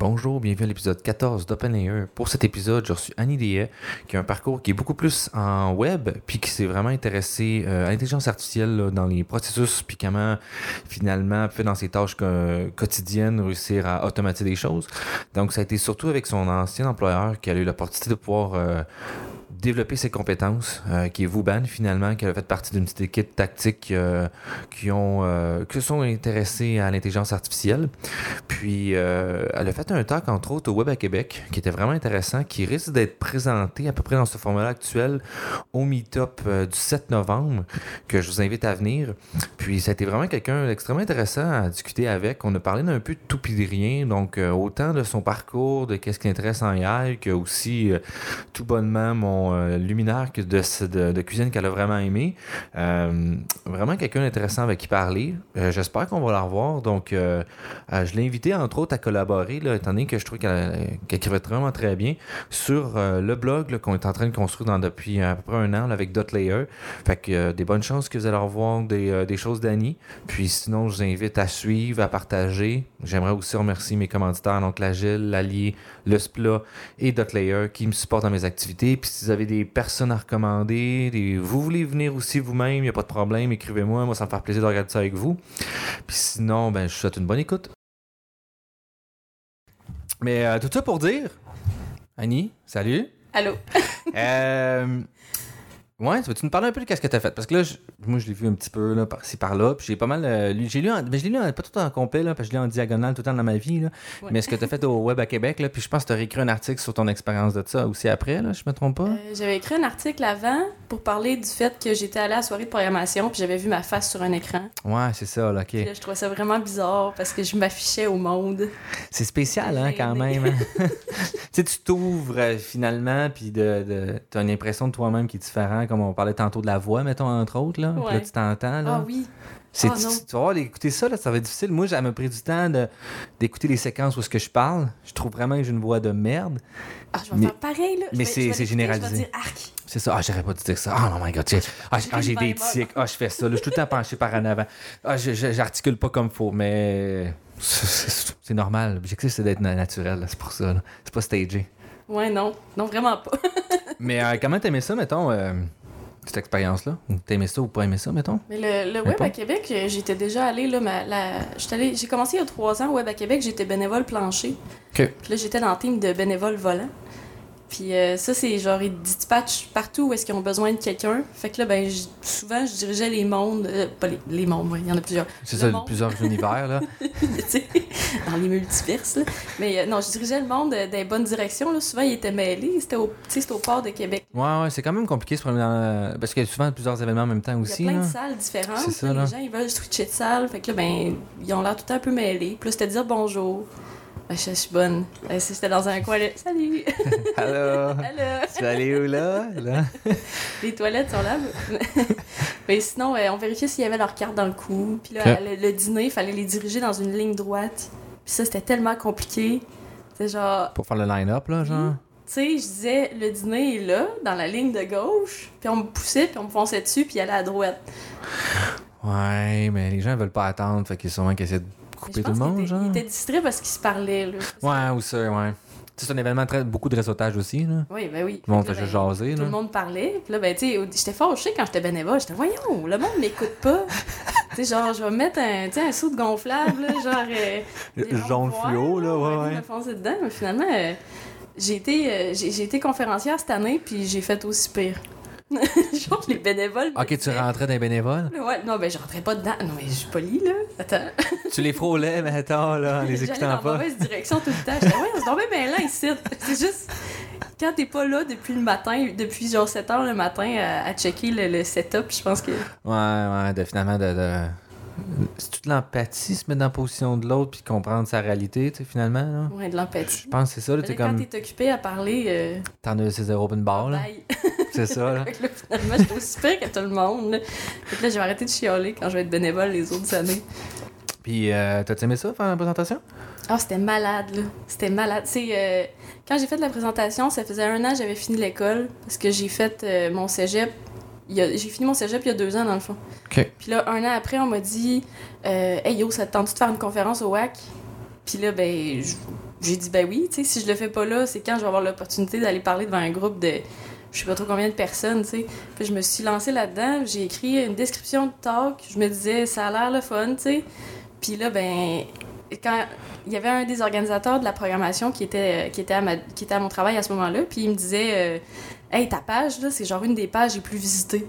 Bonjour, bienvenue à l'épisode 14 d'Open Layer. Pour cet épisode, j'ai reçu Annie Deshaies, qui a un parcours qui est beaucoup plus en web, puis qui s'est vraiment intéressé euh, à l'intelligence artificielle dans les processus, puis comment finalement, fait dans ses tâches quotidiennes, réussir à automatiser des choses. Donc, ça a été surtout avec son ancien employeur qu'elle a eu l'opportunité de pouvoir euh, développer ses compétences, euh, qui est Vuban finalement, qui a fait partie d'une petite équipe tactique euh, qui ont euh, qui sont intéressés à l'intelligence artificielle. Puis elle a fait un talk entre autres au Web à Québec qui était vraiment intéressant, qui risque d'être présenté à peu près dans ce format actuel au Meetup du 7 novembre que je vous invite à venir. Puis ça a été vraiment quelqu'un d'extrêmement intéressant à discuter avec. On a parlé d'un peu de tout puis de rien, donc autant de son parcours, de qu'est-ce qui l'intéresse en AI, que aussi tout bonnement mon euh, luminaire de, cuisine qu'elle a vraiment aimé. Euh, vraiment quelqu'un d'intéressant avec qui parler. Euh, J'espère qu'on va la revoir. Donc, je l'ai invité entre autres à collaborer, là, étant donné que je trouve qu'elle qu'elle écrivait vraiment très bien sur le blog qu'on est en train de construire depuis à peu près un an avec Dotlayer. Fait que des bonnes chances que vous allez revoir des, des choses d'Annie. Puis sinon, je vous invite à suivre, à partager. J'aimerais aussi remercier mes commanditaires, donc l'Agile, l'Allier, le Splat et Dotlayer qui me supportent dans mes activités. Puis si vous avez des personnes à recommander, des... vous voulez venir aussi vous-même, il n'y a pas de problème, écrivez-moi. Moi, ça me fait plaisir de regarder ça avec vous. Puis sinon, ben, je vous souhaite une bonne écoute. Mais euh, tout ça pour dire, Annie, salut. Allô? Euh, ouais, veux-tu nous parler un peu de qu'est-ce que tu as fait? Parce que là, je- moi, je l'ai vu un petit peu là, par-ci par-là. Puis j'ai pas mal. euh, lu- j'ai lu, en- mais je l'ai lu en- pas tout en complet, là, parce que je l'ai en diagonale tout le temps dans ma vie. Là. Ouais. Mais ce que tu as fait au Web à Québec, là, puis je pense que tu as réécrit un article sur ton expérience de ça aussi après, là, je me trompe pas? Euh, j'avais écrit un article avant pour parler du fait que j'étais allée à la soirée de programmation puis j'avais vu ma face sur un écran. Ouais, c'est ça, là, ok. Puis là, je trouvais ça vraiment bizarre parce que je m'affichais au monde. C'est spécial, hein, quand même. hein. tu sais, tu t'ouvres euh, finalement, puis de, de, tu as une impression de toi-même qui est différent, comme on parlait tantôt de la voix, mettons, entre autres. Là, là tu t'entends. Là. Ah oui. C'est, Ah, tu, tu vas voir, écouter ça, là, ça va être difficile. Moi, ça m'a pris du temps de, d'écouter les séquences où est-ce que je parle. Je trouve vraiment que j'ai une voix de merde. Ah, je vais Mais- faire pareil, là. Je mais c'est- généralisé. C'est ça. Ah, j'aurais pas dû dire ça. Ah, oh my god. Ah, j'ai, ah, j'ai des tics. Ah, je fais ça. Là, je suis tout le temps penché par en avant. Ah, j'articule pas comme faut, mais c'est, normal. L'objectif, c'est d'être na- naturel. là. C'est pour ça. là. C'est pas stagé. Ouais, non. Non, vraiment pas. Mais euh, comment t'aimais ça, mettons, euh, cette expérience-là? Ou T'aimais ça ou pas aimé ça, mettons? Mais le, le Web pas. à Québec, euh, j'étais déjà allée, là, ma- la- j'étais allée- j'ai commencé il y a trois ans au Web à Québec, j'étais bénévole plancher. Puis là, j'étais dans le team de bénévoles volants. Puis euh, ça, c'est genre, ils dispatchent partout où est-ce qu'ils ont besoin de quelqu'un. Fait que là, ben, souvent, je dirigeais les mondes. euh, pas les, les mondes, ouais, il y en a plusieurs. C'est ça, monde. plusieurs univers, là. dans les multiverses. là. Mais euh, non, je dirigeais le monde euh, dans les bonnes directions. Là. Souvent, ils étaient mêlés. C'était au, au port de Québec. Ouais, ouais, c'est quand même compliqué se promener dans... Parce qu'il y a souvent plusieurs événements en même temps Il y a aussi, plein là. de salles différentes. Ça, là. Les gens, ils veulent switcher de salle. Fait que là, ben, ils ont l'air tout un peu mêlés. Là, c'était dire bonjour. Ben, je, suis bonne. Si j'étais dans un coin, là, salut! Allô? Allô! tu vas aller où, là? là? Les toilettes sont là. Mais sinon, euh, on vérifiait s'il y avait leur carte dans le cou. Puis là, le, le dîner, il fallait les diriger dans une ligne droite. Puis ça, c'était tellement compliqué. C'est genre, Pour faire le line-up, là, genre? tu sais, je disais, le dîner est là, dans la ligne de gauche. Puis on me poussait, puis on me fonçait dessus, puis il allait à droite. Ouais, mais les gens veulent pas attendre, fait qu'ils sûrement qu'ils essaient de Tout le monde, qu'il genre. il était distrait parce qu'ils se parlaient, là. Ouais, ou ça, ouais. C'est un événement très... beaucoup de réseautage aussi, là. Oui, ben oui. Tout le monde Fait fait que juste là, ben, jaser, Tout là. le monde parlait. Puis là, ben, tu sais, au- j'étais fâchée quand j'étais bénévole. J'étais, voyons, le monde m'écoute pas. tu sais, genre, je vais me mettre un, un saut de gonflable, là, genre. euh, Jaune fluo, là, ouais, ouais. me foncer dedans. Mais finalement, euh, j'ai été, euh, j'ai été conférencière cette année, puis j'ai fait aussi pire. genre, les bénévoles. Ok, tu rentrais dans les bénévoles? Ouais, non, ben, je rentrais pas dedans. Non, mais je suis polie, là. Attends. tu les frôlais, mais attends, là, en les écoutant dans pas. mauvaise direction tout le temps. J'étais, ouais, on se tombait bien là ici. C'est juste, quand t'es pas là depuis le matin, depuis genre 7 heures le matin à, à checker le, le setup, je pense que. Ouais, ouais, de, finalement, de... de... C'est toute l'empathie, se mettre dans la position de l'autre puis comprendre sa réalité, tu sais, finalement, là. Ouais, de l'empathie. Je pense que c'est ça, là, tu là, sais, Quand comme... t'es occupé à parler, euh, T'en as ces open bar, là. bye. C'est ça, là. Là, finalement, j'étais aussi pire que tout le monde. là. Là, j'ai arrêté de chialer quand je vais être bénévole les autres années. Puis, euh, t'as aimé ça, faire la présentation? Ah, c'était malade, là. C'était malade. C'est, euh, quand j'ai fait la présentation, ça faisait un an que j'avais fini l'école parce que j'ai fait euh, mon cégep. J'ai fini mon cégep il y a deux ans, dans le fond. Puis là, un an après, on m'a dit euh, Hey yo, ça te tente de faire une conférence au WAC Puis là, ben, j'ai dit, ben oui, tu sais, si je le fais pas là, c'est quand je vais avoir l'opportunité d'aller parler devant un groupe de je sais pas trop combien de personnes, tu sais. Puis je me suis lancée là-dedans, j'ai écrit une description de talk, je me disais, ça a l'air le fun, tu sais. Puis là, ben, quand il y avait un des organisateurs de la programmation qui était, qui était, à, qui était à mon travail à ce moment-là, puis il me disait, euh, hey, ta page, là, c'est genre une des pages les plus visitées.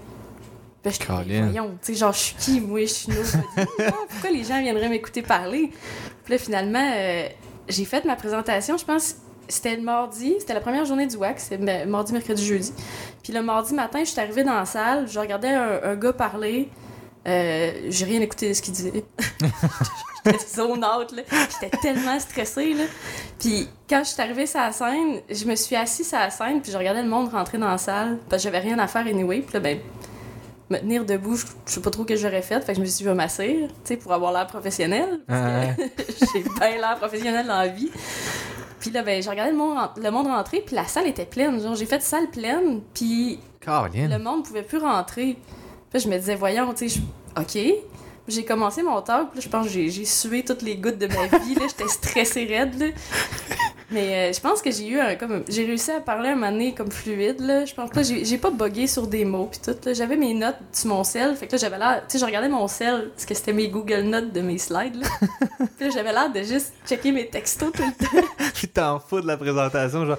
Puis je voyons, tu sais, genre, je suis qui, moi, je suis Pourquoi les gens viendraient m'écouter parler? Puis là, finalement, euh, j'ai fait ma présentation, je pense, c'était le mardi, c'était la première journée du WAC, c'était mardi, mercredi, jeudi. Puis le mardi matin, je suis arrivée dans la salle, je regardais un, gars parler, euh, j'ai rien écouté de ce qu'il disait. J'étais zone out, là. J'étais tellement stressée, là. Puis quand je suis arrivée sur la scène, je me suis assise à la scène, puis je regardais le monde rentrer dans la salle, parce que j'avais rien à faire anyway. Puis là, ben, me tenir debout, je, sais pas trop ce que j'aurais fait. Fait que je me suis dit, je vais m'asseoir, tu sais, pour avoir l'air professionnel. j'ai bien l'air professionnel dans la vie. Puis là, ben, j'ai regardé le monde, le monde rentrer, puis la salle était pleine. Genre, j'ai fait salle pleine, puis le monde pouvait plus rentrer. Puis je me disais, voyons, tu sais, OK. J'ai commencé mon talk, puis là, je pense que j'ai sué toutes les gouttes de ma vie. J'étais stressée raide. Là. Mais euh, je pense que j'ai eu un comme j'ai réussi à parler un moment donné comme fluide là. Je pense que j'ai pas bugué sur des mots puis tout J'avais mes notes sur mon sel, fait que là j'avais l'air, tu sais, je regardais mon sel parce que c'était mes Google Notes de mes slides là. puis j'avais l'air de juste checker mes textos tout le temps. tu t'en fous de la présentation genre.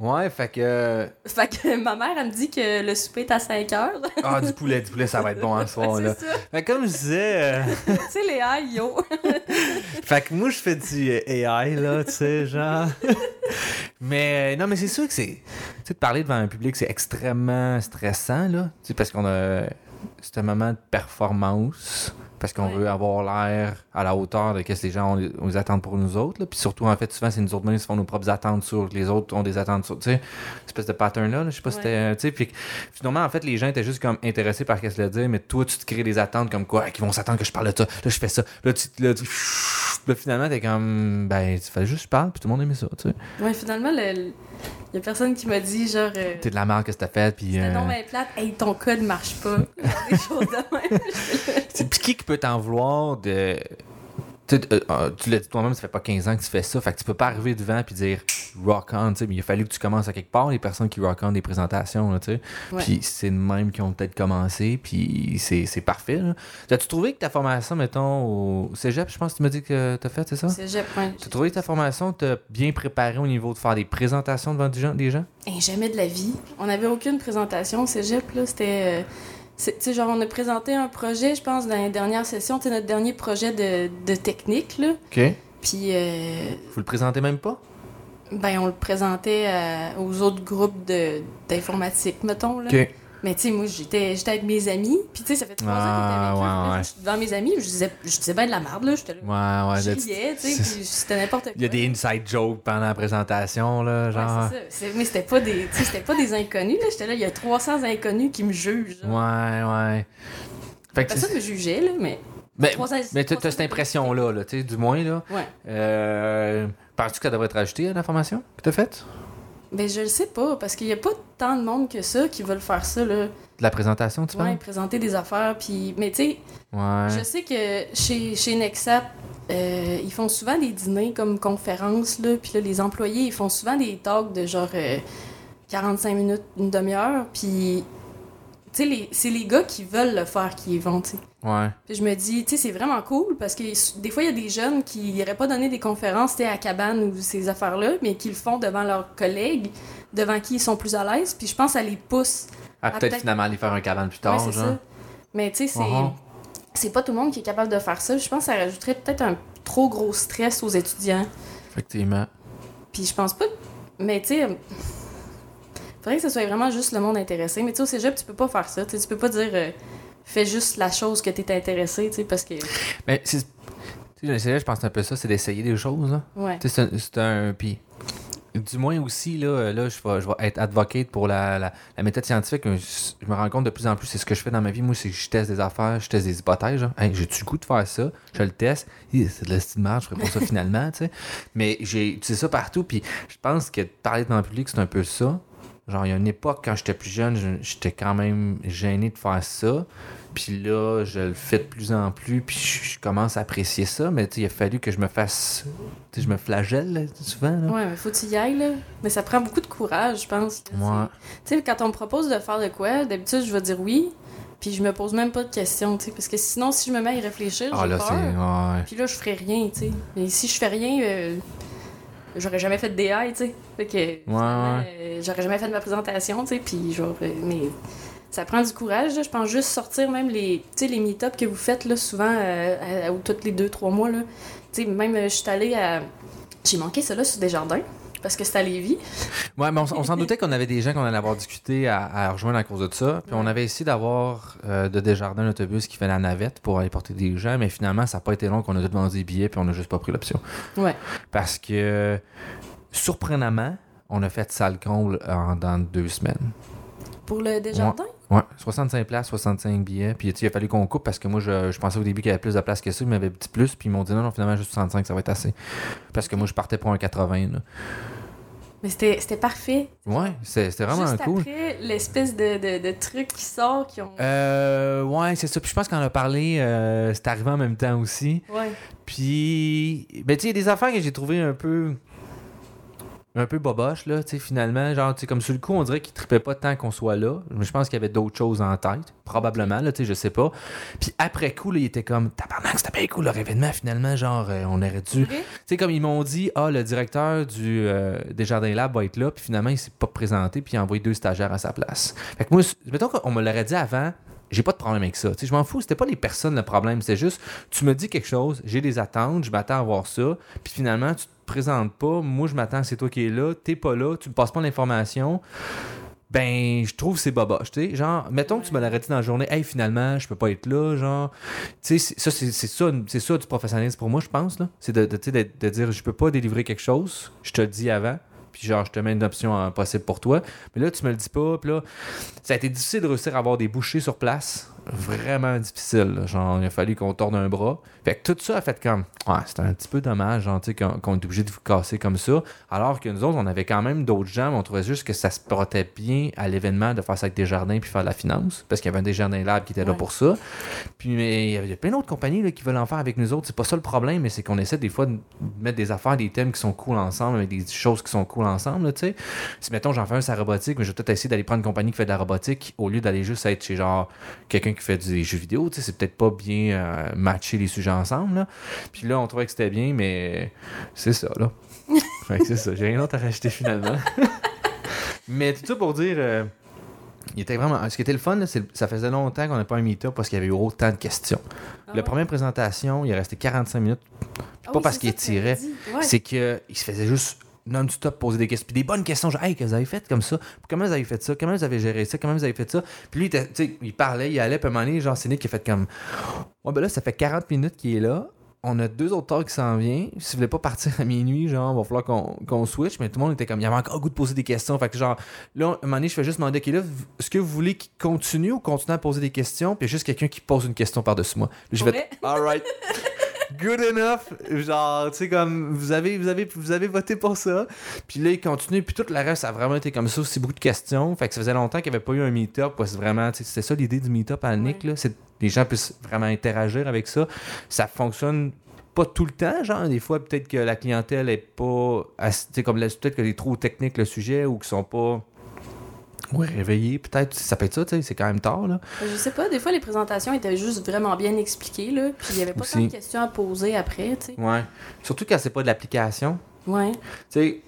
Ouais, fait que. Fait que ma mère elle me dit que le souper est à 5 heures. ah du poulet, du poulet ça va être bon hein, ce soir là. Fait comme je disais. Euh, tu sais les AI yo. fait que moi je fais du AI là, tu sais genre. mais euh, non, mais c'est sûr que c'est. Tu sais, de parler devant un public, c'est extrêmement stressant, là. Tu sais, parce qu'on a. C'est un moment de performance parce qu'on veut avoir l'air à la hauteur de ce que les gens ont, attendent pour nous autres. Puis surtout, en fait, souvent, c'est nous autres mêmes qui font nos propres attentes sur les autres ont des attentes sur. Tu sais, espèce de pattern-là. je sais pas si c'était. Tu sais, puis finalement, en fait, les gens étaient juste comme intéressés par ce qu'elle dire, mais toi, tu te crées des attentes comme quoi, qui vont s'attendre que je parle de ça. Là, je fais ça. Là, tu. Là, tu là, finalement, t'es comme. Ben, il fallait juste que je parle, puis tout le monde aimait ça, tu sais. Ouais, finalement, le il y a personne qui m'a dit, genre. Euh, T'es de la merde que t'as fait, puis. Euh... non, mais plate, hey, ton code marche pas. des choses de même. C'est qui qui peut t'en vouloir de euh, euh, tu l'as dit toi-même, ça fait pas 15 ans que tu fais ça, fait que tu peux pas arriver devant et dire rock on, mais il a fallu que tu commences à quelque part, les personnes qui rock on des présentations, tu sais. Puis c'est le même qui ont peut-être commencé, puis c'est parfait. As-tu trouvé que ta formation, mettons, au cégep, je pense que tu m'as dit que tu as fait, c'est ça? Cégep, oui. Tu as trouvé que ta formation t'a bien préparé au niveau de faire des présentations devant des gens? Des gens? Et jamais de la vie. On n'avait aucune présentation au cégep, là. C'était. Euh, genre, on a présenté un projet, je pense, dans la dernière session. C'est notre dernier projet de, de technique, là. OK. Puis. Euh, Vous le présentez même pas? Ben, on le présentait euh, aux autres groupes d'informatique, mettons, là. OK. Mais tu sais, moi, j'étais avec mes amis. Puis tu sais, ça fait trois ans que j'étais avec eux. Ouais, Devant mes amis, je disais, je disais bien de la merde, là. J'étais là. Ouais, ouais. Je tu sais, c'était n'importe quoi. Il y a des inside jokes pendant la présentation, là, genre. Ouais, c'est ça. Mais c'était pas, des, pas des inconnus, là. J'étais là, il y a 300 inconnus qui me jugent. Ouais, ouais. Fait que Personne me jugeait, là, mais. Mais, mais tu as cette impression-là, là, tu sais, du moins, là. Ouais. Euh, Penses-tu que ça devrait être ajouté à l'information que tu as faite? Ben, je le sais pas, parce qu'il y a pas tant de monde que ça qui veulent faire ça, là. De la présentation, tu ouais, présenter des affaires, puis... Mais tu sais, ouais. je sais que chez, chez Nexap, euh, ils font souvent des dîners comme conférences, là, puis là, les employés, ils font souvent des talks de genre 45 euh, minutes, une demi-heure, puis tu sais, c'est les gars qui veulent le faire qui y vont, tu. Ouais. Puis je me dis, tu sais, c'est vraiment cool parce que des fois, il y a des jeunes qui n'iraient pas donner des conférences, tu à cabane ou ces affaires-là, mais qui le font devant leurs collègues, devant qui ils sont plus à l'aise. Puis je pense que ça les pousse. À, peut-être finalement aller faire un cabane plus tard, ouais, genre. Ça. Mais tu sais, c'est. Uh-huh. C'est pas tout le monde qui est capable de faire ça. Je pense que ça rajouterait peut-être un trop gros stress aux étudiants. Effectivement. Puis je pense pas. Mais tu sais faudrait que ce soit vraiment juste le monde intéressé. Mais tu sais, au cégep, tu peux pas faire ça. tu peux pas dire euh, fais juste la chose que tu es intéressé, tu sais, parce que. Mais c'est. Tu sais, je pense un peu ça, c'est d'essayer des choses, là. Ouais. Tu sais, c'est un. Puis du moins aussi, là, là je, vais, je vais être advocate pour la, la, méthode scientifique. Je, me rends compte de plus en plus, c'est ce que je fais dans ma vie. Moi, c'est que je teste des affaires, je teste des hypothèses. J'ai-tu le goût de faire ça? Je le teste. C'est de la style je ferais pas ça finalement, tu sais. Mais j'ai, sais ça partout. Puis je pense que parler devant le public, c'est un peu ça. Genre, il y a une époque, quand j'étais plus jeune, je- j'étais quand même gêné de faire ça. Puis là, je le fais de plus en plus, puis je, commence à apprécier ça. Mais il a fallu que je me fasse. Je me flagelle là, souvent. Là. Ouais, mais faut que tu y ailles, là. Mais ça prend beaucoup de courage, je pense. Ouais. Tu sais, quand on me propose de faire de quoi, d'habitude, je vais dire oui, puis je me pose même pas de questions, tu sais, parce que sinon, si je me mets à y réfléchir, Ah j'ai peur. Puis là, je ferai rien, tu sais. Mais si je fais rien, euh, j'aurais jamais fait de DI, tu sais. Fait que, ouais. j'aurais jamais fait de ma présentation, tu sais. Puis genre, euh, mais ça prend du courage. Je pense juste sortir même les, tu sais, les meet-up que vous faites, là, souvent, euh, ou toutes les deux, trois mois, là. Tu sais, même, euh, je suis allée à... J'ai manqué ça, là, sur Desjardins, parce que c'était à Lévis. Ouais, mais on, s'en doutait qu'on avait des gens qu'on allait avoir discuté à, à rejoindre à cause de ça. Puis on avait essayé d'avoir euh, de Desjardins un autobus qui fait la navette pour aller porter des gens, mais finalement, ça n'a pas été long qu'on a tout vendu des billets, puis on n'a juste pas pris l'option. Ouais. Parce que, surprenamment, on a fait salle comble en, dans deux semaines. Pour le Desjardins? Ouais, 65 places, 65 billets. Puis il a fallu qu'on coupe parce que moi, je, je pensais au début qu'il y avait plus de place que ça. Ils m'avaient dit plus. Puis ils m'ont dit non, non, finalement, juste 65, ça va être assez. Parce que moi, je partais pour un 80. Là. Mais c'était c'était parfait. Ouais, c'était vraiment Juste cool. après l'espèce de, de, de truc qui sort, qui ont... Euh, ouais, c'est ça. Puis je pense qu'on a parlé, euh, c'est arrivé en même temps aussi. Ouais. Puis, ben, tu sais, il y a des affaires que j'ai trouvé un peu. Un peu boboche, là, tu sais, finalement. Genre, tu sais, comme sur le coup, on dirait qu'il trippait pas tant qu'on soit là. Mais je pense qu'il y avait d'autres choses en tête. Probablement, là, tu sais, je sais pas. Puis après coup, là, il était comme, tabarnak, c'était bien cool leur événement, finalement. Genre, euh, on aurait dû. Tu sais, comme ils m'ont dit, ah, le directeur du euh, Desjardins Lab va être là, puis finalement, il s'est pas présenté, puis il a envoyé deux stagiaires à sa place. Fait que moi, mettons qu'on me l'aurait dit avant, j'ai pas de problème avec ça. Tu sais, je m'en fous, c'était pas les personnes le problème, c'est juste, tu me dis quelque chose, j'ai des attentes, je m'attends à voir ça, puis finalement, tu te présentes pas, moi, je m'attends, c'est toi qui es là, t'es pas là, tu me passes pas l'information. Ben, je trouve c'est boboche, tu sais. Genre, mettons que tu me l'aurais dit dans la journée, hey, finalement, je peux pas être là, genre. Tu sais, ça, c'est ça, c'est ça du professionnalisme pour moi, je pense, là. C'est de, de dire, je peux pas délivrer quelque chose, je te le dis avant, puis genre, je te mets une option euh, possible pour toi. Mais là, tu me le dis pas, puis là, ça a été difficile de réussir à avoir des bouchées sur place. Vraiment difficile, là. Genre, il a fallu qu'on tourne un bras. Fait que tout ça a fait comme, ouais, c'était un petit peu dommage, genre, tu sais, qu'on qu'on est obligé de vous casser comme ça. Alors que nous autres, on avait quand même d'autres gens, mais on trouvait juste que ça se portait bien à l'événement de faire ça avec des jardins puis faire de la finance, parce qu'il y avait un Desjardins Lab qui était là Ouais. pour ça. Puis, mais il y avait plein d'autres compagnies là, qui veulent en faire avec nous autres. C'est pas ça le problème, mais c'est qu'on essaie des fois de mettre des affaires, des thèmes qui sont cool ensemble, avec des choses qui sont cool ensemble, tu sais. Si, mettons, j'en fais un la robotique, mais je vais peut-être essayer d'aller prendre une compagnie qui fait de la robotique au lieu d'aller juste être chez, genre, quelqu'un qui fait des jeux vidéo, tu sais. C'est peut-être pas bien euh, matcher les sujets ensemble, là. Puis là, on trouvait que c'était bien, mais c'est ça, là. fait que c'est ça. J'ai rien d'autre à rajouter finalement. mais tout ça pour dire. euh, il était vraiment. Ce qui était le fun, là, ça faisait longtemps qu'on n'a pas un meet-up parce qu'il y avait eu autant de questions. Ah La première présentation, il est resté 45 minutes. Ah pas oui, parce qu'il tirait. Ouais. C'est qu'il se faisait juste non-stop poser des questions. Puis des bonnes questions, genre, hey, que vous avez fait comme ça? Comment vous avez fait ça? Comment vous avez géré ça? Comment vous avez fait ça? Puis lui, tu sais, il parlait, il allait, puis à un moment donné, genre, c'est Nick qui a fait comme, ouais, ben là, ça fait 40 minutes qu'il est là. On a deux autres talks qui s'en viennent. Si vous voulez pas partir à minuit, genre, il va falloir qu'on qu'on switch. Mais tout le monde était comme, il y avait encore goût de poser des questions. Fait que, genre, là, à un moment donné, je fais juste demander, OK, là, est-ce que vous voulez qu'il continue ou continue à poser des questions? Puis il y a juste quelqu'un qui pose une question par-dessus moi. Là, je Pour vais, vrai? alright. Good enough. Genre, tu sais, comme, vous avez, vous, avez, vous avez voté pour ça. Puis là, il continue. Puis tout le reste, ça a vraiment été comme ça. aussi beaucoup de questions. Fait que ça faisait longtemps qu'il n'y avait pas eu un meet-up. parce que vraiment, c'était ça l'idée du meet-up à Nick, Ouais. là. C'est que les gens puissent vraiment interagir avec ça. Ça fonctionne pas tout le temps, genre, des fois, peut-être que la clientèle est pas. Tu sais, comme, la- peut-être qu'elle est trop technique le sujet ou qu'ils sont pas. Ouais, réveillés, peut-être. Ça peut être ça, tu sais, c'est quand même tard, là. Je sais pas, des fois les présentations étaient juste vraiment bien expliquées, là. Puis il y avait pas Aussi. tant de questions à poser après, tu sais. Ouais. Surtout quand c'est pas de l'application. Ouais. Tu sais,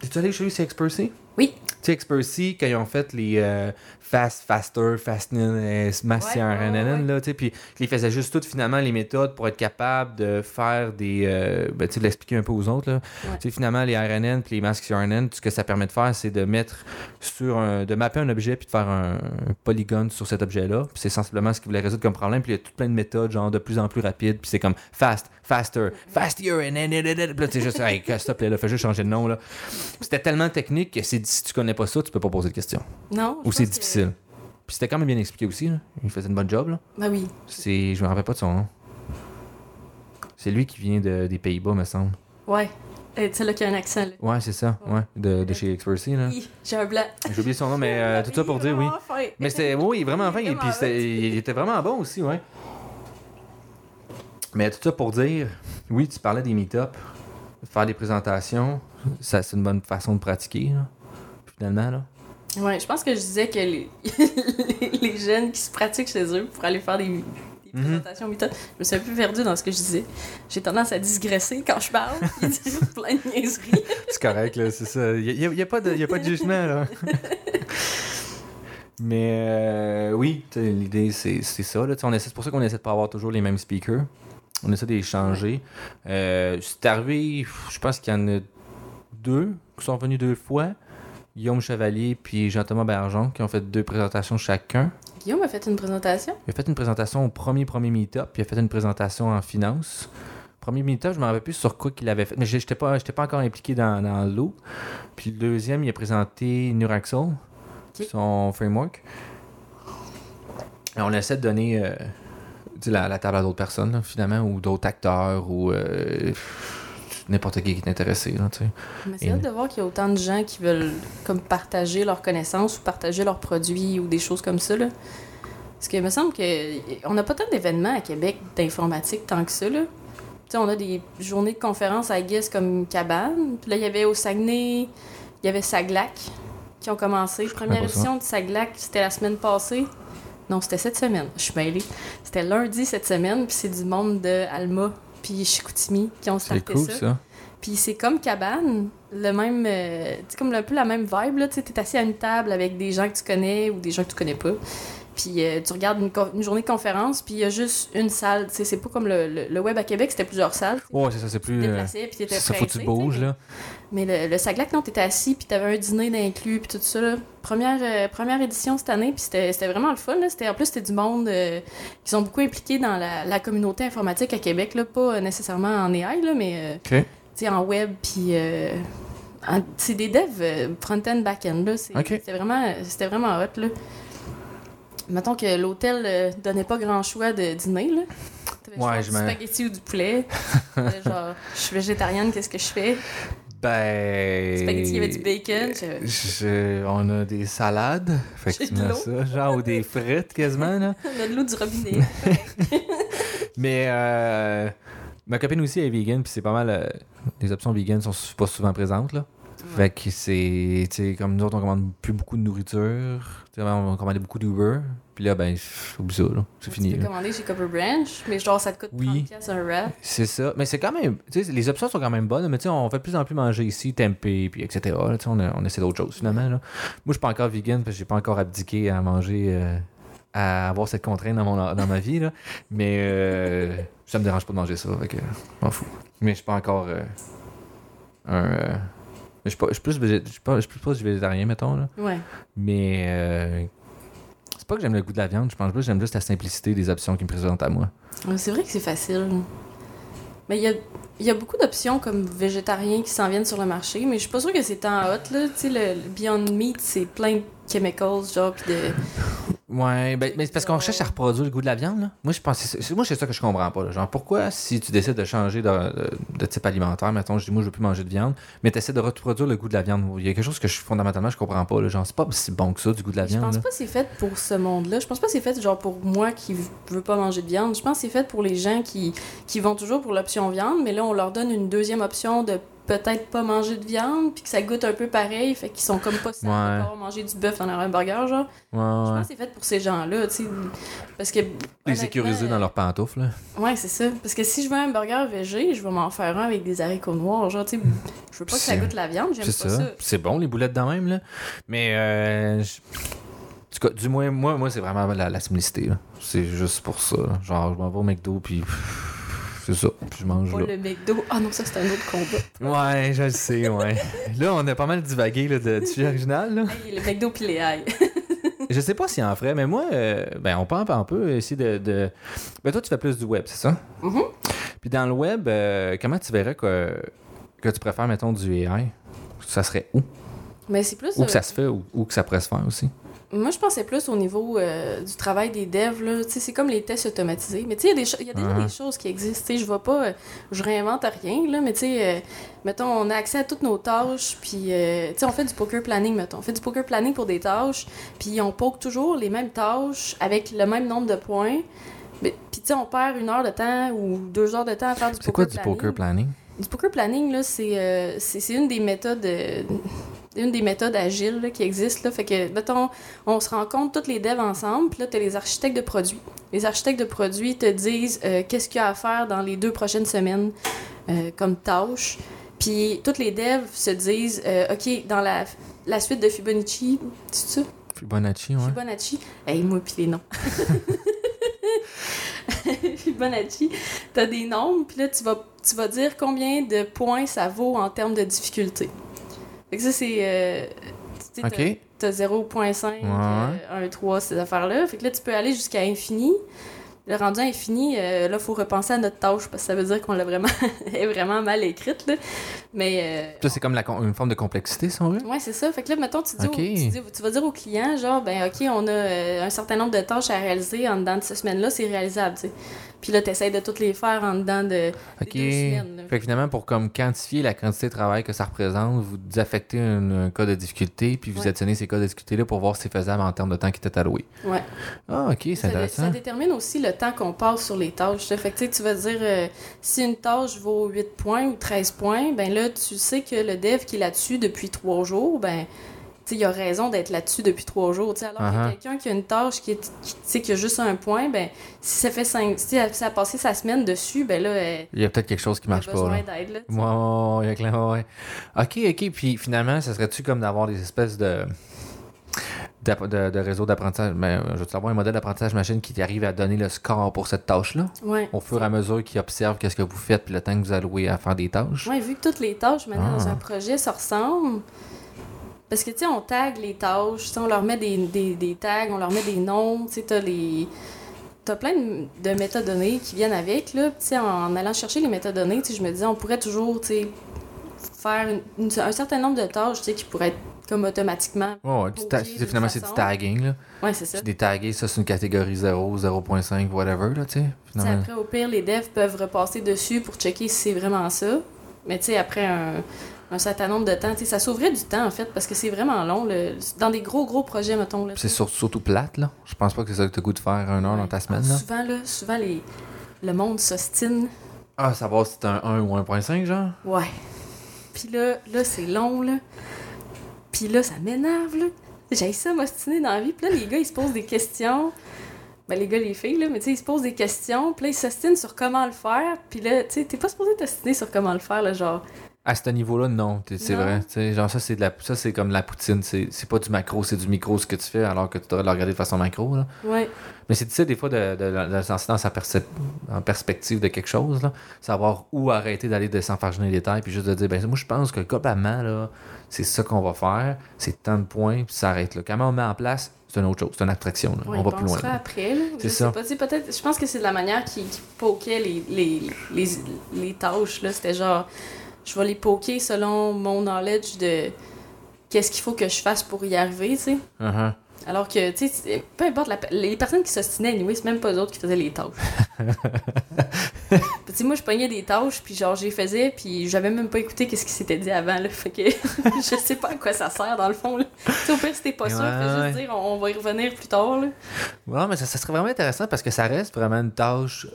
t'es-tu allé chez lui, c'est Expercy? Oui. Tu sais, Expercy, quand ils ont fait les euh, Fast, Faster, CRNN, ouais. là, tu sais, puis ils faisaient juste toutes, finalement, les méthodes pour être capable de faire des... euh, ben, tu sais, l'expliquer un peu aux autres, là. Ouais. Tu sais, finalement, les RNN puis les masques RNN, ce que ça permet de faire, c'est de mettre sur un... de mapper un objet puis de faire un, un polygone sur cet objet-là. Puis c'est sensiblement ce qu'ils voulaient résoudre comme problème. Puis il y a tout plein de méthodes, genre, de plus en plus rapides. Puis c'est comme fast, faster, faster, and then, là, tu sais, juste, hey, stop, là, fais juste changer de nom, là. C'était tellement technique que c'est- si tu connais pas ça, tu peux pas poser de questions. Non. Ou c'est que- difficile. Puis c'était quand même bien expliqué aussi, là. Il faisait une bonne job, là. Ben oui. C'est... Je me rappelle pas de son nom. C'est lui qui vient de- des Pays-Bas, me semble. Ouais. Eh, Celle-là qui a un accent, là. Ouais, c'est ça. Ouais, de, de chez Expercy, là. Hi, J'ai un blanc. J'ai oublié son nom, mais euh, tout ça pour dire oui. Mais c'était, oui, vraiment fin. Et puis il était vraiment bon aussi, ouais. Mais tout ça pour dire, oui, tu parlais des meet-up, faire des présentations, ça c'est une bonne façon de pratiquer, là, finalement, là. Ouais, je pense que je disais que les, les jeunes qui se pratiquent chez eux pour aller faire des, des Mhm. présentations méthodes, je me suis un peu perdue dans ce que je disais. J'ai tendance à digresser quand je parle, dire plein de niaiseries. C'est correct, là, c'est ça. Il n'y a, y a pas de y a pas de jugement, là. Mais euh, oui, l'idée, c'est ça. C'est pour ça qu'on essaie de pas avoir toujours les mêmes speakers. On essaie de les changer. Euh, c'est arrivé, je pense qu'il y en a deux qui sont venus deux fois. Guillaume Chevalier puis Jean-Thomas Bergeon qui ont fait deux présentations chacun. Guillaume a fait une présentation? Il a fait une présentation au premier premier meet-up, puis il a fait une présentation en finance. Premier meet-up, je me rappelle plus sur quoi qu'il avait fait, mais j'étais pas, j'étais pas encore impliqué dans, dans l'eau. Puis le deuxième, il a présenté Nuraxel, Ok. son framework. Et on essaie de donner euh, la, la table à d'autres personnes, là, finalement, ou d'autres acteurs, ou euh, n'importe qui qui est intéressé. Là. Mais c'est Et- hâte de voir qu'il y a autant de gens qui veulent comme partager leurs connaissances ou partager leurs produits ou des choses comme ça. Là. Parce qu'il me semble que on n'a pas tant d'événements à Québec d'informatique tant que ça. Là. Tu sais, on a des journées de conférences à Guess comme Cabane. Puis là, il y avait au Saguenay, il y avait Saglac qui ont commencé. Première édition de Saglac, c'était la semaine passée. Non, c'était cette semaine. Je suis mêlée. C'était lundi cette semaine, puis c'est du monde de Alma puis Chicoutimi qui ont C'est starté cool, ça. ça. Puis c'est comme cabane, le même, euh, tu sais, comme un peu la même vibe, là, tu sais, t'es assis à une table avec des gens que tu connais ou des gens que tu connais pas. Puis euh, tu regardes une, journée de conférence, puis il y a juste une salle, tu sais, c'est pas comme le, le- le web à Québec, c'était plusieurs salles. tu. Ouais, c'est ça, c'est Tu plus. euh, déplaçais, puis t'étais ça, faut que tu bouges, tu là. Mais le, le Saglac, non, t'étais assis, puis t'avais un dîner d'inclus, puis tout ça, là. Première, euh, première édition cette année, puis c'était vraiment le fun, là. En plus, c'était du monde euh, qui sont beaucoup impliqués dans la, la communauté informatique à Québec, là. Pas euh, nécessairement en AI, là, mais... euh, OK. tu sais, en web, puis euh, c'est des devs euh, front-end, back-end, là. C'est- Ok. C'était vraiment, c'était vraiment hot, là. Mettons que l'hôtel euh, donnait pas grand choix de dîner, là. Ouais, je du spaghetti ou du poulet. Euh, genre, je suis végétarienne, qu'est-ce que je fais? Ben. Spaghetti, il y avait du bacon. je- Je- on a des salades, effectivement l'eau. ça, genre ou des frites quasiment là. On a de l'eau du robinet. Mais euh, ma copine aussi est vegan, puis c'est pas mal. euh, les options vegan sont pas souvent présentes là. Fait que c'est, tu sais, comme nous autres on commande plus beaucoup de nourriture, on commandait beaucoup d'Uber, puis là ben oublie ça là, c'est Tu fini. peux là. commander chez Copper Branch, mais genre, ça te coûte Oui. 30 piastres un wrap. C'est ça, mais c'est quand même, tu sais, les options sont quand même bonnes, mais tu sais, on fait de plus en plus manger ici, tempeh, puis etc. là, tu on, on essaie d'autres choses finalement là. Moi je suis pas encore vegan parce que j'ai pas encore abdiqué à manger. euh, à avoir cette contrainte dans, mon, dans ma vie, là. Mais euh, ça me dérange pas de manger ça, fait que m'en fous. Mais je suis pas encore euh, un. Je suis pas- je suis plus, végé- je suis pas, je suis plus végétarien, mettons, là. Ouais. Mais euh, c'est pas que j'aime le goût de la viande, je pense plus que j'aime juste la simplicité des options qui me présentent à moi. Ouais, C'est vrai que c'est facile. Mais il y a, y a beaucoup d'options comme végétariens qui s'en viennent sur le marché, mais je suis pas sûre que c'est tant hot, là. Tu sais, le, le Beyond Meat, c'est plein de chemicals, genre, pis de... Ouais, ben, mais c'est parce qu'on cherche à reproduire le goût de la viande, là. Moi, je pense, moi, c'est ça que je comprends pas, là. Genre, pourquoi, si tu décides de changer de, de- de type alimentaire, mettons, je dis, moi, je veux plus manger de viande, mais tu essaies de reproduire le goût de la viande. Il y a quelque chose que je, fondamentalement, je comprends pas, là. Genre, c'est pas si bon que ça, du goût de la Je viande, pense là. pas que c'est fait pour ce monde-là. Je pense pas que c'est fait, genre, pour moi qui veux pas manger de viande. Je pense que c'est fait pour les gens qui, qui vont toujours pour l'option viande, mais là, on leur donne une deuxième option de peut-être pas manger de viande, puis que ça goûte un peu pareil, fait qu'ils sont comme pas de Ouais. pas avoir mangé du bœuf dans leur hamburger, genre. Ouais, Je pense que c'est fait pour ces gens-là, tu sais. Parce que. Les sécuriser dans leurs pantoufles, là. Ouais, c'est ça. Parce que si je veux un hamburger végé, je vais m'en faire un avec des haricots noirs. Genre, tu sais, je veux pas que ça goûte la viande, j'aime C'est pas ça. ça. C'est bon, les boulettes dans même, là. Mais, euh, je- en tout cas, du moins, moi, moi c'est vraiment la, la simplicité, là. C'est juste pour ça, là. Genre, je m'en vais au McDo, puis pff, c'est ça. Puis je mange Pas là. le McDo. Ah non, ça, c'est un autre combat. Ouais, je le sais, ouais. là, on a pas mal divagué là, de, du sujet original. Là. Hey, le McDo pis les ailes. Je sais pas s'il en ferait, mais moi, euh, ben, on peut, on peut essayer de, de- Ben, toi, tu fais plus du web, c'est ça? Mhm. Puis dans le web, euh, comment tu verrais que, que tu préfères, mettons, du AI? Ça serait où? Mais c'est plus. Où euh, que ça se fait ou où que ça pourrait se faire aussi? Moi, je pensais plus au niveau euh, du travail des devs. C'est comme les tests automatisés. Mais il y a des y a déjà Uh-huh. des choses qui existent. Je vois pas, euh, je réinvente rien. Là, mais tu sais, euh, mettons, on a accès à toutes nos tâches. Puis, on fait du poker planning, mettons. On fait du poker planning pour des tâches. Puis, on poke toujours les mêmes tâches avec le même nombre de points. Mais- Puis, tu sais, on perd une heure de temps ou deux heures de temps à faire du C'est poker quoi du planning. poker planning? Du poker planning, là, c'est euh, c'est- c'est une des méthodes. euh, une des méthodes agiles là, qui existent. Là. Fait que, mettons, on se rencontre tous les devs ensemble, puis là, tu as les architectes de produits. Les architectes de produits te disent euh, qu'est-ce qu'il y a à faire dans les deux prochaines semaines euh, comme tâche. Puis tous les devs se disent euh, OK, dans la, la suite de Fibonacci, c'est ça? Fibonacci, ouais. Fibonacci? Hey, moi, puis les noms. Fibonacci, t'as des nombres, puis là, tu vas, tu vas dire combien de points ça vaut en termes de difficulté. Fait que ça, c'est. euh, tu sais, t'as- OK. T'as 0.5, euh, 1, 3, ces affaires-là. Fait que là, tu peux aller jusqu'à infini. Le rendu infini, euh, là, il faut repenser à notre tâche parce que ça veut dire qu'on l'a vraiment, est vraiment mal écrite. Là. Mais. euh, Ça, c'est comme la une forme de complexité, si on veut. Ouais, c'est ça. Fait que là, mettons, tu, dis au- Ok. tu, dis- tu vas dire au client, genre, ben, OK, on a euh, un certain nombre de tâches à réaliser en dedans de cette semaine-là, c'est réalisable, tu sais. Puis là, tu essaies de toutes les faire en dedans de, OK. deux semaines. là. Fait que finalement, pour comme quantifier la quantité de travail que ça représente, vous désaffectez un, un cas de difficulté, puis vous Ouais. additionnez ces cas de difficulté-là pour voir si c'est faisable en termes de temps qui était alloué. Ouais. Ah, OK, c'est dé- intéressant. ça détermine aussi le temps qu'on passe sur les tâches. là. Fait que tu vas dire, euh, si une tâche vaut 8 points ou 13 points, ben là, tu sais que le dev qui est là-dessus depuis 3 jours, ben, tu il a raison d'être là-dessus depuis 3 jours. Alors Uh-huh. que quelqu'un qui a une tâche qui, est, qui, qui a juste un point, ben, si ça fait 5, si ça a passé sa semaine dessus, ben là, elle, Il y a peut-être quelque chose qui a marche pas. Là. Ouais, ouais, ouais, clairement, ouais. OK, OK. Puis finalement, ça serait-tu comme d'avoir des espèces de. De, de réseau d'apprentissage, mais euh, je veux savoir un modèle d'apprentissage machine qui arrive à donner le score pour cette tâche-là, Ouais. au fur et à mesure qu'il observe qu'est-ce que vous faites, puis le temps que vous allouez à faire des tâches? Ouais, vu que toutes les tâches maintenant dans Ah. un projet se ressemblent, parce que tu sais, on tag les tâches, tu sais, on leur met des, des, des tags, on leur met des noms, tu sais, t'as les. T'as plein de, de métadonnées qui viennent avec, là. Tu sais, en allant chercher les métadonnées, tu sais, je me disais, on pourrait toujours, tu sais, faire une- une- un certain nombre de tâches, tu sais, qui pourraient être comme automatiquement. Ouais, ouais, d'une finalement, c'est du tagging, là. Ouais, c'est ça. C'est des tagués, ça, c'est une catégorie 0, 0.5, whatever, là, tu sais. Tu sais, Finalement. après, au pire, les devs peuvent repasser dessus pour checker si c'est vraiment ça. Mais tu sais, après un, un certain nombre de temps, tu sais, ça sauverait du temps, en fait, parce que c'est vraiment long. le- dans des gros, gros projets, mettons. Là, C'est sur- surtout plate, là. Je pense pas que c'est ça que t'as goût de faire un heure dans ta semaine, Ah, là. Souvent, là, souvent les, le monde s'ostine. Ah, savoir si c'est un 1 ou 1.5, genre? Ouais. Puis là, là c'est long, là. Puis là, ça m'énerve, là. J'ai ça m'ostiner dans la vie. Puis là, les gars, ils se posent des questions. Ben, les gars, les filles, là, mais tu sais, ils se posent des questions. Puis là, ils s'ostinent sur comment le faire. Puis là, tu sais, t'es pas supposé t'ostiner sur comment le faire, là, genre. À ce niveau-là, non, c'est vrai. Tu sais, genre, ça, c'est de la, ça, c'est comme de la poutine. C'est c'est pas du macro, c'est du micro ce que tu fais, alors que tu devrais le regarder de façon macro, là. Ouais. Mais c'est difficile, des fois, de, de, de, de se lancer dans sa en perspective de quelque chose, là. Savoir où arrêter d'aller de s'enfarger les détails, puis juste de dire, ben, moi, je pense que globalement, là, c'est ça qu'on va faire, c'est tant de points, puis ça arrête là. Comment on met en place, c'est une autre chose, c'est une abstraction, là. Ouais, on va plus loin. là. après, là. C'est Je ça. peut-être, je pense que c'est de la manière qui, qui poquait les, les, les, les tâches, là. C'était genre, je vais les poker selon mon knowledge de qu'est-ce qu'il faut que je fasse pour y arriver, tu sais. Uh-huh. Alors que, tu sais, peu importe, la les personnes qui s'ostinaient, anyway, c'est même pas eux autres qui faisaient les tâches. Tu sais, moi, je pognais des tâches, puis genre, les faisais, puis j'avais même pas écouté qu'est-ce qui s'était dit avant, là. Fait que je sais pas à quoi ça sert, dans le fond, là. Tu sais, au pire, si t'es pas sûr, Ouais, fais ouais. juste dire, on, on va y revenir plus tard, là. Ouais, mais ça, ça serait vraiment intéressant parce que ça reste vraiment une tâche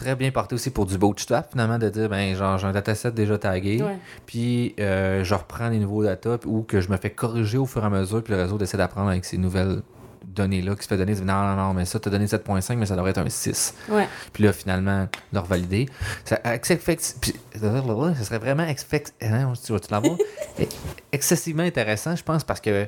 très bien portée aussi pour du bootstrap, finalement, de dire, ben, genre, j'ai un dataset déjà tagué, Ouais. puis euh, je reprends les nouveaux data ou que je me fais corriger au fur et à mesure, puis le réseau essaie d'apprendre avec ces nouvelles données-là qui se fait donner. Non, non, non, mais ça, t'as donné 7.5, mais ça devrait être un 6. Ouais. Puis là, finalement, leur valider. Ça, puis- ça serait vraiment hein, tu excessivement intéressant, je pense, parce que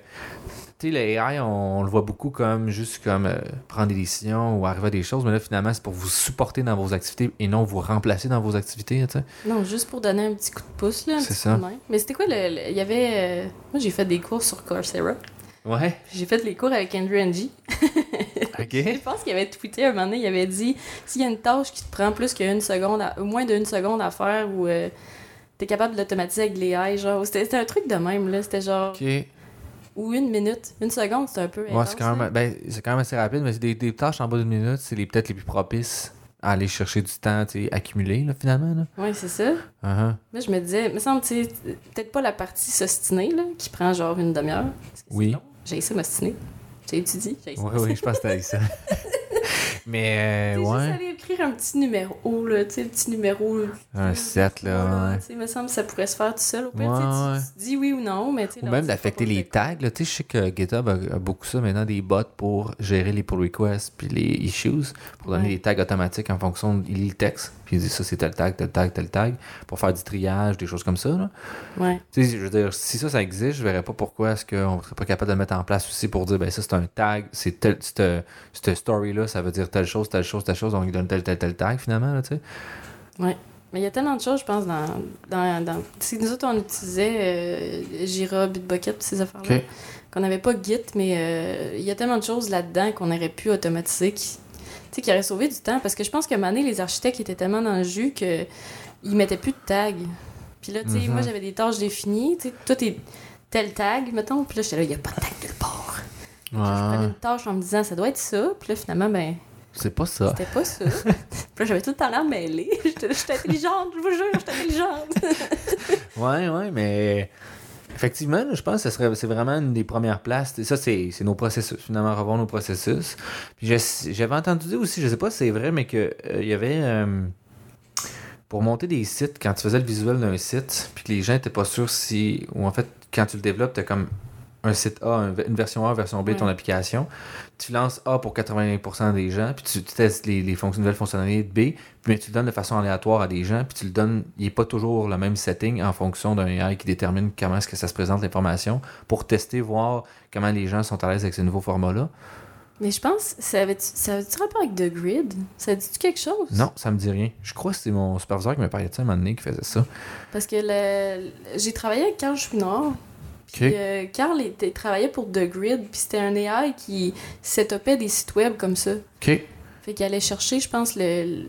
tu sais, le AI, on, on le voit beaucoup comme juste comme euh, prendre des décisions ou arriver à des choses, mais là, finalement, c'est pour vous supporter dans vos activités et non vous remplacer dans vos activités, tu sais. Non, juste pour donner un petit coup de pouce, là. C'est ça. Mais c'était quoi le. Il y avait. euh, Moi, j'ai fait des cours sur Coursera. Ouais. J'ai fait les cours avec Andrew Ng. OK. Je pense qu'il avait tweeté un moment donné, il avait dit s'il y a une tâche qui te prend plus qu'une seconde, à- moins d'une seconde à faire, ou euh, t'es capable de l'automatiser avec de l'AI, genre. C'était c'était un truc de même, là. C'était genre. OK. Ou une minute. Une seconde, c'est un peu. Ouais, c'est quand, même, ben, quand même assez rapide, mais c'est des, des tâches en bas d'une minute, c'est les, peut-être les plus propices à aller chercher du temps accumulé, là, finalement. Là. Oui, c'est ça. Uh-huh. Moi, je me disais, me semble, peut-être pas la partie s'ostiner, là, qui prend genre une demi-heure. Oui. J'ai essayé m'ostiner. J'ai étudié. Essayé Oui, oui, je pense que c'était ça. mais, euh, juste ouais. allé écrire un petit numéro, là, tu sais, le petit numéro. Un set, là, ouais. Tu me semble que ça pourrait se faire tout seul. Au pire, Ouais, tu dis oui ou non, mais tu. Ou même d'affecter les tags. là. Tu sais, je sais que GitHub a, a beaucoup ça maintenant, des bots pour gérer les pull requests puis les issues, pour donner des tags automatiques en fonction le texte. Puis il dit ça, c'est tel tag, tel tag, tel tag, pour faire du triage, des choses comme ça. Là. Ouais. Tu sais, je veux dire, si ça, ça existe, je verrais pas pourquoi est-ce qu'on serait pas capable de le mettre en place aussi pour dire, ben ça, c'est un tag, c'est tel, cette, story-là, ça veut dire telle chose, telle chose, telle chose, donc il donne tel, tel, tel tag, finalement, là, tu sais. Mais il y a tellement de choses, je pense, dans. dans, dans... Si nous autres, on utilisait euh, Jira, Bitbucket, ces affaires-là, qu'on n'avait pas Git, mais euh, il y a tellement de choses là-dedans qu'on aurait pu automatiser qui, sais, qui auraient sauvé du temps. Parce que je pense moment donné, les architectes étaient tellement dans le jus qu'ils mettaient plus de tags. Puis là, tu sais, Mhm. moi, j'avais des tâches définies. Tu sais, tout est tel tag, mettons. Puis là, j'étais là, il n'y a pas de tag nulle part. Je prenais Ouais, une tâche en me disant, ça doit être ça. Puis là, finalement, ben, c'est pas ça. c'était pas ça. Puis là, j'avais tout le temps l'air mêlée. J'étais intelligente, je vous jure, j'étais intelligente. Ouais, ouais, mais effectivement, je pense que c'est vraiment une des premières places. Ça, c'est, nos processus, finalement, revoir nos processus. Puis j'avais entendu dire aussi, je sais pas si c'est vrai, mais qu'il il y avait. euh, pour monter des sites, quand tu faisais le visuel d'un site, puis que les gens étaient pas sûrs si. Ou en fait, quand tu le développes, t'as comme un site A, un- une version A, version B de ton application. Tu lances A pour 80% des gens, puis tu, tu testes les, les nouvelles fonctionnalités de B, puis tu le donnes de façon aléatoire à des gens, puis tu le donnes, il n'est pas toujours le même setting en fonction d'un AI qui détermine comment est-ce que ça se présente l'information pour tester, voir comment les gens sont à l'aise avec ce nouveau format-là. Mais je pense, ça avait-tu ça avait-tu rapport avec The Grid? Ça dit-tu quelque chose? Non, ça me dit rien. Je crois que c'est mon superviseur qui m'a parlé de ça un moment donné qui faisait ça. Parce que le- j'ai travaillé avec Carl Chouinard. Puis euh, Carl était, travaillait pour The Grid, puis c'était un AI qui setupait des sites web comme ça. OK. Fait qu'il allait chercher, je pense, le, le-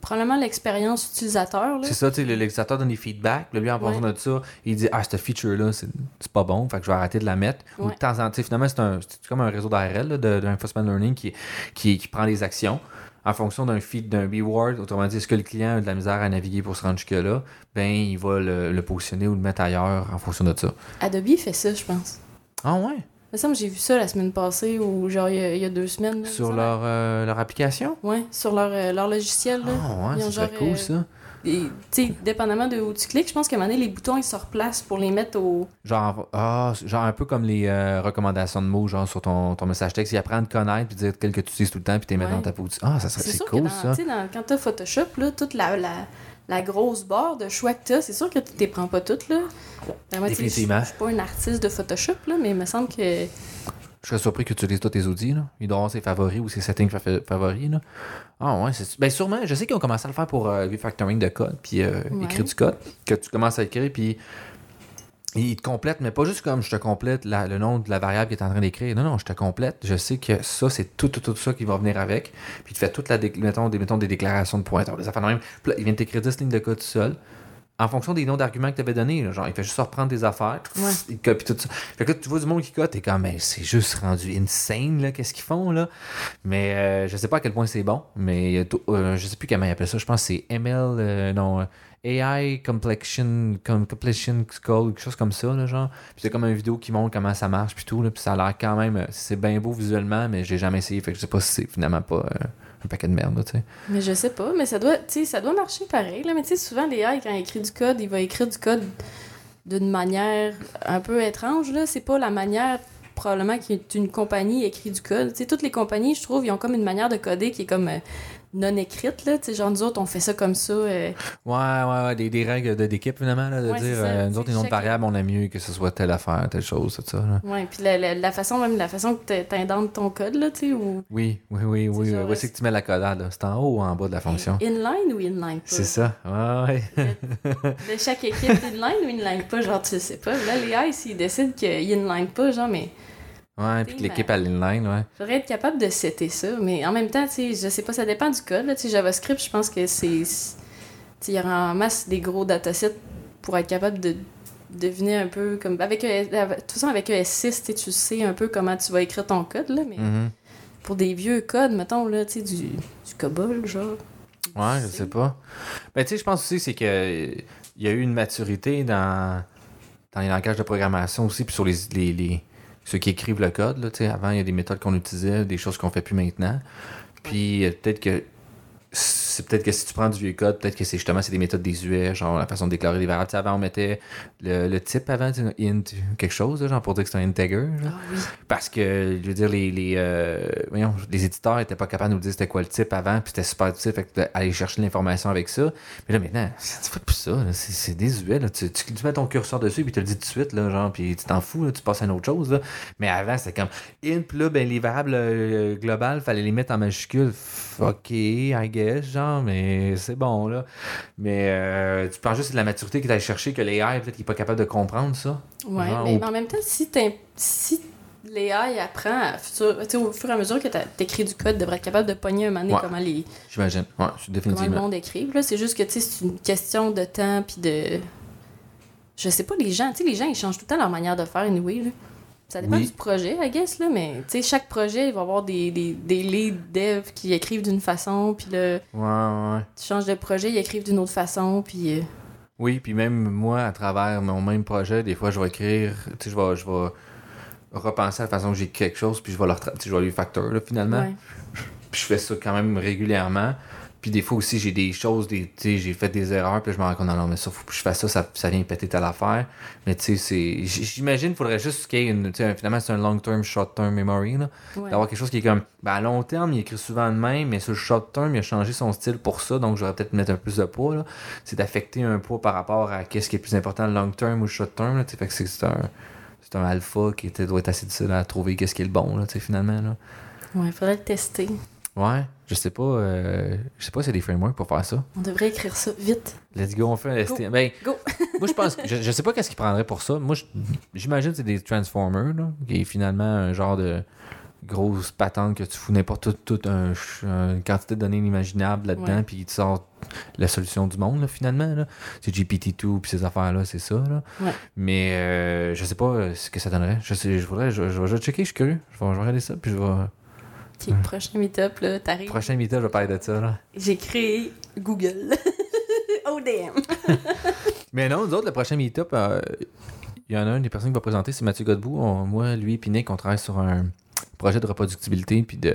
probablement l'expérience utilisateur. C'est ça, tu sais, le législateur donne des feedbacks. Là, lui, en fonction de ça, il dit Ah, cette feature-là, c'est c'est pas bon, fait que je vais arrêter de la mettre. Ou Ouais. de temps en temps, finalement, c'est comme un réseau d'ARL, reinforcement learning, qui, qui, qui prend les actions en fonction d'un feed, d'un reward. Autrement dit, est-ce que le client a de la misère à naviguer pour se rendre jusque-là Ben, il va le, le positionner ou le mettre ailleurs en fonction de ça. Adobe fait ça, je pense. Ah, ouais? Il me semble que j'ai vu ça la semaine passée, ou genre il y a, il y a deux semaines. là, il Sur leur, euh, leur application? Ouais, sur leur, euh, leur logiciel. Là. Ah, ouais, genre, cool, euh, ça. Et, tu sais, dépendamment de où tu cliques, je pense qu'à un moment donné, les boutons, ils se replacent pour les mettre au... Genre, ah, genre un peu comme les euh, recommandations de mots, genre sur ton, ton message texte. Il apprend à te connaître puis dire quel que tu utilises tout le temps puis t'es Ouais. dans ta peau. Ah, ça serait C'est cool que dans, ça. dans- quand t'as Photoshop, là, toute la, la, la grosse barre de choix que t'as, c'est sûr que tu t'es prends pas toutes, là. Ben, Définitivement. je suis pas un artiste de Photoshop, là, mais il me semble que... Je serais surpris que tu utilises tous tes outils. Là. Il doit avoir ses favoris ou ses settings fa- favoris. Là. Ah ouais, c'est. Ben sûrement, je sais qu'ils ont commencé à le faire pour euh, refactoring de code, puis euh, Ouais. écrire du code, que tu commences à écrire, puis il te complète, mais pas juste comme je te complète la- le nom de la variable qui est en train d'écrire. Non, non, je te complète. Je sais que ça, c'est tout, tout, tout ça qui va venir avec. Puis tu fais toute la, dé- mettons, des, mettons, des déclarations de pointeurs, des affaires de même. Puis là, il vient de t'écrire 10 lignes de code tout seul. En fonction des noms d'arguments que tu avais donnés, genre il fait juste reprendre des affaires, Ouais. il copie tout ça. Fait que là, tu vois du monde qui code, t'es comme, mais c'est juste rendu insane, là, qu'est-ce qu'ils font, là? Mais euh, je sais pas à quel point c'est bon, mais euh, euh, je sais plus comment ils appellent ça. Je pense que c'est ML, euh, non, euh, AI Complexion, com- Completion Code, quelque chose comme ça, là, genre. Puis c'est comme une vidéo qui montre comment ça marche, puis tout, là. Puis ça a l'air quand même, c'est bien beau visuellement, mais j'ai jamais essayé, fait que je sais pas si c'est finalement pas un paquet de merde, tu sais. Mais je sais pas, mais ça doit, ça doit marcher pareil, là. Mais tu sais, souvent, les AI, quand il écrit du code, il va écrire du code d'une manière un peu étrange, là. C'est pas la manière, probablement, qu'une compagnie écrit du code. Tu sais, toutes les compagnies, je trouve, ils ont comme une manière de coder qui est comme... euh, non écrite là tu sais genre nous autres on fait ça comme ça euh, Ouais, ouais, ouais, des, des règles de- d'équipe, finalement, là, de Ouais, dire, euh, nous autres, les noms de variables, on aime mieux que ce soit telle affaire, telle chose, tout ça, là. ouais puis la, la, la façon même la façon que t'indentes ton code là tu sais ou Oui, oui, oui, oui. Genre, Où c'est que tu mets la codade, là? C'est en haut ou en bas de la fonction? inline ou inline pas? C'est ça, ouais, ouais. de chaque équipe inline ou inline pas? Genre tu sais pas là les AI s'ils décident qu'ils inline pas genre mais Ouais, puis que l'équipe à l'inline, ouais. Faudrait être capable de setter ça, mais en même temps, tu sais, je sais pas, ça dépend du code. Là. JavaScript, je pense que c'est. Il y aura en masse des gros datasets pour être capable de deviner un peu comme. Avec ES de toute façon, avec ES6, tu sais, un peu comment tu vas écrire ton code, là, mais Mhm. pour des vieux codes, mettons, là, tu sais, du, du COBOL, genre. Ouais, je sais. sais pas. Mais tu sais, je pense aussi c'est que il y a eu une maturité dans, dans les langages de programmation aussi, puis sur les, les, les- ceux qui écrivent le code. Là, avant, il y a des méthodes qu'on utilisait, des choses qu'on fait plus maintenant. Puis euh, peut-être que c'est peut-être que si tu prends du vieux code, peut-être que c'est justement c'est des méthodes désuètes, genre la façon de déclarer des variables. Tu sais, avant, on mettait le, le type avant, int quelque chose, genre pour dire que c'est un integer. genre. Ah oui. Parce que, je veux dire, les, les, euh, voyons, les éditeurs n'étaient pas capables de nous dire c'était quoi le type avant, puis c'était super utile, fait que aller chercher l'information avec ça. Mais là, maintenant, tu fais plus ça, c'est, désuet. Là. Tu, tu, tu mets ton curseur dessus, puis tu te le dis tout de suite, là, genre, puis tu t'en fous, là, tu passes à une autre chose. Là. Mais avant, c'était comme int, puis là, ben, les variables euh, globales, fallait les mettre en majuscule. Ok, I guess, genre, mais c'est bon, là. Mais euh, tu penses juste que c'est de la maturité que tu chercher, que l'AI, peut-être qu'il n'est pas capable de comprendre ça. Ouais, Genre, mais, en même temps, si, si l'AI apprend à futur, tu au fur et à mesure que t'as- t'écris du code, devrait être capable de pogner un moment donné Ouais. comment, les, J'imagine. Ouais, c'est comment le définitivement. monde écrive. Là, c'est juste que tu sais, c'est une question de temps puis de. Je sais pas, les gens, tu sais, les gens, ils changent tout le temps leur manière de faire, anyway. Là. Ça dépend Oui. du projet, I guess, là, mais tu sais, chaque projet, il va y avoir des, des, des lead devs qui écrivent d'une façon, puis là, Ouais, ouais, ouais. tu changes de projet, ils écrivent d'une autre façon, puis. euh, Oui, puis même moi, à travers mon même projet, des fois, je vais écrire, tu sais, je vais, je vais repenser à la façon que j'ai quelque chose, puis je vais le sais, je vais lui facteur, là, finalement. ouais. Puis je fais ça quand même régulièrement. Puis des fois aussi, j'ai des choses, des, j'ai fait des erreurs, puis je me rends compte, non, non, mais ça, faut que je fasse ça, ça, ça vient péter telle affaire. Mais tu sais, c'est. J'imagine qu'il faudrait juste qu'il y ait une. Finalement, c'est un long-term, short-term memory, là. Ouais. D'avoir quelque chose qui est comme. Ben, à long terme, il écrit souvent de même, mais sur le short term, il a changé son style pour ça, donc j'aurais peut-être mettre un peu plus de poids, là. C'est d'affecter un poids par rapport à qu'est-ce qui est plus important, le long term ou le short term, là. tu. Fait que c'est un. C'est un alpha qui était, doit être assez difficile à trouver qu'est-ce qui est le bon, là, tu sais, finalement, là. Ouais, il faudrait le tester. Ouais, je sais pas. euh, je sais pas a des frameworks pour faire ça. On devrait écrire ça vite. Let's go, on fait un Go. STM. Ben, Go! moi, je pense. Je, je sais pas qu'est-ce qu'il prendrait pour ça. Moi, j'imagine que c'est des transformers, là, qui est finalement un genre de grosse patente que tu fous n'importe toute un une quantité de données inimaginables là-dedans, puis il te sort la solution du monde, là, finalement. Là. C'est GPT-2, puis ces affaires-là, c'est ça. Là. Ouais. Mais euh, je sais pas euh, ce que ça donnerait. Je, sais, je, voudrais, je, je vais juste checker, je suis curieux. Je vais, je vais regarder ça, puis je vais. Ok, prochain meet-up, là, t'arrives. Prochain meetup, je vais parler de ça. Là. J'ai créé Google. oh damn! Mais non, nous autres, le prochain meetup, euh, il y en a une des personnes qui va présenter, c'est Mathieu Godbout. On- moi, lui et Nick, on travaille sur un projet de reproductibilité, puis de...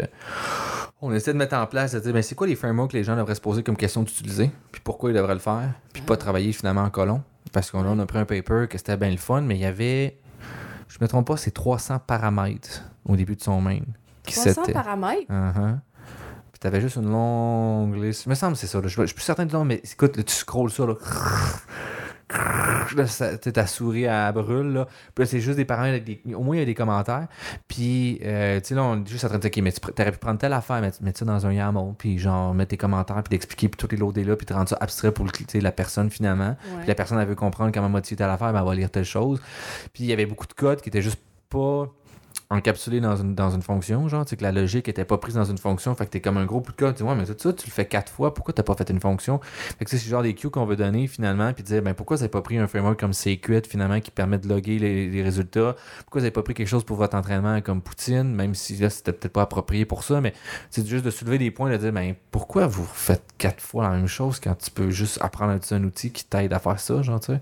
On essaie de mettre en place, de dire, ben, c'est quoi les frameworks que les gens devraient se poser comme question d'utiliser, puis pourquoi ils devraient le faire, puis pas travailler finalement en colon. Parce qu'on on a pris un paper que c'était bien le fun, mais il y avait, je me trompe pas, c'est 300 paramètres au début de son main. Qui 300 c'était? paramètres? Uh-huh. Puis t'avais juste une longue liste. Il me semble que c'est ça. là. Je, je suis plus certain du nom, mais écoute, là, tu scrolls ça. Là. Là, ça- ta souris à brûle. Là. Puis là, c'est juste des paramètres. avec des- Au moins, il y a des commentaires. Puis, euh, tu sais, là, on est juste en train de dire, OK, mais tu pu prendre telle affaire, mettre, mettre ça dans un YAML, puis genre, mettre tes commentaires, puis t'expliquer, puis tout les loader là, puis te rendre ça abstrait pour le, tu sais, la personne finalement. Puis la personne, elle veut comprendre comment modifier telle affaire, ben, elle va lire telle chose. Puis il y avait beaucoup de codes qui étaient juste pas encapsulés dans une, dans une fonction, genre, sais, que la logique était pas prise dans une fonction, fait que t'es comme un gros bout de tu dis, ouais, mais tout ça, tu le fais quatre fois, pourquoi t'as pas fait une fonction? Fait que c'est ce genre des cues qu'on veut donner finalement, puis dire, ben pourquoi vous pas pris un framework comme Sequit finalement qui permet de loguer les, résultats? Pourquoi vous pas pris quelque chose pour votre entraînement comme Poutine, même si là, c'était peut-être pas approprié pour ça, mais c'est juste de soulever des points, de dire, ben pourquoi vous faites quatre fois la même chose quand tu peux juste apprendre utiliser un outil qui t'aide à faire ça, genre, tu sais?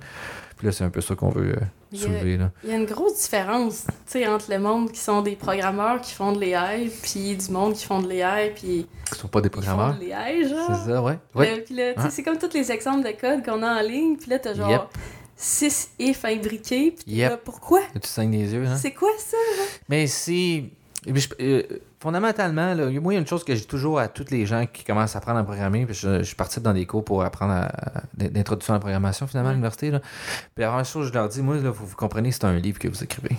Puis là, c'est un peu ça qu'on veut euh, soulever, là. Il y a une grosse différence, entre le monde qui sont des programmeurs qui font de l'AI, puis du monde qui font de l'AI, puis Ils sont pas des font programmeurs. de l'AI, genre. C'est ça, ouais. Là- Puis là, Ouais. c'est comme tous les exemples de code qu'on a en ligne, puis là, t'as genre Yep. 6 if imbriqués, puis Yep. là, pourquoi? Tu saignes des yeux, hein? C'est quoi ça? Mais c'est. mais je- euh, fondamentalement, là, moi, il y a une chose que j'ai toujours à tous les gens qui commencent à apprendre à programmer. Puis je, je participe dans des cours pour apprendre à, d'introduction à la programmation, finalement, à l'université. Puis la première chose que je leur dis, moi, là, vous, vous comprenez, c'est un livre que vous écrivez.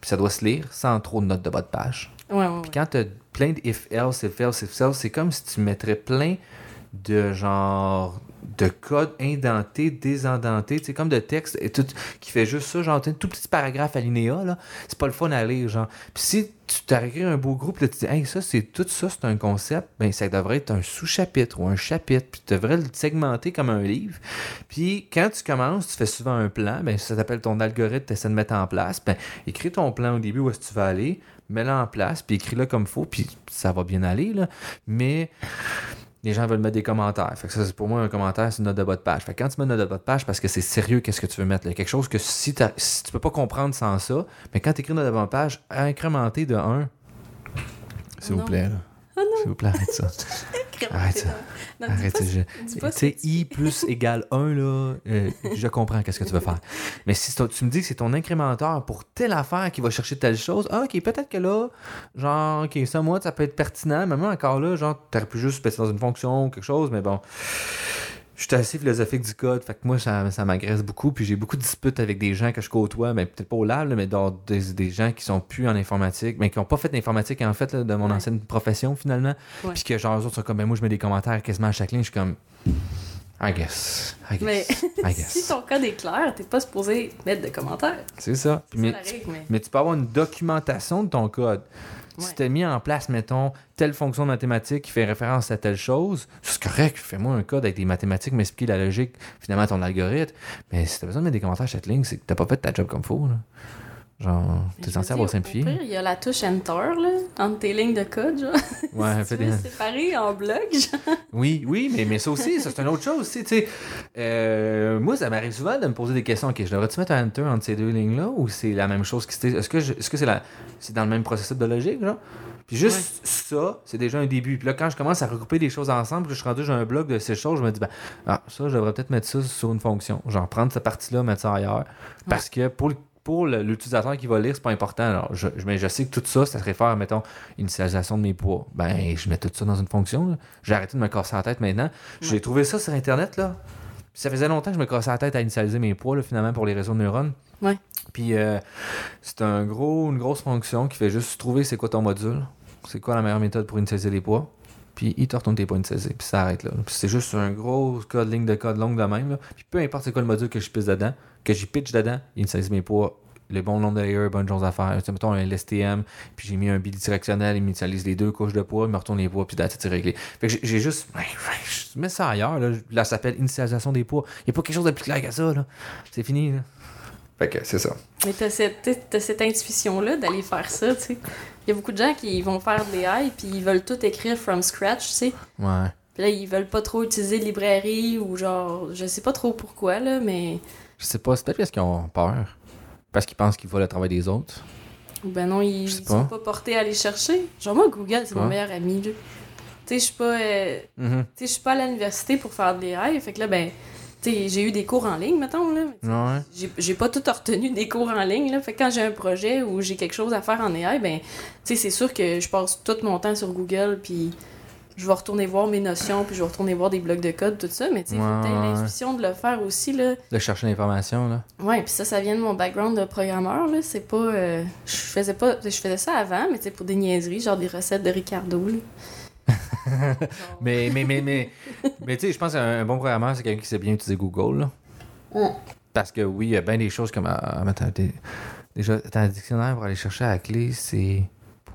Puis ça doit se lire sans trop de notes de bas de page. Ouais, ouais. Puis quand tu as plein de if else, if else, if else, c'est comme si tu mettrais plein de genre de code indenté, désendenté, sais, comme de texte et tout, qui fait juste ça, genre, un tout petit paragraphe alinéa, là, c'est pas le fun à lire, genre. Puis si tu écrit un beau groupe, là, tu dis, hey, ça, c'est tout ça, c'est un concept, ben, ça devrait être un sous-chapitre ou un chapitre, puis tu devrais le segmenter comme un livre. Puis quand tu commences, tu fais souvent un plan, ben, ça s'appelle ton algorithme, tu essaies de mettre en place, ben, écris ton plan au début où est-ce que tu vas aller, mets-le en place, puis écris-le comme faut, puis ça va bien aller, là. Mais les gens veulent mettre des commentaires. Fait que ça, c'est pour moi, un commentaire, c'est une note de bas de page. Fait que quand tu mets une note de bas de page, parce que c'est sérieux, qu'est-ce que tu veux mettre? Là? Quelque chose que si, t'as- si tu peux pas comprendre sans ça, mais quand tu écris une note de bas de page, incrémenter de 1. S'il vous plaît, là. Oh non. S'il vous plaît, arrête ça. Arrête ça. Non, dis Arrête pas ça. je- dis i plus égale 1, là, euh, je comprends qu'est-ce que tu veux faire. Mais si tu me dis que c'est ton incrémenteur pour telle affaire qui va chercher telle chose, ah, ok, peut-être que là, genre, ok, ça, moi, ça peut être pertinent, mais moi, encore là, genre, t'aurais pu juste passer dans une fonction ou quelque chose, mais bon. Je suis assez philosophique du code, fait que moi, ça, ça m'agresse beaucoup, puis j'ai beaucoup de disputes avec des gens que je côtoie, mais peut-être pas au lab, là, mais dans des, des gens qui sont plus en informatique, mais qui ont pas fait d'informatique, en fait, là, de mon Ouais. ancienne profession, finalement. Puis que, genre, eux autres sont comme, ben, moi, je mets des commentaires quasiment à chaque ligne, je suis comme, I guess, I guess, Mais I guess. si ton code est clair, t'es pas supposé mettre de commentaires. C'est ça. Mais, ça la règle, mais... mais tu peux avoir une documentation de ton code. Si Ouais. tu as mis en place, mettons, telle fonction de mathématique qui fait référence à telle chose, c'est correct, fais-moi un code avec des mathématiques, m'expliquer la logique, finalement, ton algorithme. Mais si tu as besoin de mettre des commentaires à chaque ligne, c'est que tu pas fait ta job comme faut. Là. Genre, Mais tu es je censé avoir simplifié. pire, Il y a la touche Enter, là, entre tes lignes de code, genre. Ouais, tu fais veux séparer en blocs, genre. Oui, oui, mais, mais ça aussi, ça c'est une autre chose aussi, tu sais. Euh, moi, ça m'arrive souvent de me poser des questions. Ok, je devrais-tu mettre un enter entre ces deux lignes-là ou c'est la même chose qui c'était. Est-ce que je- est-ce que c'est la c'est dans le même processus de logique, genre? Puis juste ça, c'est déjà un début. Puis là, quand je commence à regrouper des choses ensemble, je suis rendu, j'ai un bloc de ces choses, je me dis, ben, ah, ça, je devrais peut-être mettre ça sur une fonction. Genre, prendre cette partie-là, mettre ça ailleurs. Parce que pour le- pour l'utilisateur qui va lire, c'est pas important. Alors, je, je- mais je sais que tout ça, ça se réfère, mettons, initialisation de mes poids. Ben, je mets tout ça dans une fonction. J'ai arrêté de me casser la tête maintenant. J'ai trouvé ça sur Internet, là. Puis ça faisait longtemps que je me cassais la tête à initialiser mes poids, là, finalement, pour les réseaux de neurones. Ouais. Puis euh, c'est un gros, une grosse fonction qui fait juste trouver c'est quoi ton module, c'est quoi la meilleure méthode pour initialiser les poids, puis il te retourne tes poids initialisés, puis ça arrête là. Puis c'est juste un gros code, ligne de code longue de même. Là. Puis peu importe c'est quoi le module que je pisse dedans, que j'y pitch dedans, il initialise mes poids, le bon nombre de layers, bonnes choses à faire. Tu sais, mettons un LSTM, puis j'ai mis un bidirectionnel, il m'initialise les deux couches de poids, il me retourne les poids, puis c'est réglé. Fait que j'ai- juste. Je mets ça ailleurs, là. Là, ça s'appelle initialisation des poids. Il n'y a pas quelque chose de plus clair que ça, là. C'est fini, là. Fait que c'est ça. Mais t'as cette, cette intuition-là d'aller faire ça, tu sais. Il y a beaucoup de gens qui vont faire de l'AI puis ils veulent tout écrire from scratch, tu sais. Ouais. Puis là, ils veulent pas trop utiliser de librairie ou genre, je sais pas trop pourquoi, là, mais. Je sais pas, c'est peut-être parce qu'ils ont peur. Parce qu'ils pensent qu'ils volent le travail des autres. Ben non, ils, sont pas. pas portés à aller chercher. Genre, moi, Google, c'est mon meilleur ami, là. Tu sais, je suis pas. euh, Mhm. Tu sais, je suis pas à l'université pour faire de l'AI, fait que là, ben. J'ai eu des cours en ligne, mettons, là. Ouais. J'ai- pas tout retenu des cours en ligne, là. Fait que quand j'ai un projet ou j'ai quelque chose à faire en AI, ben, c'est sûr que je passe tout mon temps sur Google, puis je vais retourner voir mes notions, puis je vais retourner voir des blocs de code, tout ça. Mais tu sais, Ouais, l'intuition de le faire aussi, là. De chercher l'information, là. Ouais, puis ça, ça vient de mon background de programmeur, là. C'est pas... euh, je faisais pas... Je faisais ça avant, mais pour des niaiseries, genre des recettes de Ricardo, là. Mais, mais, mais, mais, mais tu sais, je pense qu'un un bon programmeur, c'est quelqu'un qui sait bien utiliser Google, là. Mm. Parce que oui, il y a bien des choses comme. ah, mais attends, déjà, t'as un dictionnaire pour aller chercher à la clé, c'est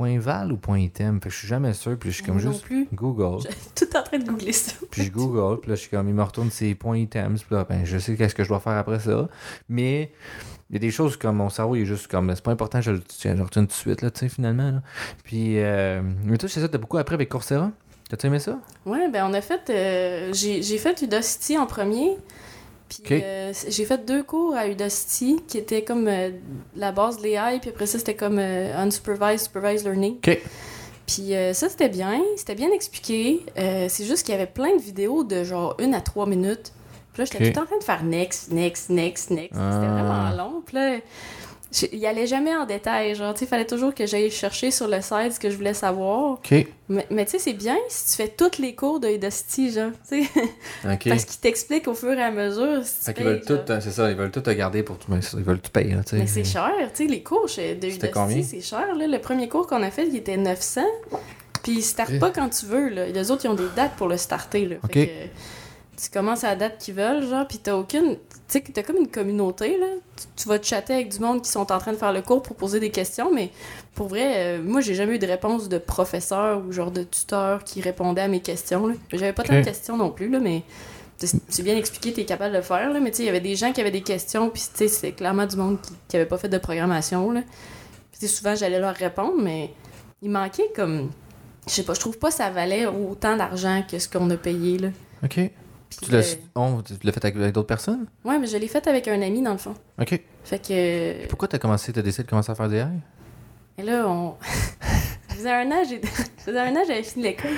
point val ou point item? Fait que je suis jamais sûr, puis je suis comme non juste plus. Google. Tout en train de googler ça. Puis je Google, puis là, je suis comme, il me retourne ses points items, puis là, ben, je sais qu'est-ce que je dois faire après ça. Mais il y a des choses comme mon cerveau, il est juste comme, c'est pas important, je le tiens, je le retiens tout de suite, là, tu sais, finalement. Là. Puis, euh, mais toi, c'est ça, t'as beaucoup appris avec Coursera? T'as-tu aimé ça? Ouais, ben on a fait. euh, j'ai fait Udacity en premier. Puis euh, j'ai fait deux cours à Udacity qui étaient comme euh, la base de l'AI, puis après ça c'était comme unsupervised, supervised learning. OK. Puis ça c'était bien, c'était bien expliqué. C'est juste qu'il y avait plein de vidéos de genre une à trois minutes. Puis là j'étais Ok. tout en train de faire next, next, next, next. Ah. C'était vraiment long. Puis là, il allait jamais en détail. Genre, il fallait toujours que j'aille chercher sur le site ce que je voulais savoir. Mais, mais tu sais, c'est bien si tu fais tous les cours de Udacity, genre, tu sais. OK. Parce qu'ils t'expliquent au fur et à mesure. Si tu Fait qu'ils payes, veulent tout, hein, c'est ça, ils veulent tout te garder pour tout, mais ils veulent tout payer, sais. Mais c'est cher, tu sais, les cours de? Udacity, c'est cher, là. Le premier cours qu'on a fait, il était 900. Puis il starte Ok. pas quand tu veux, là. Les autres, ils ont des dates pour le starter, là. Fait que tu commences à la date qu'ils veulent, genre, puis t'as aucune. Tu sais, t'as comme une communauté, là. Tu, tu vas te chatter avec du monde qui sont en train de faire le cours pour poser des questions, mais pour vrai, euh, moi, j'ai jamais eu de réponse de professeur ou genre de tuteur qui répondait à mes questions, là. J'avais pas tant de questions non plus, là, mais. c'est- C'est bien expliqué, t'es capable de le faire, là, mais tu sais, il y avait des gens qui avaient des questions, puis tu sais, c'était clairement du monde qui, qui avait pas fait de programmation, là. Puis souvent, j'allais leur répondre, mais il manquait comme. Je sais pas, je trouve pas que ça valait autant d'argent que ce qu'on a payé, là. OK. Puis Tu l'as fait avec, d'autres personnes? Ouais, mais je l'ai fait avec un ami, dans le fond. OK. Fait que. Pourquoi t'as commencé, t'as décidé de commencer à faire des airs? Et là, on. ça faisait un an, j'ai- ça faisait un an, j'avais fini l'école.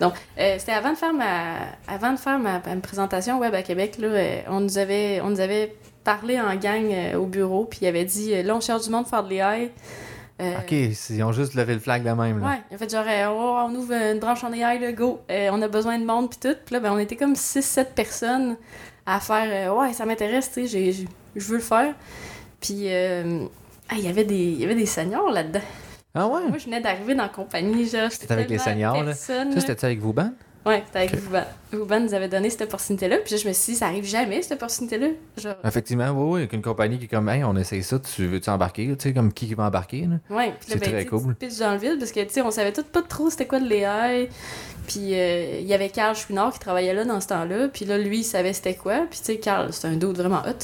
Donc, euh, c'était avant de faire ma. Avant de faire ma, ma présentation web à Québec, là, euh, on nous avait. On nous avait parlé en gang euh, au bureau, puis il avait dit là, on cherche du monde pour faire de l'AI. Euh, OK, ils ont juste levé le flag de même, là. Ouais, a fait genre, euh, Oh, on ouvre une branche en AI, là, go. Euh, on a besoin de monde, puis tout. Puis là, ben, on était comme 6-7 personnes à faire, euh, ouais, ça m'intéresse, tu sais, je veux le faire. Puis, ah, il y avait des, il y avait des seniors là-dedans. Ah ouais? Moi, je venais d'arriver dans la compagnie, genre. C'était avec les seniors, là? Ça, c'était avec vous, Ben? Ouais, c'était avec Ok. Vouban. Vouban nous avait donné cette opportunité-là. Puis là, je me suis dit, ça arrive jamais, cette opportunité-là. Genre, Effectivement, oui, oui, avec une compagnie qui est comme, hey, on essaye ça, tu veux-tu embarquer? Tu sais, comme qui qui va embarquer, là? Ouais, puis là, C'est ben, très cool. pitches dans le vide parce que, tu sais, on savait tout pas trop c'était quoi de l'AI. Puis euh, il y avait Carl Chouinard qui travaillait là dans ce temps-là. Puis là, lui, il savait c'était quoi. Puis tu sais, Carl, c'est un dude vraiment hot.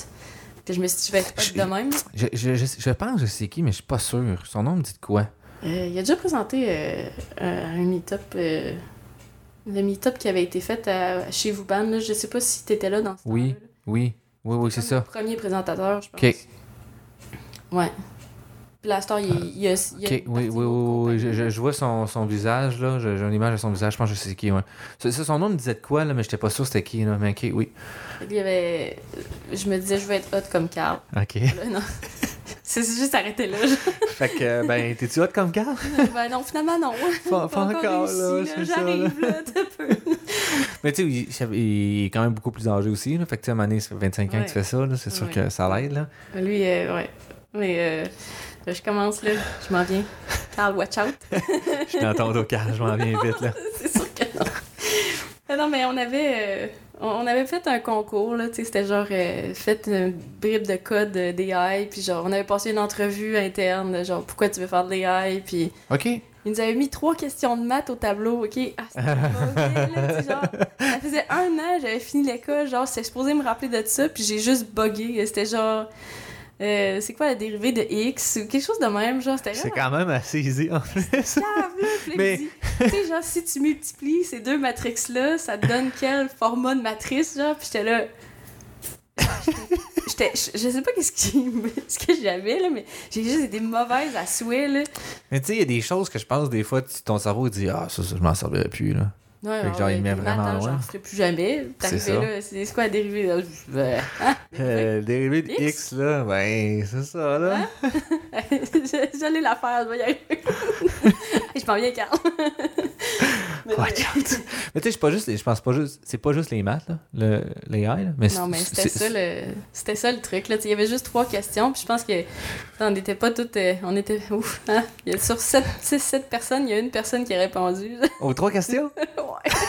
Puis je me suis dit, je vais être hot de même. Je, je, je, je pense que je sais qui, mais je suis pas sûr. Son nom me dit de quoi? Euh, il a déjà présenté euh, un un meet-up. Euh, le meet-up qui avait été fait à- chez Vouban. Là. Je sais pas si t'étais là dans ce Oui. Oui, oui, oui, c'est ça. Premier présentateur, je pense. OK. Ouais. Puis la star, il, il y a. il y a oui, oui, oui, oui, je, je- vois son, son visage, là. J'ai une image de son visage, je pense que je sais qui, ouais. Ça, son nom me disait de quoi, là, mais j'étais pas sûr c'était qui, là. Mais OK, oui. Il y avait... Je me disais, je veux être hot comme Carl. OK. Là, non. C'est juste arrêté là. fait que, ben, t'es-tu hot comme Carl? ben non, finalement, non. Pas, pas encore, là, c'est ça. J'arrive, là, t'as peu. Mais tu sais, il, il est quand même beaucoup plus âgé aussi, là. Fait que, tu sais, à un moment donné, ça fait 25 ans que tu fais ça, là. C'est sûr Ouais. que ça l'aide, là. Lui, euh, ouais. Mais euh, là, je commence, là. Je m'en viens. Carl, watch out. Je ton dos, Carl, je m'en viens vite, là. C'est sûr que non. Non, mais on avait, euh, on avait fait un concours, là, tu sais, c'était genre, euh, fait une bribe de code euh, d'AI, puis genre, on avait passé une entrevue interne, genre, pourquoi tu veux faire de l'AI, puis OK. il nous avait mis trois questions de maths au tableau, ok? Ah, c'était là, genre, ça faisait un an, j'avais fini l'école, genre, c'est supposé me rappeler de ça, puis j'ai juste buggé, c'était genre... euh, c'est quoi la dérivée de x ou quelque chose de même genre C'est vraiment quand même assez easy, en plus. grave, Mais- tu sais, genre, si tu multiplies ces deux matrices-là, ça te donne quel format de matrice, genre? Puis j'étais là. J'étais, je je sais pas qu'est-ce, qui, ce que j'avais, là, mais j'ai juste été mauvaise à souhait, là. Mais tu sais, il y a des choses que je pense, des fois, ton cerveau dit Ah, ça, ça je m'en servirais plus, là. Ouais, Fait que genre, il met vraiment hein, loin. Ferai plus jamais. C'est là, c'est quoi la dérivée, là? Hein? Euh, dérivé de X? X, là, ben, c'est ça, là. Je- J'allais la faire, je vais y arriver. je m'en viens, Carl. Mais- Ouais, mais tu sais, je pas juste, je pense pas juste, c'est pas juste les maths, là, le, les AI, là. Mais Non, mais c'était ça le c'était ça le truc là, il y avait juste trois questions, puis je pense que on n'était pas toutes euh, on était ouf, hein? Sur 7 6 7 personnes, il y a une personne qui a répondu. Aux trois questions? Ouais.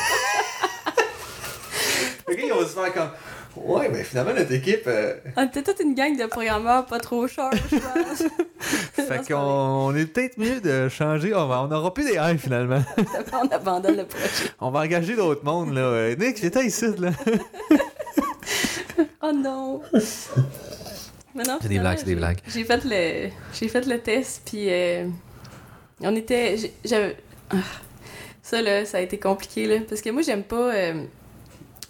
Ok, ils vont se faire comme. Ouais, mais finalement, notre équipe. euh, On était toute une gang de programmeurs pas trop sharp, je pense. Fait qu'on on est peut-être mieux de changer. On, va- on aura plus des AI finalement. on abandonne le projet. On va engager d'autres mondes, là. Euh, Nick, j'étais ici, là. Oh non. Mais non, C'est des blagues, c'est des j'ai- blagues. J'ai fait le j'ai fait le test puis euh, on était j'ai- j'avais ah, ça là, ça a été compliqué là parce que moi j'aime pas euh,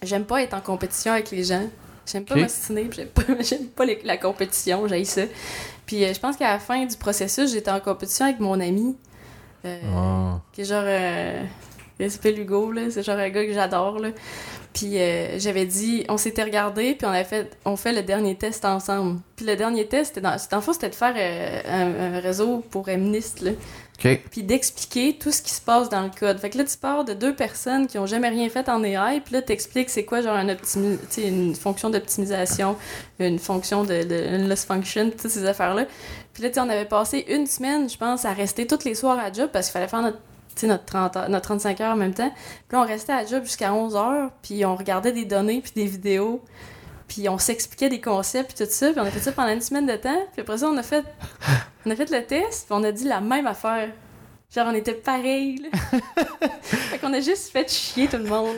j'aime pas être en compétition avec les gens. J'aime pas Ok. m'ostiner, puis j'aime pas, j'aime pas les- la compétition, j'ai ça. Puis euh, je pense qu'à la fin du processus, j'étais en compétition avec mon ami. euh, Oh. qui est genre. S'appelle Hugo, là. C'est genre un gars que j'adore, là. Puis euh, j'avais dit, on s'était regardé, puis on a fait, on fait le dernier test ensemble. Puis le dernier test, c'était dans, c'était- en fait, c'était de faire euh, un, un réseau pour féministes, là. Puis d'expliquer tout ce qui se passe dans le code. Fait que là, tu pars de deux personnes qui ont jamais rien fait en AI, puis là, t'expliques c'est quoi, genre, un une fonction d'optimisation, une fonction de, de une loss function, toutes ces affaires-là. Puis là, tu on avait passé une semaine, je pense, à rester tous les soirs à job parce qu'il fallait faire notre notre, 30 heures- notre 35 heures en même temps. Puis là, on restait à la job jusqu'à 11 heures, puis on regardait des données, puis des vidéos, puis on s'expliquait des concepts, puis tout ça. Puis on a fait ça pendant une semaine de temps. Puis après ça, on a fait, on a fait le test, puis on a dit la même affaire. Genre, on était pareil, là. fait qu'on a juste fait chier tout le monde.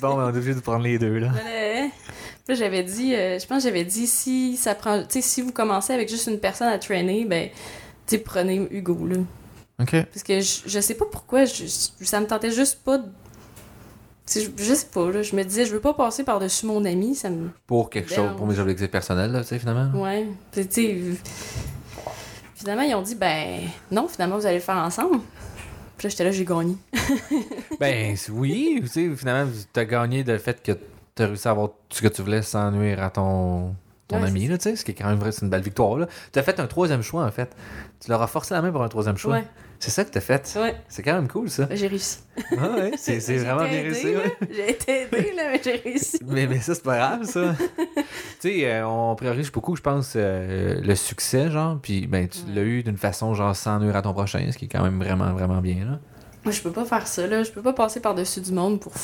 bon, on est obligé de prendre les deux, là. Ouais. Puis j'avais dit, euh, je pense que j'avais dit, si ça prend, tu sais, si vous commencez avec juste une personne à traîner, ben, tu prenez Hugo, là. OK. Parce que je, je sais pas pourquoi, je, ça me tentait juste pas de. tu sais, Je, je sais pas, là. Je me disais, je veux pas passer par-dessus mon ami, ça me. Pour quelque chose, pour mes objectifs personnels, là, tu sais, finalement. Ouais. Puis, tu sais. Finalement, ils ont dit, ben, non, finalement, vous allez le faire ensemble. Puis là, j'étais là, j'ai gagné. Ben oui, tu sais, finalement, tu as gagné le fait que tu as réussi à avoir ce que tu voulais sans nuire à ton, ton Ouais, ami, là, tu sais, ce qui est quand même vrai, c'est une belle victoire. là. Tu as fait un troisième choix, en fait. Tu leur as forcé la main pour un troisième choix. Ouais, C'est ça que tu as fait? ouais. C'est quand même cool, ça. J'ai réussi. Ah ouais, c'est vraiment bien réussi. ouais. J'ai été aidée, là, mais j'ai réussi. Mais, mais ça, c'est pas grave, ça. tu sais, euh, on priorise beaucoup, je pense, euh, le succès, genre, puis ben, tu l'as eu d'une façon, genre, sans nuire à ton prochain, ce qui est quand même vraiment, vraiment bien, là. Moi, je peux pas faire ça, là. Je peux pas passer par-dessus du monde pour. Tu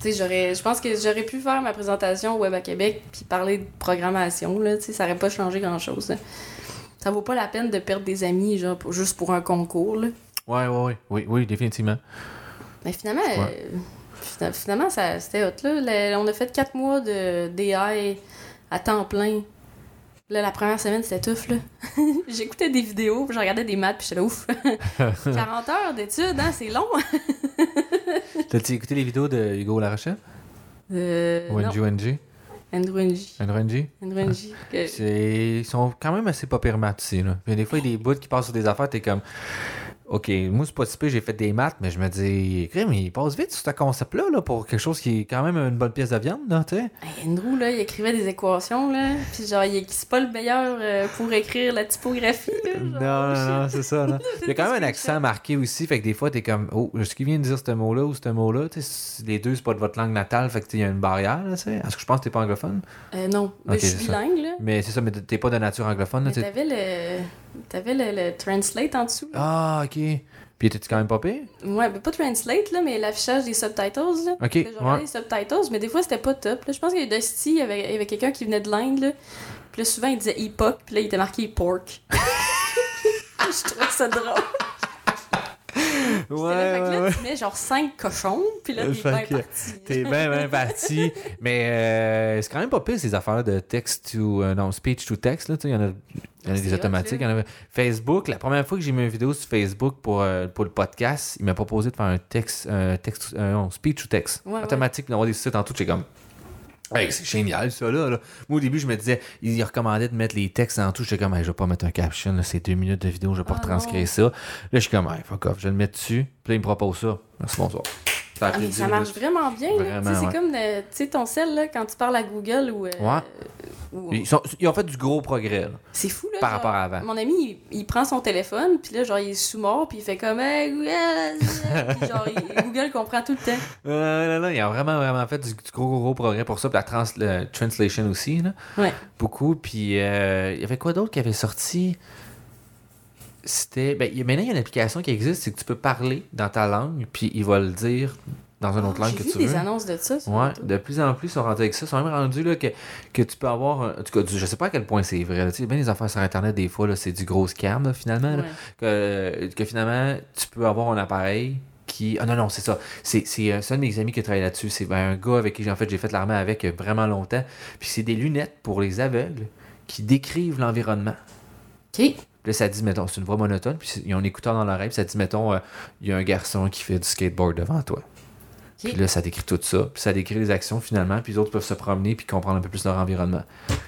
sais, j'aurais. Je pense que j'aurais pu faire ma présentation au Web à Québec puis parler de programmation, là. Tu sais, ça aurait pas changé grand-chose. Ça vaut pas la peine de perdre des amis, genre, pour- juste pour un concours, là. Ouais, ouais, ouais. Oui, oui, définitivement. Mais finalement, Ouais. euh, fina- finalement, ça, c'était hot, là. Le- on a fait quatre mois de DI à temps plein. Là, la première semaine, c'était tough, là. J'écoutais des vidéos, puis je regardais des maths, puis j'étais là, ouf. 40 heures d'études, hein, c'est long. T'as-tu écouté les vidéos de Hugo Larochelle? Euh, Ou non. Andrew NG. que- C'est- Ils sont quand même assez pas sais, là. Des fois, il y a des bouts qui passent sur des affaires, t'es comme... OK, moi, c'est pas si j'ai fait des maths, mais je me dis... Crème, il passe vite sur ce concept-là, là, pour quelque chose qui est quand même une bonne pièce de viande, là, tu sais. Hey, Andrew, là, il écrivait des équations, là. Puis genre, il c'est pas le meilleur euh, pour écrire la typographie, là. genre, Non, non, non, c'est ça, là. Il y a quand même un accent marqué aussi, fait que des fois, t'es comme, oh, ce qui vient de dire ce mot-là ou ce mot-là, tu sais, les deux, c'est pas de votre langue natale, fait que il y a une barrière, là, tu sais. Est-ce que je pense que t'es pas anglophone? Euh, non, mais Ok, je suis bilingue, là. Mais c'est ça, mais t'es pas de nature anglophone, là, Mais tu sais. t'avais le... T'avais le, le translate en dessous. là. Ah, ok. Puis étais-tu quand même pas pire? Ouais, mais pas translate, là, mais l'affichage des subtitles, là. Ok, je regardais ouais. les subtitles, mais des fois, c'était pas top. Là. Je pense qu'il y a Dusty, il y avait, quelqu'un qui venait de l'Inde, là. Puis là, souvent, il disait epoch, puis là, il était marqué pork. je trouvais ça drôle. C'était là, fait que là, tu mets genre 5 cochons, puis là, t'es bien que parti. T'es bien, bien parti. Mais euh, c'est quand même pas pire, ces affaires de text to. euh, non, speech to text. Là, tu sais, il y en a, il y en a C'est des automatiques. là. il y en a- Facebook, la première fois que j'ai mis une vidéo sur Facebook pour, euh, pour le podcast, il m'a proposé de faire un texte. Un texte non, speech to text. Ouais, ouais. automatique, d'avoir des sites en tout. J'ai comme. Hey, c'est génial, ça, là, là. Moi, au début, je me disais, il recommandait de mettre les textes en tout. J'étais comme, hey, je vais pas mettre un caption, c'est deux minutes de vidéo, je vais pas Ah, retranscrire non. ça. Là, je suis comme, hey, fuck off, je vais le mettre dessus. Puis là, il me propose ça. Merci, bonsoir. Ça Ah, ça marche vraiment bien. là. Vraiment, ouais. C'est comme sais, ton sel, là, quand tu parles à Google ou. euh, Ouais. ou- Ils, sont- ils ont fait du gros progrès là, C'est fou, là. par genre, rapport à avant. Mon ami, il, il prend son téléphone, puis là, genre, il est sous-mort, puis il fait comme, hey, Google! Puis genre, il- Google comprend tout le temps. Euh, non, ils ont vraiment, vraiment fait du, du gros, gros, gros progrès pour ça. Puis la trans, le translation aussi, là, Ouais. beaucoup. Puis euh, il y avait quoi d'autre qui avait sorti? C'était. Ben, maintenant, il y a une application qui existe, c'est que tu peux parler dans ta langue, puis il va le dire dans une autre Ah, langue J'ai que vu tu des veux. annonces de ça. Ouais, de plus en plus, ils sont rendus avec ça. Ils sont même rendus là, que, que tu peux avoir. un- En tout cas, je sais pas à quel point c'est vrai. là. Tu sais, bien les affaires sur Internet, des fois, c'est du gros scam, là, finalement. là. Ouais. que, que finalement, tu peux avoir un appareil qui. Ah non, non, c'est ça. C'est, euh, un de mes amis qui travaille là-dessus. C'est ben, un gars avec qui en fait, j'ai fait l'armée avec euh, vraiment longtemps. Puis c'est des lunettes pour les aveugles qui décrivent l'environnement. OK. Puis Là, ça dit, mettons, c'est une voix monotone, puis ils ont un écouteur dans l'oreille, puis ça dit, mettons, euh, il y a un garçon qui fait du skateboard devant toi. Puis là, ça décrit tout ça, puis ça décrit les actions finalement, puis les autres peuvent se promener puis comprendre un peu plus leur environnement.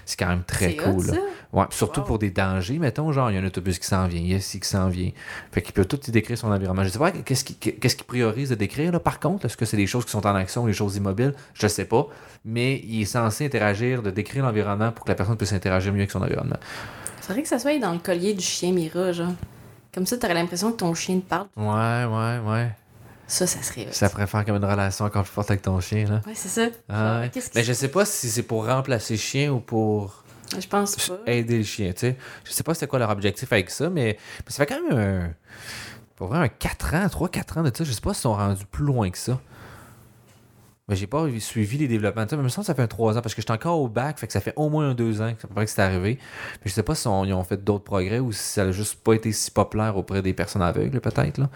C'est quand même très hot, cool. là. ça. Ouais, surtout Wow. pour des dangers, mettons, genre, il y a un autobus qui s'en vient, il y a ci qui s'en vient. Fait qu'il peut tout décrire son environnement. Je sais pas qu'est-ce qu'il priorise de décrire, là, par contre? Est-ce que c'est des choses qui sont en action, les choses immobiles? Je sais pas. Mais il est censé interagir, de décrire l'environnement pour que la personne puisse interagir mieux avec son environnement. Faudrait que ça soit dans le collier du chien Mira, genre. Comme ça, t'aurais l'impression que ton chien te parle. Ouais, ouais, ouais. Ça, ça serait. Ça pourrait faire comme une relation encore plus forte avec ton chien, là. Ouais, c'est ça. Ah, ouais. Mais je sais pas si c'est pour remplacer le chien ou pour Je pense pas. aider le chien, tu sais. Je sais pas c'est quoi leur objectif avec ça, mais, mais ça fait quand même un... Pour vrai, un 4 ans, 3-4 ans de ça, je sais pas s'ils sont rendus plus loin que ça. Mais j'ai pas suivi les développements de ça. Mais me semble que ça fait un 3 ans parce que j'étais encore au bac, fait que ça fait au moins un 2 ans que, que c'est arrivé. Mais je sais pas si ils ont fait d'autres progrès ou si ça a juste pas été si populaire auprès des personnes aveugles, peut-être. là.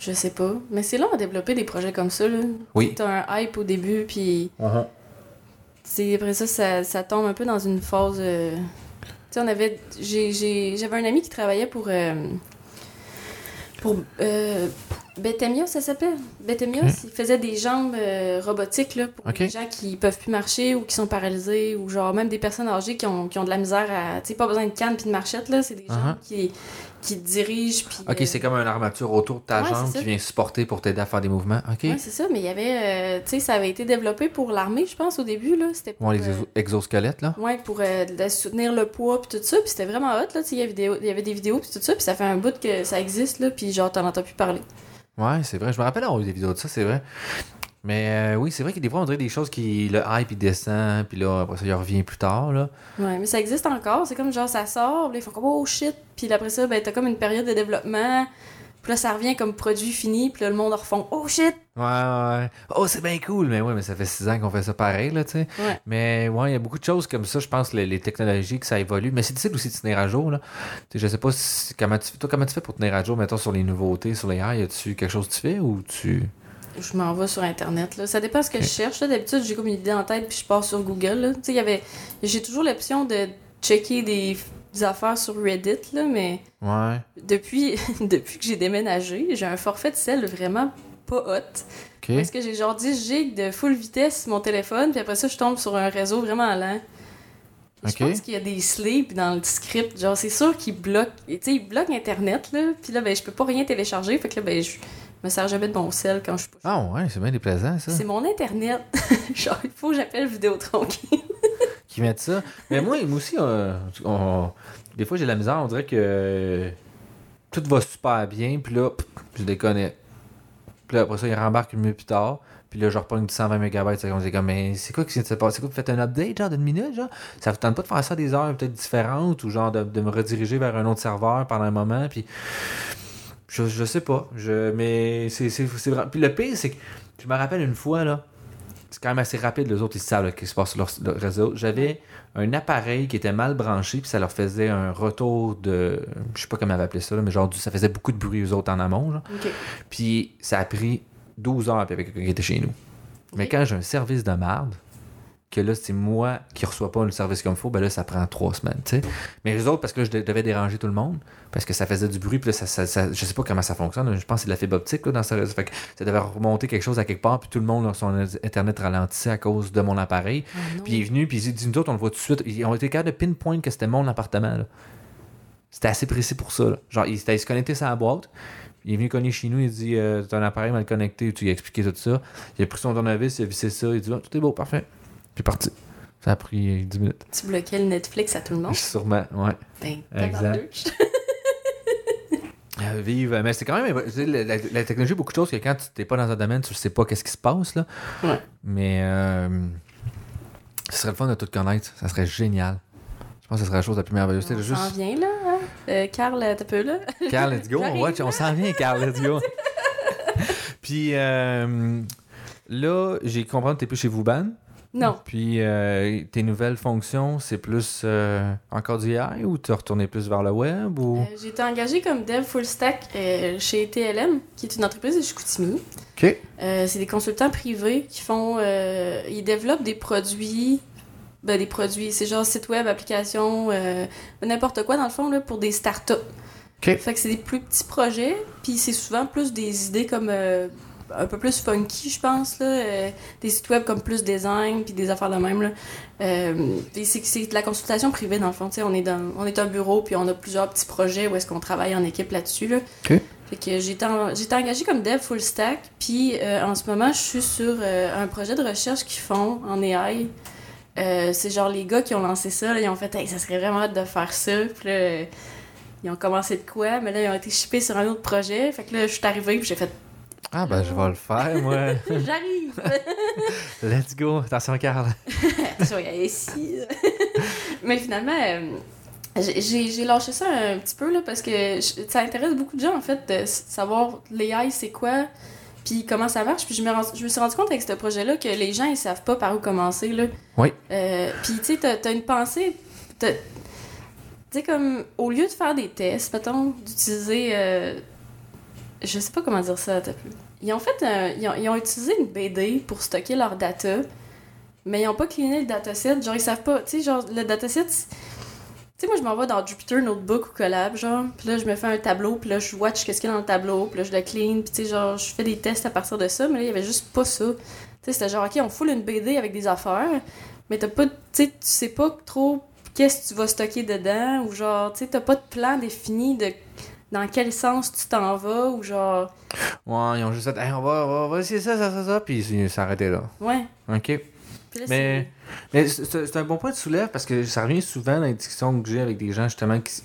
Je sais pas. Mais c'est long à développer des projets comme ça. Là. Oui. T'as un hype au début, puis Uh-huh. c'est après ça, ça, ça tombe un peu dans une phase. euh, Tu sais, on avait. j'ai- j'ai- J'avais un ami qui travaillait pour. euh, Pour. Euh, Betemios, ça s'appelle? Betemios, il faisait des jambes euh, robotiques là, pour Ok. les gens qui peuvent plus marcher ou qui sont paralysés ou genre même des personnes âgées qui ont, qui ont de la misère à. Tu sais, pas besoin de canne puis de marchette, là. C'est des Uh-huh. jambes qui, qui dirigent. Puis, Ok, euh, c'est comme une armature autour de ta Ouais, jambe qui vient supporter pour t'aider à faire des mouvements. Ok? Ouais, c'est ça, mais il y avait. euh, tu sais, ça avait été développé pour l'armée, je pense, au début, là. C'était pour. Bon, les euh, exo- exosquelettes, là. Ouais, pour euh, de soutenir le poids puis tout ça, puis c'était vraiment hot là, tu sais, il y avait des il y avait des vidéos puis tout ça, puis ça fait un bout que ça existe là, puis genre t'en entends plus parler. Ouais, c'est vrai. Je me rappelle avoir vu des vidéos de ça, c'est vrai. Mais euh, oui, c'est vrai que des fois, on dirait des choses qui. Le hype, il descend, puis là, après ça, il revient plus tard, là. Ouais, mais ça existe encore, c'est comme genre ça sort, là, ils font comme oh shit, puis après ça ben t'as comme une période de développement. Puis là, ça revient comme produit fini, puis là, le monde en refont Oh shit! Ouais, ouais, ouais. Oh, c'est bien cool. Mais ouais, mais ça fait six ans qu'on fait ça pareil, là, tu sais. Ouais. Mais ouais, il y a beaucoup de choses comme ça, je pense, les, les technologies, que ça évolue. Mais c'est difficile aussi de tenir à jour, là. Tu sais, je sais pas si, comment tu, toi, comment tu fais pour tenir à jour, mettons, sur les nouveautés, sur les high. Y a-tu quelque chose que tu fais ou tu. Je m'en vais sur Internet, là. Ça dépend ce que je cherche. D'habitude, j'ai comme une idée en tête, puis je pars sur Google, y avait... J'ai toujours l'option de checker des, des affaires sur Reddit, là, mais... Ouais. Depuis, depuis que j'ai déménagé, j'ai un forfait de sel vraiment pas hot. Parce que j'ai genre 10 gigs de full vitesse sur mon téléphone, puis après ça, je tombe sur un réseau vraiment lent. Je pense qu'il y a des sleeps dans le script. Genre, c'est sûr qu'ils bloquent. Tu sais, ils bloquent Internet, là. Puis là, ben, je peux pas rien télécharger. Fait que là, ben, je me sers jamais de mon sel quand je suis pas Ah ouais, c'est bien déplaisant, ça. C'est mon Internet. genre, il faut que j'appelle Vidéotron. Qui mettent ça. Mais moi, moi aussi, on- des fois, j'ai la misère. On dirait que tout va super bien, puis là, pff, je déconnecte. Puis là, après ça, il rembarque une minute plus tard. Puis là, je reprends du 120 MB. C'est comme, mais c'est quoi qui s'est passé? C'est quoi? Vous faites un update, genre, d'une minute, genre? Ça vous tente pas de faire ça des heures peut-être différentes ou genre de, de me rediriger vers un autre serveur pendant un moment? Puis je, je sais pas. Je, mais c'est, c'est, c'est vraiment. Puis le pire, c'est que je me rappelle une fois, là, c'est quand même assez rapide, les autres, ils savent ce qui se passe sur leur, leur réseau. J'avais un appareil qui était mal branché, puis ça leur faisait un retour de. Je sais pas comment on va appeler ça, là, mais genre, du- ça faisait beaucoup de bruit aux autres en amont. Genre. Puis ça a pris 12 heures puis avec quelqu'un qui était chez nous. Mais quand j'ai un service de marde, que là, c'est moi qui reçois pas le service comme il faut, ben là, ça prend trois semaines, tu sais. Mais les autres, parce que là, je de- devais déranger tout le monde, parce que ça faisait du bruit, puis là, ça, ça- ça- je sais pas comment ça fonctionne, je pense que c'est de la fibre optique, là, dans ce réseau. Fait que ça devait remonter quelque chose à quelque part, puis tout le monde, là, son Internet ralentissait à cause de mon appareil. Ah. Puis il est venu, puis il dit, nous autres, on le voit tout de suite. Ils ont été capables de pinpoint que c'était mon appartement, là. C'était assez précis pour ça, là. Genre, il s'était se connecté sur la boîte. Il est venu cogner chez nous, il dit euh, T'as un appareil mal connecté, tu lui as expliqué tout ça. Il a pris son tournevis, il a vissé ça, il dit Ah, Tout est beau, parfait. Puis parti. Ça a pris euh, 10 minutes. Tu bloquais le Netflix à tout le monde? Sûrement, ouais. Ben, Exact. Euh, vive. Mais c'est quand même. La, la- la technologie, beaucoup de choses que quand tu n'es pas dans un domaine, tu ne sais pas qu'est-ce qui se passe. Là. Ouais. Mais euh, ce serait le fun de tout connaître. Ça serait génial. Je pense que ce serait la chose la plus merveilleuse. On C'est s'en juste. vient, là. Hein? Euh, Carl, t'as peu, là? Carl, let's go. On, J'arrive. watch, on s'en vient, Carl, let's go. Puis euh, là, j'ai compris que tu plus chez Vuban. Non. Puis euh, tes nouvelles fonctions, c'est plus euh, encore du AI ou tu as retourné plus vers le web ou? Euh, j'ai été engagée comme dev full stack euh, chez TLM, qui est une entreprise de Chicoutimi. Ok. C'est des consultants privés qui font. ils développent des produits. Ben, des produits, c'est genre site web, application, n'importe quoi dans le fond, là, pour des startups. Ok. Fait que c'est des plus petits projets, puis c'est souvent plus des idées comme. Un peu plus funky, je pense, là. euh, des sites web comme plus design, puis des affaires de même, là. Euh, c'est de la consultation privée, dans le fond. On est, dans, on est un bureau, puis on a plusieurs petits projets où est-ce qu'on travaille en équipe là-dessus, là. Ok. Fait que été engagée comme dev full stack, puis euh, en ce moment, je suis sur euh, un projet de recherche qu'ils font en AI. C'est genre les gars qui ont lancé ça, là, ils ont fait hey, ça serait vraiment hâte de faire ça. Puis là, ils ont commencé de quoi, mais là, ils ont été shippés sur un autre projet. Fait que là, je suis arrivée, puis j'ai fait Ah, ben, je vais le faire, moi. j'arrive! Let's go. Attention, Carl. Attention, il y a ici. mais finalement, euh, J'ai- lâché ça un petit peu là parce que je- ça intéresse beaucoup de gens en fait de savoir l'AI c'est quoi puis comment ça marche puis je me, je me suis rendu compte avec ce projet là que les gens ils savent pas par où commencer là. Oui. Euh, puis tu sais t'as as une pensée tu sais comme au lieu de faire des tests mettons d'utiliser euh, je sais pas comment dire ça t'as peu. Ils ont fait un- ils, ont, ils ont utilisé une BD pour stocker leur data mais ils ont pas cleané le dataset genre ils savent pas tu sais genre le dataset tu sais, moi, je m'en vais dans Jupyter Notebook ou Collab, genre. Puis là, je me fais un tableau, puis là, je watch qu'est-ce qu'il y a dans le tableau, puis là, je le clean, puis tu sais, genre, je fais des tests à partir de ça, mais là, il y avait juste pas ça. Tu sais, c'était genre, OK, on fout une BD avec des affaires, mais t'as pas, tu sais, tu sais pas trop qu'est-ce que tu vas stocker dedans, ou genre, tu sais, t'as pas de plan défini de dans quel sens tu t'en vas, ou genre, Ouais, ils ont juste dit, Hey, on, va, on va- on va essayer ça, ça, ça, ça, puis ils s'arrêtaient là. ouais. OK. Là, Mais, mais c'est un bon point de soulève parce que ça revient souvent dans les discussions que j'ai avec des gens justement qui.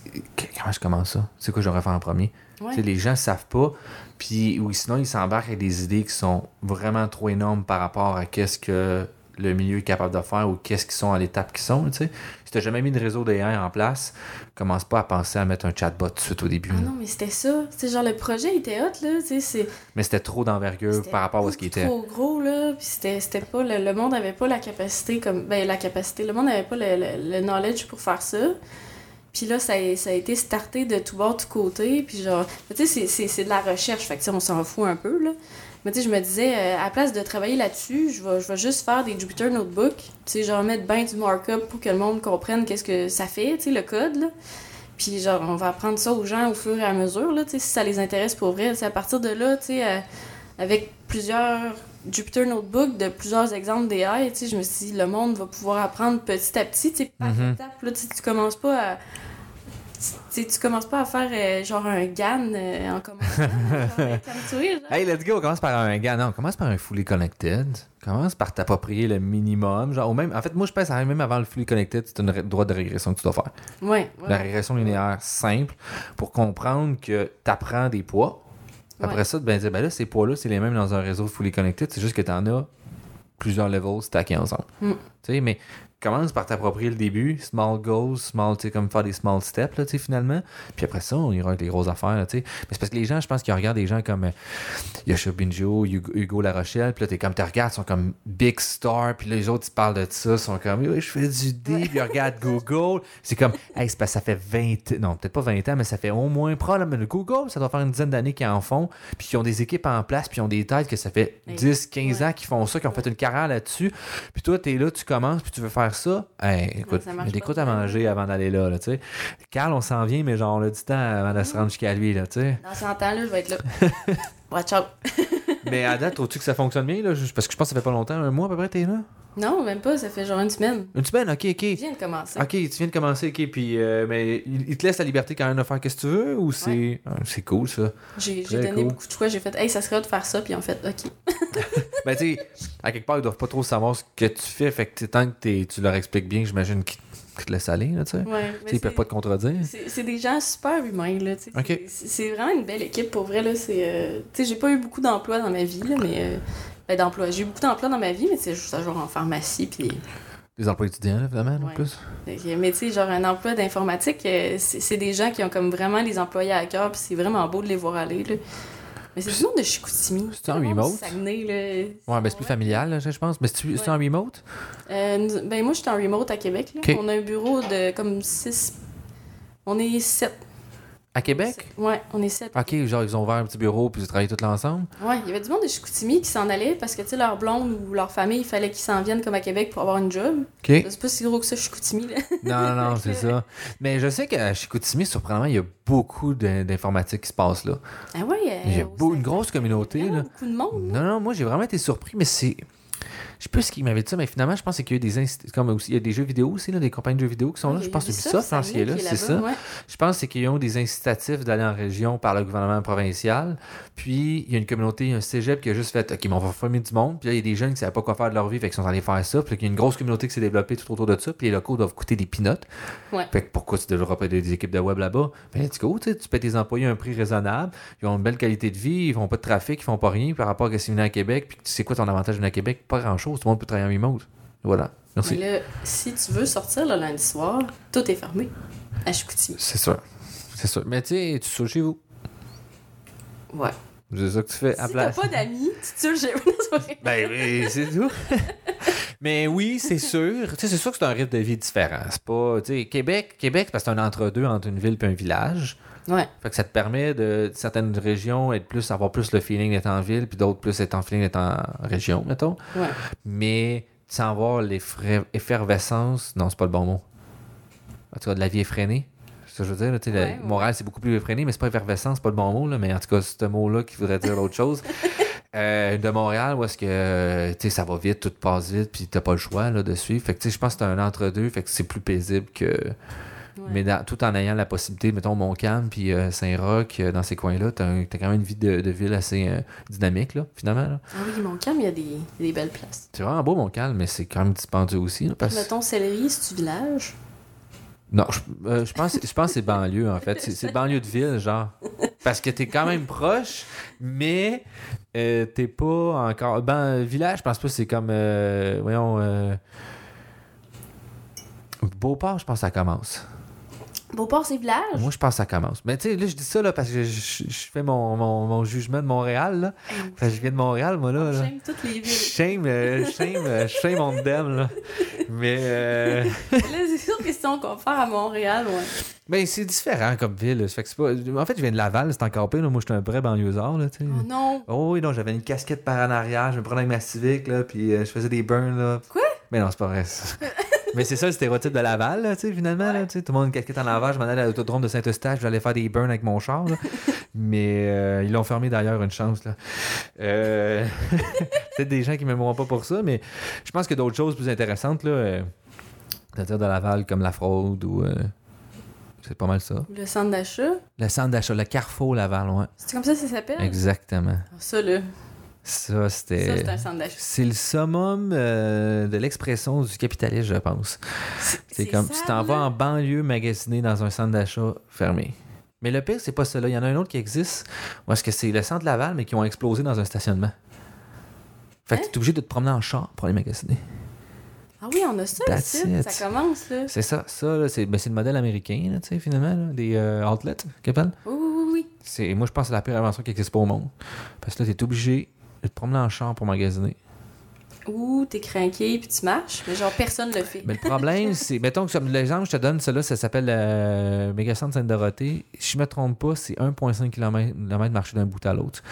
Comment je commence ça? C'est quoi j'aurais fait en premier? ouais. Les gens savent pas, puis ou sinon ils s'embarquent avec des idées qui sont vraiment trop énormes par rapport à qu'est-ce que le milieu est capable de faire ou qu'est-ce qu'ils sont à l'étape qu'ils sont. Tu. Si t'as jamais mis de réseau d'AI en place, commence pas à penser à mettre un chatbot tout de suite au début. Ah non, mais c'était ça. C'est genre, le projet était hot, là, tu c'est... Mais c'était trop d'envergure par rapport à ce qui était. trop gros, là. Puis c'était c'était pas... Le, le monde avait pas la capacité comme... Ben, la capacité. Le monde avait pas le, le- le knowledge pour faire ça. Puis là, ça a, ça a été starté de tout bord, tout côté. Puis genre... Tu sais, c'est- c'est c'est de la recherche. Fait que, tu on s'en fout un peu, là. Mais tu sais, je me disais, euh, à la place de travailler là-dessus, je vais, je vais juste faire des Jupyter Notebook. Tu sais, genre mettre bien du markup pour que le monde comprenne qu'est-ce que ça fait, tu sais, le code, là. Puis genre, on va apprendre ça aux gens au fur et à mesure, là, tu sais, si ça les intéresse pour vrai. C'est à partir de là, tu sais, euh, avec plusieurs Jupyter Notebook de plusieurs exemples d'AI, tu sais, je me suis dit, le monde va pouvoir apprendre petit à petit, tu sais, par Mhm. étape, là, tu commences pas à... Tu tu commences pas à faire euh, genre un GAN euh, en commençant. Hey, let's go, on commence par un gars. Non, on commence par un fully connected. Commence par t'approprier le minimum. Genre, ou même, en fait, moi, je pense que même avant le fully connected, c'est un droit de régression que tu dois faire. Ouais, La régression linéaire simple pour comprendre que tu apprends des poids. Après Ouais. ça, ben, dire, ben là, ces poids-là, c'est les mêmes dans un réseau fully connected. C'est juste que tu en as plusieurs levels stackés ensemble. Mm. Tu sais, mais commence par t'approprier le début, small goals, small, tu sais, comme faire des small steps, là, tu sais, finalement. Puis après ça, on ira avec les grosses affaires, là, tu sais. Mais c'est parce que les gens, je pense qu'ils regardent des gens comme euh, Yasha Binjo, Hugo, Hugo La Rochelle, puis là, t'es comme, tu regardes, ils sont comme big star, puis là, les autres, ils parlent de ça, ils sont comme, oui, je fais du D, puis ils regardent Google. C'est comme, hey, c'est parce que ça fait 20, non, peut-être pas 20 ans, mais ça fait au moins, probablement, Google, ça doit faire une dizaine d'années qu'ils en font, puis qu'ils ont des équipes en place, puis ils ont des têtes que ça fait Hey, 10, 15 ouais. ans qu'ils font ça, qui ont fait une carrière là-dessus. Puis toi, t'es là, tu commences, puis tu veux faire ça. Hey, écoute, ça a des croûtes à manger avant d'aller là, là, tu sais. Carl, on s'en vient, mais genre, on a du temps avant de se rendre jusqu'à lui, là, tu sais. Dans 100 ans, là, je vais être là. Watch out. mais à date, trouves-tu que ça fonctionne bien, là? Parce que je pense que ça fait pas longtemps, un mois à peu près, t'es là? Non, même pas, ça fait genre une semaine. Une semaine, ok, ok. Je viens de commencer. Ok, tu viens de commencer, ok, puis euh, mais il, il te laisse la liberté quand même de faire ce que tu veux ou c'est Ah, c'est cool ça? J'ai donné cool. beaucoup de choix. J'ai fait, hey, ça serait de faire ça, puis en fait, ok. ben tu sais, à quelque part ils doivent pas trop savoir ce que tu fais, fait que tu tant que tu leur expliques bien, j'imagine qu'ils te laissent aller là, tu sais. Ouais, Tu Ils peuvent pas te contredire. C'est des gens super humains, là, tu sais. Ok. C'est- C'est vraiment une belle équipe, pour vrai, là. C'est... euh, Tu sais, j'ai pas eu beaucoup d'emplois dans ma vie, là, mais... euh, Ben. J'ai eu beaucoup d'emplois dans ma vie, mais c'est juste genre en pharmacie, puis... Les emplois étudiants, évidemment, en Ouais. plus. Fait que- Mais tu sais, genre un emploi d'informatique, euh, c'est des gens qui ont comme vraiment les employés à cœur, puis c'est vraiment beau de les voir aller, là. Mais c'est du monde de Chicoutimi. C'est en remote? Saguenay, là. Ouais, ben c'est plus familial, là, je pense. Mais c'est en remote? Euh, ben moi, j'étais en remote à Québec. Là. On a un bureau de comme 6... On est 7. À Québec? Ouais, on est 7. Ok, genre ils ont ouvert un petit bureau puis ils travaillent tous là ensemble. Ouais, il y avait du monde de Chicoutimi qui s'en allait parce que, tu sais, leur blonde ou leur famille, il fallait qu'ils s'en viennent comme à Québec pour avoir une job. Ok. C'est pas si gros que ça, Chicoutimi, là. Non, non, non, c'est ça. Mais je sais qu'à Chicoutimi, surprenamment, il y a beaucoup d'informatique qui se passe là. Ah ouais, euh, Il y a au beau- une grosse communauté, là. beaucoup de monde. Non, non, moi j'ai vraiment été surpris, mais c'est. Je sais pas ce qu'il m'avait dit ça, mais finalement, je pense qu'il y a des comme aussi, il y a des jeux vidéo aussi, là, des compagnies de jeux vidéo qui sont là. Je pense que Ubisoft, ça, qui est là, c'est ça. Je pense c'est qu'ils ont des incitatifs d'aller en région par le gouvernement provincial. Puis il y a une communauté, un cégep qui a juste fait OK, mais on va former du monde. Puis là, il y a des jeunes qui ne savaient pas quoi faire de leur vie, fait qu'ils sont allés faire ça. Puis il y a une grosse communauté qui s'est développée tout autour de ça. Puis les locaux doivent coûter des pinottes. Ouais. Fait que pourquoi tu développes des, des équipes de web là-bas? Ben, let's go, tu payes tes employés un prix raisonnable. Ils ont une belle qualité de vie, ils font pas de trafic, ils font pas rien par rapport à ce qu'ils venaient à Québec. Puis tu sais quoi ton avantage de venir à Québec? Pas grand-chose. Tout le monde peut travailler en remote. Voilà. Mais Merci. là, si tu veux sortir le lundi soir, tout est fermé. À Chicoutimi. C'est sûr. C'est sûr. Mais tu sais, tu sautes chez vous. Ouais. C'est ça que tu fais à Si place. t'as pas d'amis, tu c'est pas vrai. Ben oui, c'est tout. Mais oui, c'est sûr. Tu sais, c'est sûr que c'est un rythme de vie différent. C'est pas. Tu sais, Québec, Québec, parce que c'est un entre-deux entre une ville et un village. Ouais. Fait que ça te permet de certaines régions être plus avoir plus le feeling d'être en ville, puis d'autres plus être en feeling d'être en région, mettons. Ouais. Mais sans avoir l'effervescence, non, c'est pas le bon mot. En tout cas, de la vie effrénée. Ça que je veux dire. là, la- c'est beaucoup plus effréné, mais c'est pas effervescence, c'est pas le bon mot, là, mais en tout cas, c'est ce mot-là qui voudrait dire autre chose. Euh, de Montréal, où est-ce que euh, tu sais, ça va vite, tout passe vite, puis t'as pas le choix là, de suivre. Fait que tu sais, je pense que c'est un entre-deux, fait que c'est plus paisible que. Ouais. Mais dans- tout en ayant la possibilité, mettons Montcalm puis euh, Saint-Roch, euh, dans ces coins-là, t'as t'as quand même une vie de, de ville assez euh, dynamique, là, finalement. là. Ah oui, mon camp, il y a des, belles places. C'est vraiment beau, Montcalm, mais c'est quand même dispendieux aussi. là, parce... Mettons, Céleri, c'est du village? Non, je, je pense, je pense que c'est banlieue, en fait. C'est- banlieue de ville, genre. Parce que t'es quand même proche, mais t'es pas encore. Ben, village, je pense pas c'est comme. voyons. Beauport, je pense que ça commence. Beauport, c'est village? Moi, je pense que ça commence. Mais tu sais, là, je dis ça là, parce que je, je- je fais mon, mon, mon jugement de Montréal. Là. Que je viens de Montréal, moi, là. là. J'aime toutes les villes. Shame, euh, shame, euh, shame on them, là. Mais. euh, Là, c'est sûr que si on compare à Montréal, ouais. Ben, c'est différent comme ville. Fait que c'est pas... En fait, je viens de Laval, c'est encore pire. là. Moi, j'étais un vrai banlieusard, là, tu sais. Oh non! Oh oui, non, j'avais une casquette par en arrière, je me prenais avec ma Civic, là, puis euh, je faisais des burns, là. Quoi? Mais non, c'est pas vrai, ça. Mais c'est ça le stéréotype de Laval, là, tu sais, finalement, là, tu sais. Tout le monde a une casquette en arrière, je m'en allais à l'autodrome de Saint-Eustache, j'allais faire des burns avec mon char, là. Mais euh, ils l'ont fermé d'ailleurs, une chance, là. Euh... Peut-être des gens qui m'aimeront pas pour ça, mais je pense que d'autres choses plus intéressantes, là, euh, c'est-à-dire de Laval, comme la fraude ou... euh, C'est pas mal ça. Le centre d'achat, Le centre d'achat, le Carrefour Laval, ouais. c'est comme ça que ça s'appelle? Exactement. Ah, Ça, là, Ça, c'était. c'est le summum euh, de l'expression du capitalisme, je pense. C'est comme tu t'en vas en banlieue magasiner dans un centre d'achat fermé. Mais le pire, c'est pas là. Il y en a un autre qui existe. Ou est-ce que c'est le centre Laval, mais qui ont explosé dans un stationnement? Fait que Hein? tu es obligé de te promener en char pour aller magasiner. Ah oui, on a ça it. Ça commence, là. C'est ça. Ça, là, c'est ben, c'est le modèle américain, là, tu sais, finalement, là, des euh, outlets, qu'ils appellent. Oui, oui, oui, moi, je pense que c'est la pire invention qui existe pas au monde. Parce que là, tu es obligé de te promener en char pour magasiner. Ou t'es craqué puis tu marches, mais genre personne le fait. Mais le problème, c'est. Mettons que comme l'exemple que je te donne, celui-là, ça s'appelle euh, Mégacentre Sainte-Dorothée. Si je me trompe pas, c'est 1,5 km marcher d'un bout à l'autre.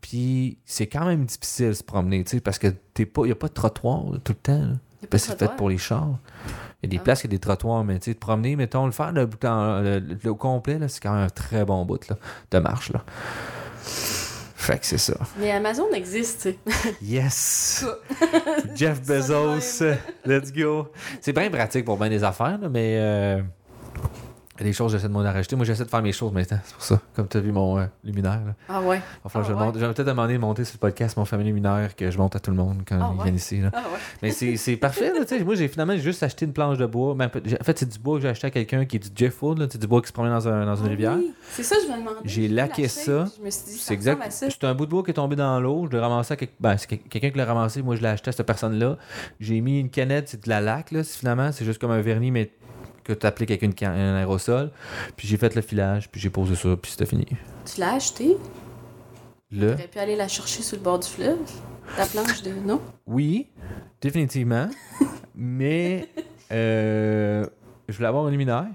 Puis c'est quand même difficile de se promener, tu sais, parce que t'es pas. Il n'y a pas de trottoir là, tout le temps. là. Y a pas Parce de que c'est fait pour les chars. Il y a des Ah. places qui ont des trottoirs, mais tu sais, te promener, mettons, le faire de bout en- le, le- au complet, là, c'est quand même un très bon bout là, de marche. Là. Fait que c'est ça. Mais Amazon existe. Yes! Jeff Bezos, let's go! C'est bien pratique pour bien des affaires, là, mais euh, des choses j'essaie de m'en rajouter. Moi, j'essaie de faire mes choses maintenant, c'est pour ça. Comme tu as vu mon euh, luminaire. Là. Ah ouais? Enfin, Ah je ouais? vais peut-être demander de monter sur le podcast mon famille luminaire que je monte à tout le monde quand Ah ils ouais? viennent ici. Là. Ah ouais. Mais c'est c'est parfait, là. Moi, j'ai finalement juste acheté une planche de bois. Ben, en fait, c'est du bois que j'ai acheté à quelqu'un qui est du Jeff Wood, sais, du bois qui se promène dans, un- dans une Ah rivière. oui. C'est ça, je me demandais. J'ai laqué la ça. shape, puis Je me suis dit, C'est exact. C'est un bout de bois qui est tombé dans l'eau. Je l'ai ramassé à ben, c'est quel- quelqu'un qui l'a ramassé. Moi, je l'ai acheté à cette personne-là. J'ai mis une canette, c'est de la laque, là, c'est- finalement. C'est juste comme un vernis, mais que tu appliques avec une un aérosol. Puis j'ai fait le filage, puis j'ai posé ça, puis c'était fini. Tu l'as acheté? Là, Tu aurais pu aller la chercher sur le bord du fleuve? La planche de. Non? oui, définitivement. mais euh, je voulais avoir un luminaire.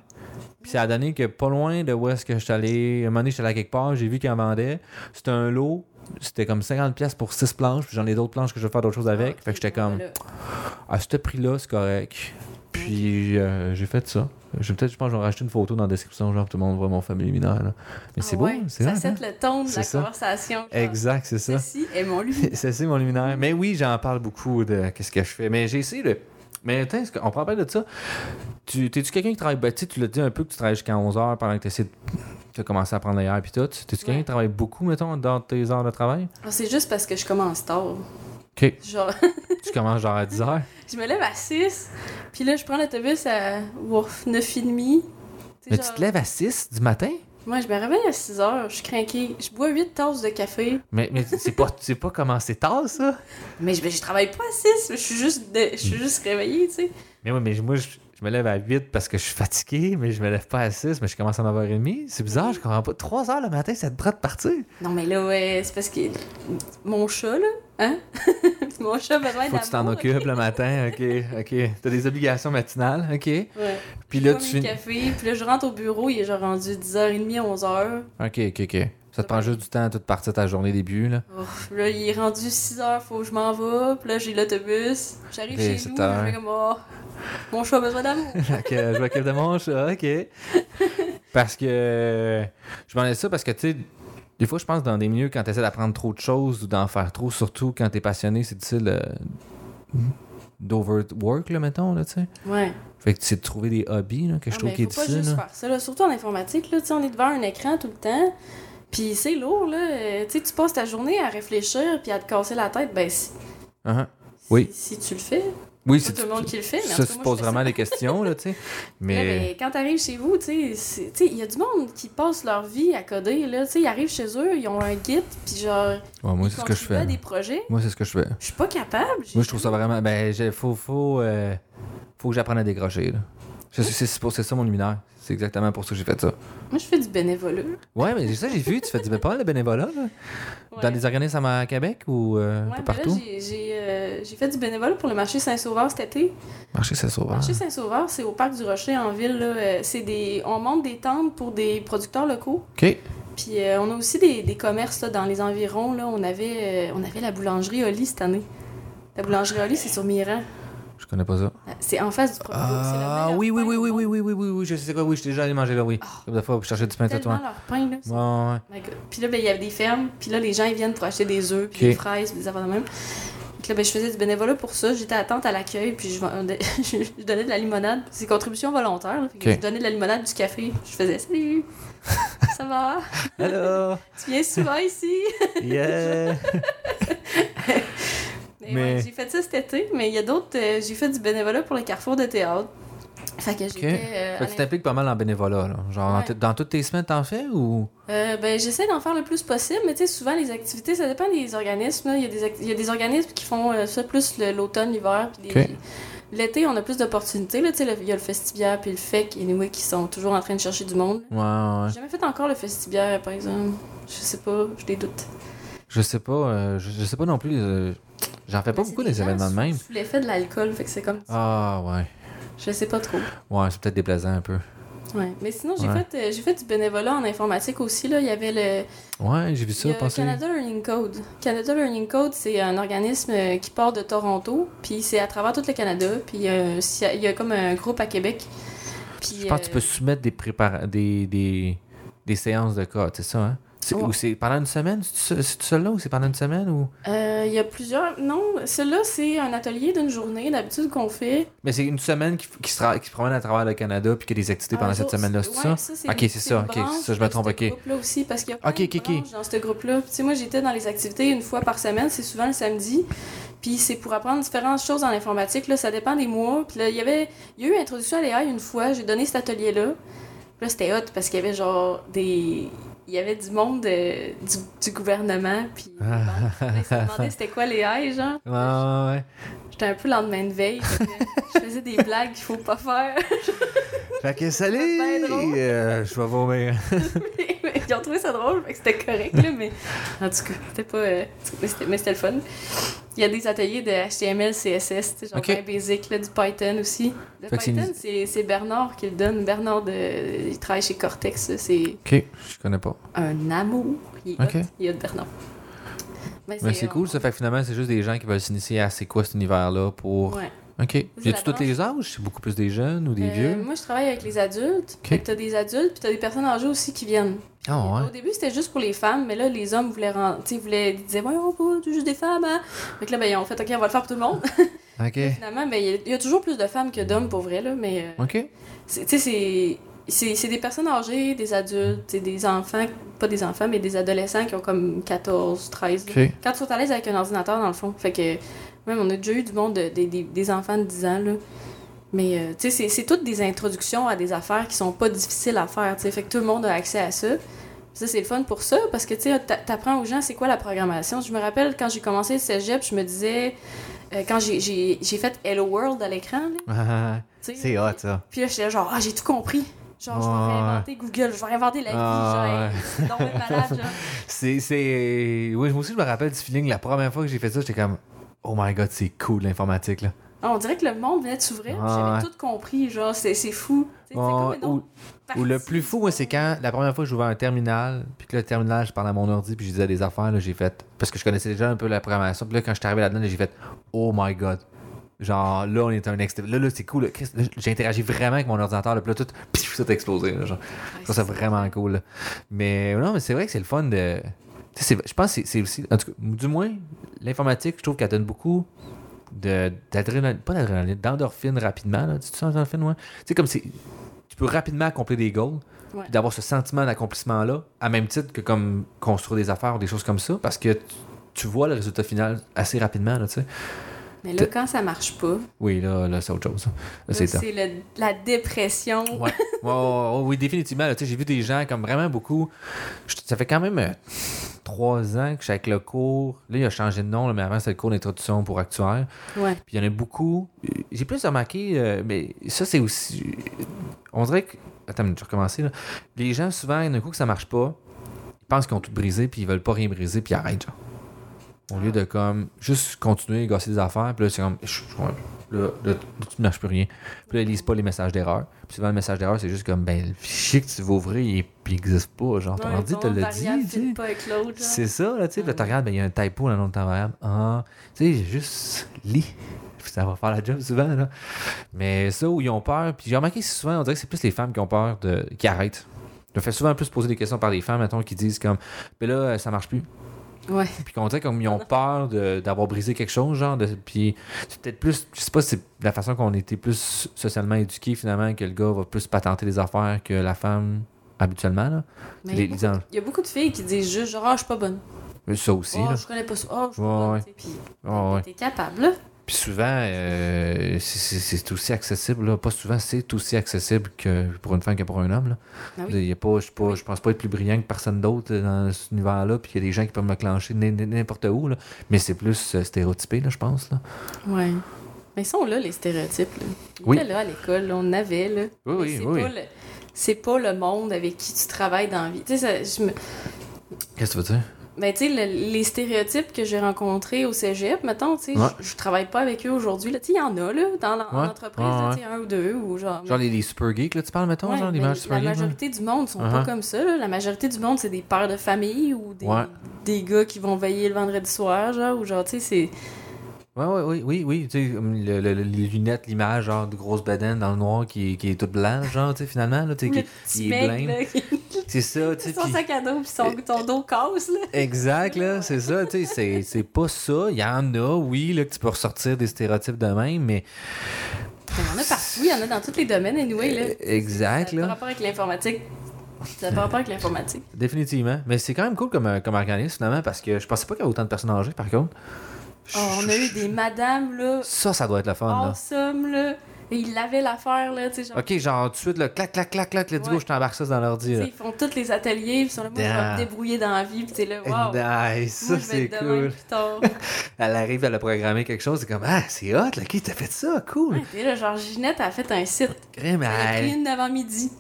Puis ça a donné que pas loin de où est-ce que je suis allé, un moment donné, je suis allé à quelque part, j'ai vu qu'ils en vendaient. C'était un lot, c'était comme 50$ pièces pour 6 planches, puis j'en ai d'autres planches que je vais faire d'autres choses avec. Ah, fait que j'étais comme, voilà. à ce prix-là, c'est correct. Puis euh, j'ai fait ça. Je peut-être, je pense, que je vais rajouter une photo dans la description, genre tout le monde voit mon famille luminaire. là. Mais c'est Ah beau, c'est Ça hot, set hein? le ton de la ça. conversation. genre, Exact, c'est ça. Ceci est mon luminaire. mon luminaire. Mais oui, j'en parle beaucoup de qu'est-ce que je fais. Mais j'ai essayé de. Mais attends, qu'on prend pas de ça? Tu, T'es-tu quelqu'un qui travaille. Ben, tu l'as dit un peu que tu travailles jusqu'à 11h pendant que tu essaies de. Tu as commencé à prendre l'air puis tout. T'es-tu quelqu'un qui travaille beaucoup, mettons, dans tes heures de travail? Ah, C'est juste parce que je commence tard. Ok. Genre, tu commences genre à 10h? je me lève à 6, puis là, je prends l'autobus à ouf, 9h30. Mais tu te lèves à 6 du matin? Moi, je me réveille à 6 heures, je suis craquée. Je bois 8 tasses de café. Mais, mais c'est pas, tu sais pas comment c'est tard, ça? Mais je, je travaille pas à 6, je suis juste, de- je suis juste réveillée, tu sais. Mais oui, mais moi, je- je me lève à 8 parce que je suis fatigué, mais je me lève pas à 6, mais je commence à 9h30. C'est bizarre, je comprends pas. 3 h le matin, ça te prête de partir? Non, mais là, ouais, c'est parce que mon chat, là, hein? mon chat a besoin Faut que tu t'en occupes le matin, ok, ok. T'as des obligations matinales, ok? Ouais. Puis là, tu café, puis là, je rentre au bureau, il est genre rendu 10h30, 11h. Ok, ok, ok. Ça te prend juste du temps à toute partie de ta journée début, là. Ouf, là, il est rendu 6h, faut que je m'en vais. Puis là, j'ai l'autobus. J'arrive chez nous, je fais comme, oh, mon chat a besoin d'amour. Je m'occupe de mon chat, ok. Parce que. Je m'en ai ça parce que, tu sais, des fois, je pense dans des milieux, quand tu essaies d'apprendre trop de choses ou d'en faire trop, surtout quand t'es passionné, c'est difficile euh, d'overwork, là, mettons, là, tu sais. Ouais. Fait que c'est de trouver des hobbies, là, que je Non, trouve mais qui est faut pas difficile, juste là. faire ça, là. Surtout en informatique, là, tu sais, on est devant un écran tout le temps. Puis c'est lourd, là. Euh, Tu sais, tu passes ta journée à réfléchir puis à te casser la tête. Ben, si, Uh-huh. Oui. si, si tu le fais, Oui, c'est tout le monde qui le fait, mais ça, tu je fais vraiment des questions, là, tu sais. Mais. ben, quand t'arrives chez vous, tu sais, tu il y a du monde qui passe leur vie à coder, là. Tu sais, ils arrivent chez eux, ils ont un Git, puis genre, Ouais, moi, c'est ce que je fais. des projets. Moi, c'est ce que je fais. Je suis pas capable. Moi, je trouve ça vraiment. Ben, faut, faut, euh, faut que j'apprenne à décrocher, là. C'est c'est pour- c'est ça mon luminaire. C'est exactement pour ça que j'ai fait ça. Moi, je fais du bénévolat. Ouais, mais ça, j'ai vu, tu fais du pas mal de bénévolat, là. Ouais. Dans des organismes à Québec ou euh, un peu partout? j'ai- j'ai euh, j'ai fait du bénévolat pour le marché Saint-Sauveur cet été. Marché. Le marché Saint-Sauveur, c'est au parc du Rocher en ville. Là. Euh, C'est des, on monte des tentes pour des producteurs locaux. OK. Puis euh, on a aussi des, des commerces là, dans les environs. Là. On, avait, on avait la boulangerie Oli cette année. La boulangerie Oli, c'est sur Miran. Je connais pas ça. C'est en face du le Ah, oui, oui, oui, oui, oui, oui, oui, oui, oui, je sais quoi, oui, je suis déjà allé manger là, oui. Comme des fois, pour chercher du pain tatouant. leur pain, là. Ouais, ouais. Puis là, ben, il y avait des fermes. Puis là, les gens, ils viennent pour acheter des œufs, puis des fraises, puis des affaires de même. Donc là, ben, je faisais du bénévolat pour ça. J'étais attente à l'accueil, puis je, vendais- je donnais de la limonade. C'est contribution volontaire. là. Fait que Ok. Je donnais de la limonade, du café. Je faisais Salut, ça va? Hello! Tu viens souvent ici? Yeah! Mais, Mais- ouais, j'ai fait ça cet été, mais il y a d'autres. euh, j'ai fait du bénévolat pour le carrefour de théâtre. Fait que j'étais. euh, à Fait que tu t'impliques pas mal en bénévolat, là. Genre, dans Ouais. t- dans toutes tes semaines, t'en fais ou? Euh, ben, j'essaie d'en faire le plus possible, mais tu sais, souvent, les activités, ça dépend des organismes. Il y, y a des organismes qui font ça plus l'automne, l'hiver. puis des-. L'été, on a plus d'opportunités. là. Tu sais, le- Il y a le Festibiaire puis le FEC, anyway, qui sont toujours en train de chercher du monde. Ouais, ouais. J'ai jamais fait encore le Festibiaire, par exemple. Je sais pas, je des doutes. Je sais pas, euh, je, je sais pas non plus. euh, J'en fais pas beaucoup des événements de même. Sous l'effet de l'alcool, fait que c'est comme. Ah, ouais. Je sais pas trop. Ouais, c'est peut-être déplaisant un peu. Ouais. Mais sinon, j'ai Ouais. fait, euh, j'ai fait du bénévolat en informatique aussi. Là. Il y avait le, Ouais, j'ai vu ça passer. Canada Learning Code. Canada Learning Code, c'est un organisme euh, qui part de Toronto, puis c'est à travers tout le Canada, puis il y a, il y a- comme un groupe à Québec. Puis, Je pense que tu peux euh, soumettre des, prépara- des, des, des séances de code, c'est ça, hein? Ou c'est pendant une semaine? C'est tout seul là ou c'est pendant une semaine? ou? Euh, il y a plusieurs. Non, celui-là, c'est un atelier d'une journée, d'habitude, qu'on fait. Mais c'est une semaine qui, qui, se, qui se promène à travers le Canada puis qu'il y a des activités pendant cette semaine-là, c'est ouais, ça? Ok, c'est ça, ok, ça, je me trompe, ok. groupe-là aussi, parce qu'il y a plein Ok, de ok, ok. branches dans ce groupe-là. Tu sais, moi, j'étais dans les activités une fois par semaine, c'est souvent le samedi. Puis c'est pour apprendre différentes choses en informatique, là, ça dépend des mois. Puis là, il y avait... Il y a eu introduction à l'AI une fois, j'ai donné cet atelier-là. Puis Là, c'était hot parce qu'il y avait genre des... Il y avait du monde euh, du, du gouvernement, puis Ah. ils se demandaient c'était quoi l'AI, genre. Ouais, ouais, ouais. J'étais un peu lendemain de veille, je faisais des blagues qu'il faut pas faire. Fait que salut! Euh, je vais vomir. Ils ont trouvé ça drôle, fait que c'était correct, là, mais en tout cas, c'était pas. euh, mais c'était- le fun. Il y a des ateliers de HTML, CSS, genre Ok. bien basic, là, du Python aussi. Le Fait que c'est Python, c'est Bernard qui le donne. Bernard, de, il travaille chez Cortex, c'est Ok, je connais pas. un amour. Il est Ok. hot, il est hot, Bernard. Mais c'est cool, ça fait que finalement, c'est juste des gens qui veulent s'initier à c'est quoi cet univers-là pour. Ouais. Ok. A-tu tous les âges? C'est beaucoup plus des jeunes ou des Euh, vieux? Moi, je travaille avec les adultes. Que t'as des adultes, puis t'as des personnes âgées aussi qui viennent. Ah ouais. Au début, c'était juste pour les femmes, mais là, les hommes voulaient. Tu sais, voulaient. Ils disaient, ouais, on peut, juste des femmes, hein. Fait que là, ben, ils ont fait, ok, on va le faire pour tout le monde. Ok. Finalement, ben, il y a- il y, a toujours plus de femmes que d'hommes, pour vrai, là, mais. euh, Ok. Tu sais, c'est. C'est des personnes âgées, des adultes, des enfants, pas des enfants, mais des adolescents qui ont comme 14, 13. là. Ok. Quand ils sont à l'aise avec un ordinateur, dans le fond. Fait que, même, on a déjà eu du monde, de- des- enfants de 10 ans, là. Mais, euh, tu sais, c'est- toutes des introductions à des affaires qui sont pas difficiles à faire, tu sais. Fait que tout le monde a accès à ça. Ça, c'est le fun pour ça, parce que, tu sais, t'a- t'apprends aux gens c'est quoi la programmation. Je me rappelle, quand j'ai commencé le cégep, je me disais, euh, quand j'ai- fait Hello World à l'écran, c'est hot, ça. Puis là, j'étais genre, ah, j'ai tout compris. Genre, je vais réinventer Google, je vais réinventer la vie. Ah, genre, malade. C'est. c'est- Oui, moi aussi, je me rappelle du feeling. La première fois que j'ai fait ça, j'étais comme. Oh my god, c'est cool l'informatique, là. Ah, on dirait que le monde venait de s'ouvrir, j'avais tout compris, genre, c'est c'est fou. C'est ou- le plus fou, moi, c'est quand la première fois que j'ouvrais un terminal, puis que le terminal, je parlais à mon ordi, puis je disais des affaires, là, j'ai fait. Parce que je connaissais déjà un peu la programmation. Puis là, quand je suis arrivé là-dedans, là, j'ai fait Oh my god. Genre, là, on est un next Là, là, c'est cool. J'ai interagi vraiment avec mon ordinateur, là, puis là, tout, pif, ça a explosé. Là, genre. Ouais, Je trouve ça c'est vraiment cool. là. Mais non, mais c'est vrai que c'est le fun de. tu sais, c'est- Je pense que c'est- aussi. En tout cas, du moins, l'informatique, je trouve qu'elle donne beaucoup de- d'adrénaline. Pas d'adrénaline, d'endorphine rapidement. Là. Tu te sens endorphine, ouais? Tu sais, comme c'est. Tu peux rapidement accomplir des goals. Ouais. D'avoir ce sentiment d'accomplissement-là, à même titre que comme construire des affaires ou des choses comme ça, parce que tu, tu vois le résultat final assez rapidement, là, tu sais. Mais là, quand ça marche pas, Oui, là, là c'est autre chose. c'est la dépression. Ouais. Oui, définitivement. J'ai vu des gens comme vraiment beaucoup. je- Ça fait quand même euh, trois ans que je suis avec le cours. Là, il a changé de nom, là, mais avant, c'était le cours d'introduction pour actuaire. Ouais. Puis il y en a beaucoup. J'ai plus remarqué, euh, mais ça, c'est aussi. On dirait que. Attends, je vais recommencer. Là. Les gens, souvent, d'un coup, que ça marche pas, ils pensent qu'ils ont tout brisé, puis ils veulent pas rien briser, puis ils arrêtent, genre. Au lieu de, comme, juste continuer à gosser des affaires, puis là, c'est comme. Là, là, tu ne marches plus rien. Puis là, ils lisent pas les messages d'erreur. Puis souvent, le message d'erreur, c'est juste comme, ben, le fichier que tu vas ouvrir, il n'existe pas. Genre, ton ordi te l'a dit. C'est ça, là, tu sais. Là, tu regardes, ben, il y a un typo dans le nom de ta variable. Ah, tu sais, juste lis. Puis ça va faire la job souvent, là. Mais ça, où ils ont peur, puis j'ai remarqué souvent, on dirait que c'est plus les femmes qui ont peur de. qui arrêtent. Je me fais souvent plus poser des questions par les femmes, mettons, qui disent comme, ben là, ça marche plus. Ouais. Puis qu'on dirait comme ils ont peur de- d'avoir brisé quelque chose, genre. De, puis c'est peut-être plus. Je sais pas si c'est la façon qu'on était plus socialement éduqués, finalement, que le gars va plus patenter les affaires que la femme habituellement, là. Mais Les- il y a beaucoup de filles qui disent juste genre, ah, je suis pas bonne. ça aussi, Oh, là. je connais pas ça. Oh, je suis pas ouais. bonne. Puis t'es capable, là. Puis souvent, euh, c'est- aussi accessible. Là. Pas souvent, c'est aussi accessible que pour une femme que pour un homme. Là. Ah oui. Il y a pas, je, pense pas être plus brillant que personne d'autre dans cet univers-là. Puis il y a des gens qui peuvent me clencher n'importe où. Là. Mais c'est plus euh, stéréotypé, là, je pense. Là. Ouais. Mais ils sont là, les stéréotypes. Là. Ils Oui. étaient là à l'école, on avait. Là. Oui, oui, c'est oui. Pas le... C'est pas le monde avec qui tu travailles dans la vie. Tu sais, ça- je me... Qu'est-ce que tu veux dire? Ben, tu sais, le- les stéréotypes que j'ai rencontrés au cégep, mettons, tu sais, Ouais. je- travaille pas avec eux aujourd'hui. là. Tu sais, il y en a, là, dans l'entreprise, Ouais, tu sais, un ou deux, ou genre... Genre les, les super geeks, là, tu parles, mettons, Ouais, genre l'image la super là? majorité du monde sont Uh-huh. pas comme ça. là. La majorité du monde, c'est des pères de famille ou des, gars qui vont veiller le vendredi soir, genre, ou genre, tu sais, c'est... Ouais, ouais, oui, oui, oui. Tu sais, comme le- le- le- les lunettes, l'image, genre de grosse bedaine dans le noir qui, qui est toute blanche, genre, tu sais, finalement, là, tu sais, qui, est blême. qui... C'est ça, tu sais. son puis- sac à dos, puis son, ton dos casse, là. Exact, là, c'est ça, tu sais, c'est- pas ça. Il y en a, oui, là, que tu peux ressortir des stéréotypes de même, mais Il y en a partout, il y en a dans tous les domaines, anyway, là. Euh, exact, là, rapport avec l'informatique. Ça n'a pas rapport avec l'informatique. définitivement. Mais c'est quand même cool comme, euh, comme organisme, finalement, parce que je pensais pas qu'il y avait autant de personnes âgées, par contre. Oh, on a eu des madames, là, Ça, ça doit être le fun, là. awesome, là. Et ils lavaient l'affaire, là, tu sais, genre... Ok, genre, tout de suite, là, clac, clac, clac, clac, let's go, Ouais. je t'embarque ça dans l'ordi, là. Ils font tous les ateliers, puis ils sont là, moi, je vais me débrouiller dans la vie, puis t'es là, wow. Nice, ça, c'est cool. Elle arrive, elle a programmé quelque chose, c'est comme, ah, c'est hot, là, qui t'a fait ça, cool. Ouais, t'es là, genre, Ginette a fait un site. Crème, Elle a pris elle- une avant-midi.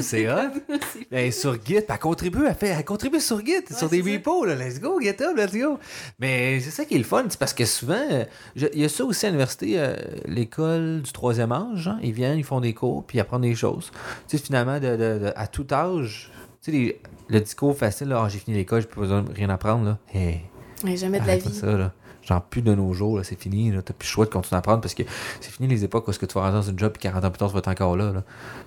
C'est hot. Ben, sur Git, elle contribue, elle, fait, elle contribue sur Git, sur des repos, là, let's go, GitHub, let's go. Mais c'est ça qui est le fun, c'est parce que souvent, euh, je- il y a ça aussi à l'université, euh, l'école du troisième âge, hein, ils viennent, ils font des cours, puis ils apprennent des choses. Tu sais, finalement, de, de- de- à tout âge, tu sais, les- le discours facile, là, Ah, j'ai fini l'école, besoin de rien apprendre, là. Hey, jamais de la vie. ça, là. Genre, plus de nos jours, c'est fini. T'as plus le choix de continuer à apprendre parce que c'est fini les époques où est-ce que tu vas rentrer dans une job puis 40 ans plus tard, tu vas être encore là, là.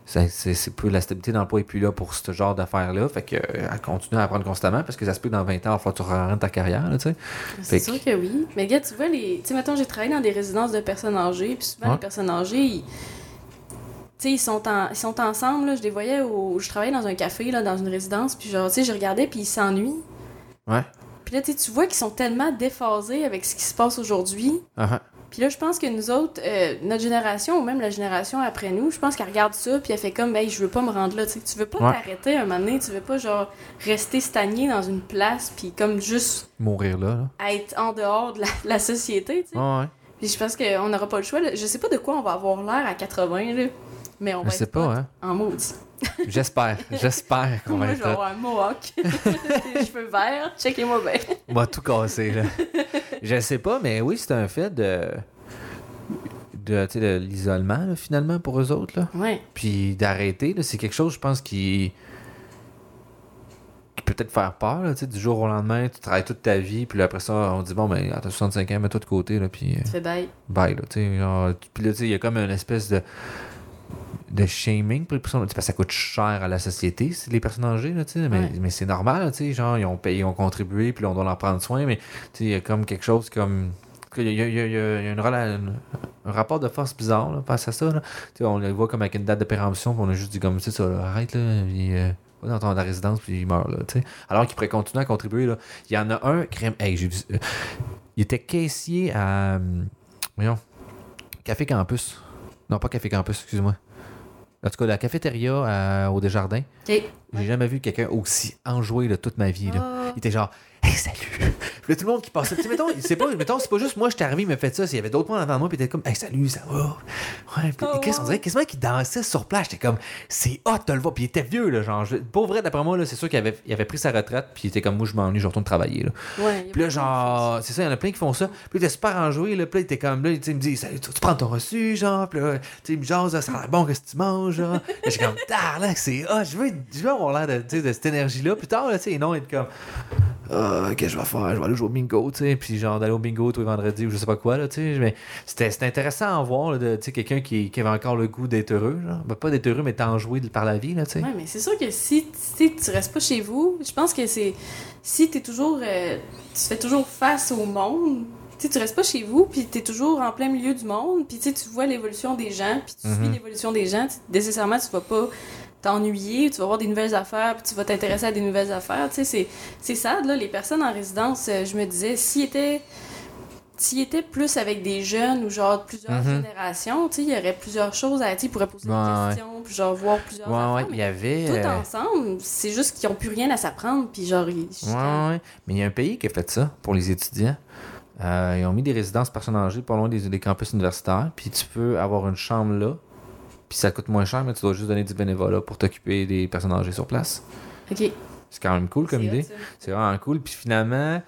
C'est, plus, la stabilité d'emploi est plus là pour ce genre d'affaires-là. Fait que, euh, elle continue à apprendre constamment parce que ça se peut que dans 20 ans, il va falloir que tu rentres ta carrière. C'est sûr que oui. Mais gars, tu vois, les... tu sais, mettons, j'ai travaillé dans des résidences de personnes âgées, puis souvent, Ouais. les personnes âgées, ils... Tu sais, ils sont, en... ils sont ensemble, là, je les voyais au... Je travaillais dans un café, là, dans une résidence, puis genre, tu sais, je regardais, puis ils s'ennuient. Ouais. Puis là, tu vois qu'ils sont tellement déphasés avec ce qui se passe aujourd'hui. Ah. Puis là, je pense que nous autres, euh, notre génération, ou même la génération après nous, je pense qu'elle regarde ça, puis elle fait comme, ben, je veux pas me rendre là, tu sais. Tu veux pas Ouais. t'arrêter un moment donné, tu veux pas, genre, rester stagné dans une place, puis comme juste Mourir là, là. être en dehors de la, la société, tu sais. Ouais, ouais. Puis je pense qu'on n'aura pas le choix. là. Je sais pas de quoi on va avoir l'air à 80, là. Mais on Je va sais être pas, hein. en maudit. J'espère. J'espère qu'on va Moi, je être vais là. avoir un mohawk, des cheveux verts. Checkez-moi bien. On va tout casser, là. Je sais pas, mais oui, c'est un fait de. de, l'isolement, là, finalement, pour eux autres, là. Ouais. Puis d'arrêter, là, c'est quelque chose, je pense, qui. qui peut peut-être faire peur, là, tu sais, du jour au lendemain, tu travailles toute ta vie, puis là, après ça, on dit, bon, ben, t'as 65 ans, mets-toi de côté, là, puis. euh, Tu fais bye. bye, là, tu sais. genre, Puis là, tu sais, il y a comme une espèce de. De shaming pour les personnes. Parce que ça coûte cher à la société, les personnes âgées, là. Mais, Ouais. mais c'est normal, là. Genre, ils ont payé, ils ont contribué, puis là, on doit leur prendre soin, mais, il y a comme quelque chose comme. Il y a, il y a- il y a- une un rapport de force bizarre là, face à ça. Là. On le voit comme avec une date de péremption, puis on a juste dit comme, tu sais, ça, là, arrête, là, puis, euh, va dans ton ta résidence, puis il meurt, là, tu sais. Alors qu'il pourrait continuer à contribuer, là. Il y en a un, crème, hey, j'ai vu, euh, il était caissier à, euh, voyons, Café Campus. Non, pas Café Campus, excuse-moi. En tout cas, la cafétéria à- au Desjardins. J'ai jamais vu quelqu'un aussi enjoué de toute ma vie, là. Ah. Il était genre, hey, salut. Puis là, tout le monde qui passait. Tu sais, mettons, c'est pas, mettons, c'est pas juste moi, je suis arrivé, il m'a fait ça. Il y avait d'autres monde avant moi, puis il était comme, hey, salut, ça va? Ouais, puis Oh, Chris, on dirait? Quasiment qu'il dansait sur place. J'étais comme, c'est hot de le voir. Puis il était vieux, là. Genre, je- pour vrai, d'après moi, là, c'est sûr qu'il avait, il avait pris sa retraite, puis il était comme, moi, je m'ennuie, je retourne travailler, là. Ouais, il Puis là, genre, c'est ça, il y en a plein qui font ça. Puis il était super enjoué, là. Puis là, il était comme, là, il me dit, salut, tu, tu prends ton reçu, genre. Puis là, tu il me jase, ça a l'air bon, qu'est-ce que tu manges, genre. J'ai comme, tard, là, c'est, ah, je veux, je veux avoir l'air de, de cette énergie-là. Plus tard, là, tu sais, et non, être comme, qu'est-ce que je vais faire? Je vais aller jouer au bingo, tu sais. Puis genre, d'aller au bingo tous les vendredis ou je sais pas quoi, là, tu sais. Mais c'était, c'était intéressant à voir, là, de, tu sais, quelqu'un qui, qui avait encore le goût d'être heureux, genre. Ben, pas d'être heureux, mais enjoué par la vie, là, tu sais. Ouais, mais c'est sûr que si tu tu restes pas chez vous, je pense que c'est. Si t'es toujours. euh, tu fais toujours face au monde, tu tu restes pas chez vous, puis t'es toujours en plein milieu du monde, puis tu tu vois l'évolution des gens, puis tu suis l'évolution des gens, tu- nécessairement, tu vas pas t'ennuyer, tu vas voir des nouvelles affaires, puis tu vas t'intéresser à des nouvelles affaires. Tu sais, c'est- sad, là, les personnes en résidence, euh, je me disais, s'ils étaient. S'ils étaient plus avec des jeunes ou genre plusieurs Mhm. générations, il y aurait plusieurs choses à dire, ils pourraient poser Ouais, des questions, puis genre voir plusieurs Ouais, affaires. ouais, mais y avait. tout euh, ensemble, c'est juste qu'ils ont plus rien à s'apprendre, puis genre, ils... Ouais. Mais il y a un pays qui a fait ça pour les étudiants. Euh, ils ont mis des résidences personnes âgées pas loin des, des campus universitaires. Puis tu peux avoir une chambre là. Puis ça coûte moins cher, mais tu dois juste donner du bénévolat pour t'occuper des personnes âgées sur place. Ok. C'est quand même cool comme idée. C'est vraiment cool. Puis finalement,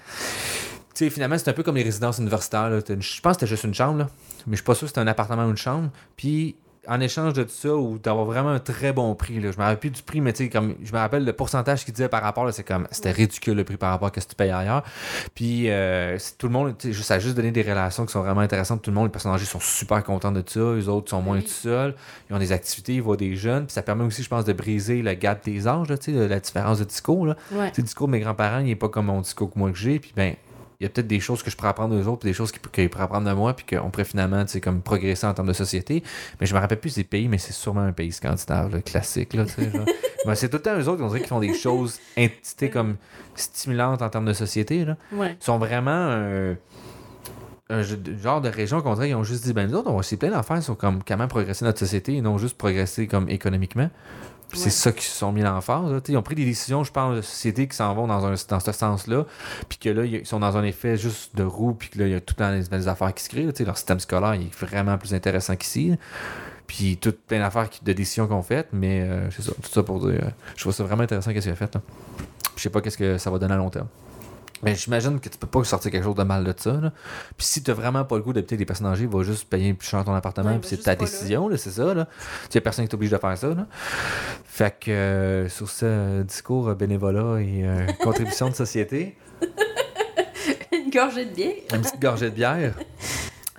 tu sais, finalement, c'est un peu comme les résidences universitaires. Je pense que c'était juste une chambre, là. Mais je suis pas sûr que c'était un appartement ou une chambre. Puis en échange de tout ça, ou d'avoir vraiment un très bon prix, là. je me rappelle plus du prix, mais tu sais, comme je me rappelle le pourcentage qu'il disait par rapport, c'est comme c'était ridicule le prix par rapport à ce que tu payes ailleurs. Puis euh, tout le monde, ça a juste donné des relations qui sont vraiment intéressantes. Tout le monde, les personnes âgées sont super contents de ça. Les autres sont moins Oui. tout seuls. Ils ont des activités, ils voient des jeunes. Puis ça permet aussi, je pense, de briser le gap des âges, là, tu sais, la différence de discours. Là. Ouais. Discours de mes grands-parents, il n'est pas comme mon discours que moi que j'ai. Puis ben, il y a peut-être des choses que je pourrais apprendre d'eux autres, puis des choses qu'ils pourraient apprendre de moi, puis qu'on pourrait finalement, tu sais, comme progresser en termes de société. Mais je me rappelle plus des pays, mais c'est sûrement un pays scandinave, classique, là, tu sais. genre. Ben, c'est tout le temps eux autres, on dirait qu'ils font des choses, comme stimulantes en termes de société, là. Ouais. Ils sont vraiment un, genre de région qu'on dirait, ils ont juste dit, ben nous autres, on va essayer plein d'affaires sur comme comment progresser notre société et non juste progresser comme économiquement. Ouais. C'est ça qui se sont mis en phase. là. Ils ont pris des décisions, je pense, de société qui s'en vont dans, un, dans ce sens-là. Puis que là, ils sont dans un effet juste de roue. Puis que là, il y a tout le temps des nouvelles affaires qui se créent. là. Leur système scolaire il est vraiment plus intéressant qu'ici. Puis tout plein d'affaires, de décisions qu'on fait. Mais euh, c'est ça, tout ça pour dire. euh, je trouve ça vraiment intéressant qu'est-ce qu'il a fait. là. Je sais pas qu'est-ce que ça va donner à long terme. Mais j'imagine que tu peux pas sortir quelque chose de mal de ça. Là. Puis si t'as vraiment pas le goût d'habiter des personnes âgées, va juste payer plus cher ton appartement. Ouais, puis c'est ta là. décision, là, c'est ça. Là. Tu sais, personne qui t'oblige de faire ça. Là. Fait que euh, sur ce euh, discours euh, bénévolat et euh, contribution de société, Une gorgée de bière. une petite gorgée de bière.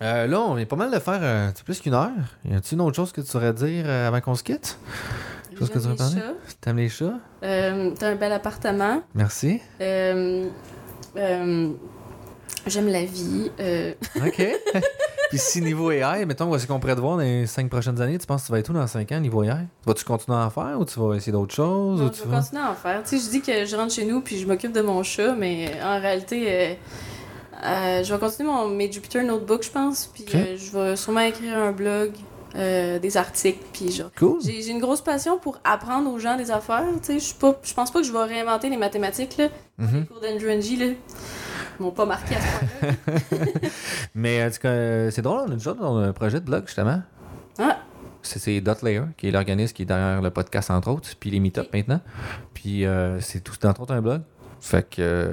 Euh, là, on est pas mal de faire plus qu'une heure. Y a-t-il une autre chose que tu saurais dire avant qu'on se quitte? Chose que tu. T'aimes les chats? T'as un bel appartement. Merci. Euh, euh, J'aime la vie. Euh, OK. Puis si niveau AI, mettons, voici qu'on pourrait te voir dans les cinq prochaines années, tu penses que tu vas être où dans cinq ans, niveau AI? Vas-tu continuer à en faire ou tu vas essayer d'autres choses? ou non, tu je vais vas... continuer à en faire. Tu sais, je dis que je rentre chez nous puis je m'occupe de mon chat, mais en réalité, euh, euh, je vais continuer mon, mes Jupyter Notebook, je pense. Puis euh, je vais sûrement écrire un blog, euh, des articles. Puis genre. Cool. J'ai j'ai une grosse passion pour apprendre aux gens des affaires. Tu sais, je suis pas- je pense pas que je vais réinventer les mathématiques, là. Mhm. Les cours d'Andrew Ng, là. Ils m'ont pas marqué à ce point-là. Mais en tout cas, euh, c'est drôle, on a déjà dans un projet de blog, justement. Ah, C'est- Dotlayer, qui est l'organisme qui est derrière le podcast, entre autres, puis les meet-up maintenant. Puis euh, c'est tout, entre autres, un blog. Fait que euh,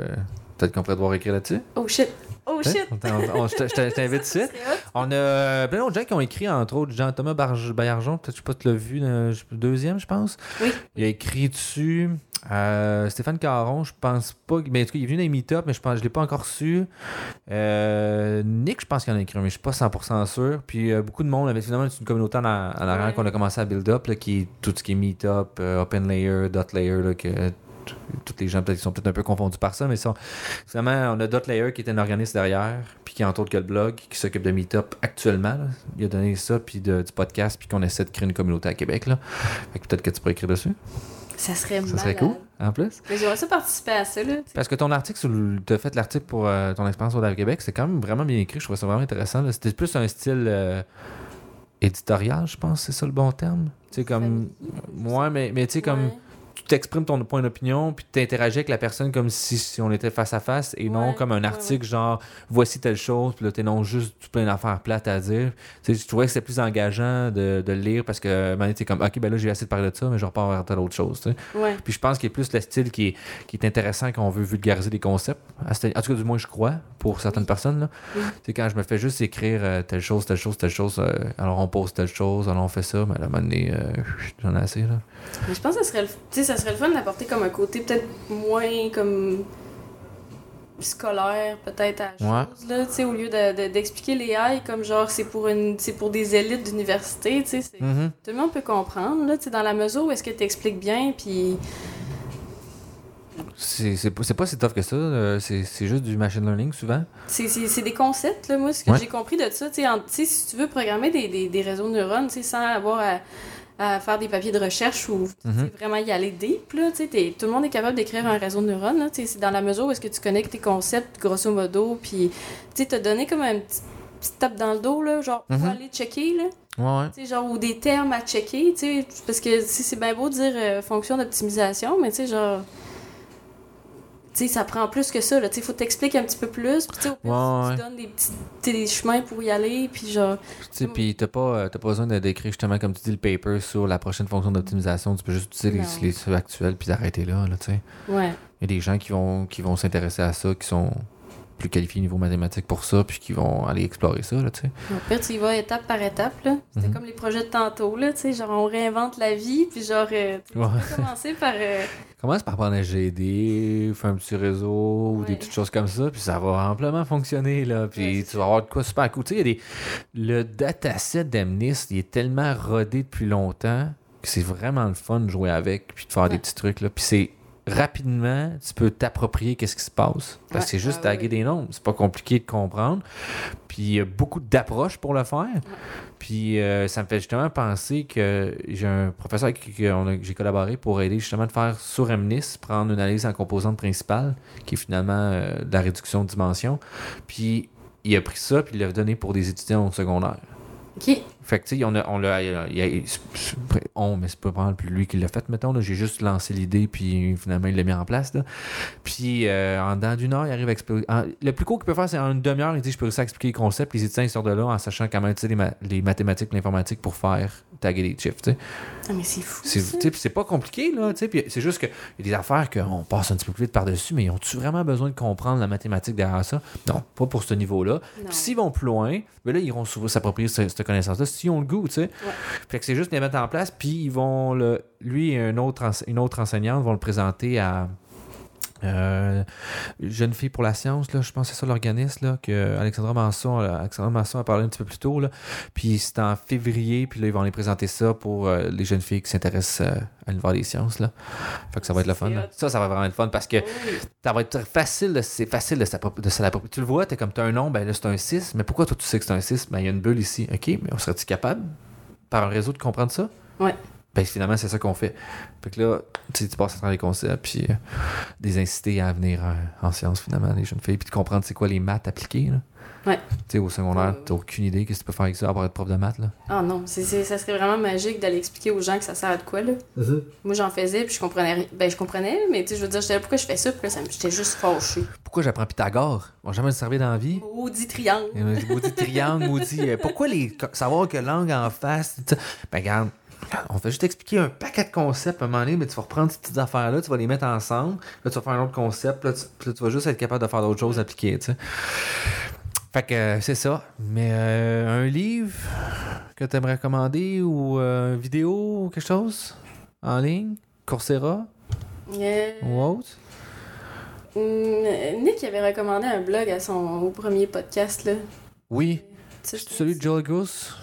peut-être qu'on pourrait devoir écrire là-dessus. oh shit. Oh shit. Je te- je te- je t'invite tout de suite. On a euh, plein d'autres gens qui ont écrit, entre autres, Jean-Thomas Baillargeon, peut-être je sais pas tu l'as vu, euh, deuxième, je pense. Oui. Il a écrit dessus. Euh, Stéphane Caron, je pense pas. Mais en tout cas, il est venu dans les meet-up, mais je pense je l'ai pas encore su. Euh, Nick, je pense qu'il en a écrit mais je suis pas 100% sûr. Puis euh, beaucoup de monde avait finalement c'est une communauté en, arrière Ouais. qu'on a commencé à build up, là, qui est tout ce qui est meet-up, open layer, dot layer, là, que t- tous les gens peut-être sont peut-être un peu confondus par ça, mais sont, finalement, on a Dot Layer qui est un organisme derrière, puis qui entre autres que le blog, qui s'occupe de Meetup actuellement. là. Il a donné ça, puis de- du podcast, puis qu'on essaie de créer une communauté à Québec. Là. Fait que peut-être que tu pourrais écrire dessus. Ça serait Ça serait cool, en plus. Mais j'aimerais ça participer à ça, là. tu. Parce que ton article, le- t'as fait l'article pour euh, ton expérience au Québec, c'est quand même vraiment bien écrit. Je trouvais ça vraiment intéressant. C'était plus un style euh, éditorial, je pense, c'est ça le bon terme. Tu sais, comme. Ouais, mais, mais tu sais, comme. Ouais. tu t'exprimes ton point d'opinion, puis tu interagis avec la personne comme si, si on était face à face et non comme un ouais, article genre voici telle chose, puis là t'énonces juste tout plein d'affaires plates à dire. Tu sais, je trouvais que c'était plus engageant de, de le lire parce que tu t'es comme ok, ben là j'ai assez de parler de ça, mais je repars vers telle autre chose. tu sais. Ouais. Puis je pense qu'il y a plus le style qui est, qui est intéressant quand on veut vulgariser des concepts. En tout cas, du moins, je crois, pour certaines Oui. personnes. Là. Oui. Tu sais, quand je me fais juste écrire euh, telle chose, telle chose, telle chose, euh, alors on pose telle chose, alors on fait ça, mais à un moment donné, euh, j'en ai assez. Là. Mais je pense que ça serait le, tu sais, ça serait le fun d'apporter comme un côté peut-être moins comme scolaire peut-être à la Ouais. chose là, tu sais, au lieu de- de- d'expliquer les AI comme genre c'est pour une c'est pour des élites d'université, tu sais, Mhm. tout le monde peut comprendre là, tu sais, dans la mesure où est-ce que tu expliques bien puis C'est pas, si tough que ça. euh, C'est juste du machine learning souvent. c'est des concepts là moi ce que Ouais. j'ai compris de ça, tu sais, en- tu sais, si tu veux programmer des, des, des réseaux de neurones, tu sais, sans avoir à à faire des papiers de recherche ou Mhm. vraiment y aller deep. Là, tout le monde est capable d'écrire un réseau de neurones. C'est dans la mesure où est-ce que tu connectes tes concepts, grosso modo, puis tu t'as donné comme un petit, petit tape dans le dos, là, genre, pour Mhm. aller checker, là, Ouais, genre, ou des termes à checker, parce que si c'est bien beau de dire euh, fonction d'optimisation, mais tu sais, genre, sais, ça prend plus que ça, là, tu sais, faut t'expliquer un petit peu plus, puis au Ouais, tu ouais. donnes des petits des chemins pour y aller, puis genre, Tu sais, puis t'as pas, euh, pas besoin de d'écrire justement, comme tu dis, le paper sur la prochaine fonction d'optimisation. Tu peux juste utiliser les, les actuels puis d'arrêter là, là tu sais. ouais. Il y a des gens qui vont, qui vont s'intéresser à ça, qui sont plus qualifiés niveau mathématique pour ça, puis qui vont aller explorer ça, là, tu sais. Au pire, tu y vas étape par étape, là. C'était Mhm. comme les projets de tantôt, là, tu sais, genre, on réinvente la vie, puis genre, euh, tu Ouais. peux commencer par... euh, Commence par prendre un GD, faire un petit réseau ou des petites choses comme ça, puis ça va amplement fonctionner, là. Puis Ouais, tu vas avoir de quoi super cool. Tu sais, il y a des... Le dataset d'Amnist, il est tellement rodé depuis longtemps que c'est vraiment le fun de jouer avec, puis de faire des petits trucs, là. Puis c'est rapidement, tu peux t'approprier qu'est-ce qui se passe. Parce que c'est juste Ah, taguer oui. des nombres. C'est pas compliqué de comprendre. Puis il y a beaucoup d'approches pour le faire. Puis euh, ça me fait justement penser que j'ai un professeur avec qui j'ai collaboré pour aider justement de faire sur MNIS, prendre une analyse en composante principale, qui est finalement euh, de la réduction de dimension. Puis il a pris ça, puis il l'a donné pour des étudiants au secondaire. OK. Fait que, tu sais, on a, on l'a, on, mais c'est pas vraiment plus lui qui l'a fait, mettons, là. J'ai juste lancé l'idée, puis finalement, il l'a mis en place, là. Puis, euh, en dedans d'une heure, il arrive à expliquer. en- le plus court qu'il peut faire, c'est en une demi-heure, il dit, je peux réussir à expliquer les concepts, les étudiants, ils sortent de là en sachant comment utiliser les, ma- les mathématiques l'informatique pour faire taguer des chiffres, tu sais. Ah, mais c'est fou, C'est, ça. tu sais, puis c'est pas compliqué, là, tu sais. Puis c'est juste qu'il y a des affaires qu'on passe un petit peu plus vite par-dessus, mais ils ont-tu vraiment besoin de comprendre la mathématique derrière ça? Non, pas pour ce niveau-là. Non. Puis s'ils vont plus loin, ben là, ils souvent s'approprier ce- cette connaissance-là s'ils ont le goût, tu sais. Fait que c'est juste de les mettre en place, puis ils vont le. Lui et un autre une autre enseignante vont le présenter à. Euh, jeune fille pour la science, là, je pense que c'est ça l'organisme là, que Alexandra Manson, Alexandra Manson a parlé un petit peu plus tôt. Là. Puis c'est en février, puis là, ils vont aller présenter ça pour euh, les jeunes filles qui s'intéressent euh, à l'univers des sciences. Là. Fait que ça va être le fun. Là. Ça, ça va vraiment être le fun parce que Oui. ça va être facile, c'est facile de s'appropri- de se l'approprier. Tu le vois, t'es comme t'as un nom, ben là c'est un 6, mais pourquoi toi tu sais que c'est un 6? Ben il y a une bulle ici. OK, mais on serait-tu capable par un réseau de comprendre ça? Ouais. Ben finalement, c'est ça qu'on fait. Fait que là, tu sais, tu passes à travers les concepts, puis euh, des inciter à venir euh, en sciences finalement, les jeunes filles, puis de comprendre c'est quoi les maths appliquées. Là. Ouais. Tu sais, au secondaire, Ouais. t'as aucune idée qu'est-ce que tu peux faire avec ça à part être prof de maths, là. Ah non, c'est, c'est- ça serait vraiment magique d'aller expliquer aux gens que ça sert à de quoi, là. Moi, j'en faisais, puis je comprenais rien. Ben, je comprenais, mais tu sais, je veux dire, j'étais là, pourquoi je fais ça? Puis là, ça j'étais juste fâchée. Pourquoi j'apprends Pythagore? On va jamais le servir dans la vie. Maudit triangle. Maudit triangle, maudit. euh, Pourquoi les, savoir que langue en face? tu sais. Ben, regarde, on fait juste expliquer un paquet de concepts à un moment donné, mais tu vas reprendre ces petites affaires-là, tu vas les mettre ensemble, là, tu vas faire un autre concept, là, tu, là, tu vas juste être capable de faire d'autres choses appliquées, tu sais. Fait que euh, c'est ça. Mais euh, un livre que tu aimerais recommander ou euh, une vidéo ou quelque chose en ligne? Coursera? Euh, ou autre? hum, Nick avait recommandé un blog à son au premier podcast, là. Oui. C'est celui de Joel Goose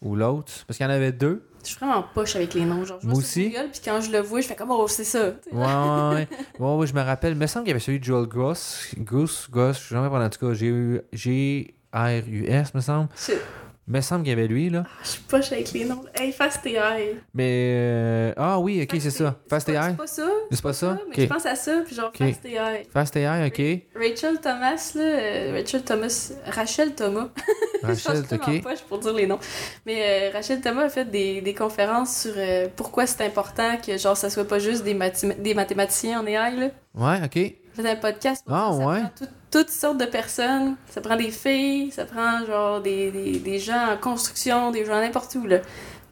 ou l'autre? Parce qu'il y en avait deux. Je suis vraiment poche avec les noms. Genre, je Moi aussi. Google, puis quand je le vois, je fais comme, oh, c'est ça. Ouais, ouais, ouais. Je me rappelle. Il me semble qu'il y avait celui de Joel Goss. Goose, Goss, je sais jamais en tout cas. G-R-U-S, me semble. Je, Il me semble qu'il y avait lui, là. je suis poche avec les noms. Hey, Fast AI. Mais. euh, Ah oui, ok, c'est ça. Fast AI. C'est pas ça? C'est pas ça? Mais je pense à ça, puis genre Ok. Fast AI. Fast AI, ok. Rachel Thomas, là, euh, Rachel Thomas, Rachel Thomas, Rachel, je suis ok. poche pour dire les noms. Mais euh, Rachel Thomas a fait des, des conférences sur euh, pourquoi c'est important que genre ça soit pas juste des, des mathématiciens en AI. Là. Ouais, ok. Elle fait un podcast pour Ah, ça, ça ouais. prend tout- toutes sortes de personnes. Ça prend des filles, ça prend genre des, des, des gens en construction, des gens n'importe où. Là.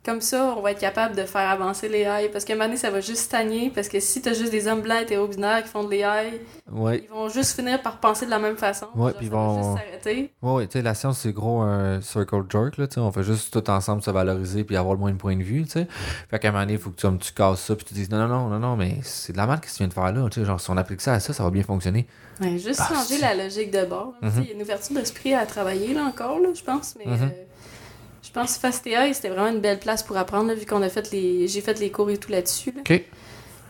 Comme ça, on va être capable de faire avancer l'AI. Parce qu'à un moment donné, ça va juste stagner. Parce que si t'as juste des hommes blancs hétéro-binaires qui font de l'AI, Ouais. ils vont juste finir par penser de la même façon. Ouais, puis ils vont- juste s'arrêter. Ouais, ouais, tu sais, la science, c'est gros un circle jerk, là, tu sais. On fait juste tout ensemble se valoriser puis avoir le moins de points de vue, tu sais. Fait qu'à un moment donné, il faut que tu, comme, tu casses ça puis tu dises non, non, non, non, non, mais c'est de la merde que tu viens de faire là, tu sais. Genre, si on applique ça à ça, ça va bien fonctionner. Ouais, juste Ah, changer la logique de bord. Mhm. Il y a une ouverture d'esprit à travailler là encore, là, je pense. Mais Mhm. euh, je pense que FastAI, c'était vraiment une belle place pour apprendre, là, vu qu'on a fait les. J'ai fait les cours et tout là-dessus. là. OK.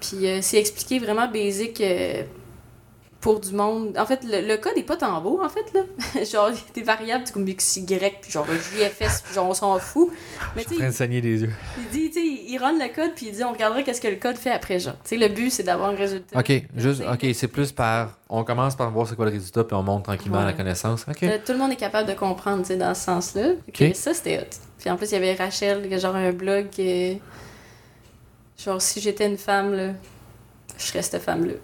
Puis euh, c'est expliqué vraiment basic euh, pour du monde. En fait, le, le code est pas tant beau, en fait, là. genre, il y a des variables comme XY, puis genre JFS, puis genre on s'en fout. Mais tu sais, de saigner des yeux. il dit, tu sais, il run le code, puis il dit, on regardera qu'est-ce que le code fait après, genre. Tu sais, le but, c'est d'avoir un résultat. OK, juste, OK, c'est plus par. On commence par voir c'est quoi le résultat, puis on monte tranquillement Ouais. la connaissance. OK. Euh, Tout le monde est capable de comprendre, tu sais, dans ce sens-là. Fait que Ok. Ça, c'était hot. Puis en plus, il y avait Rachel, qui a genre un blog que... Genre, si j'étais une femme, là, je serais cette femme-là.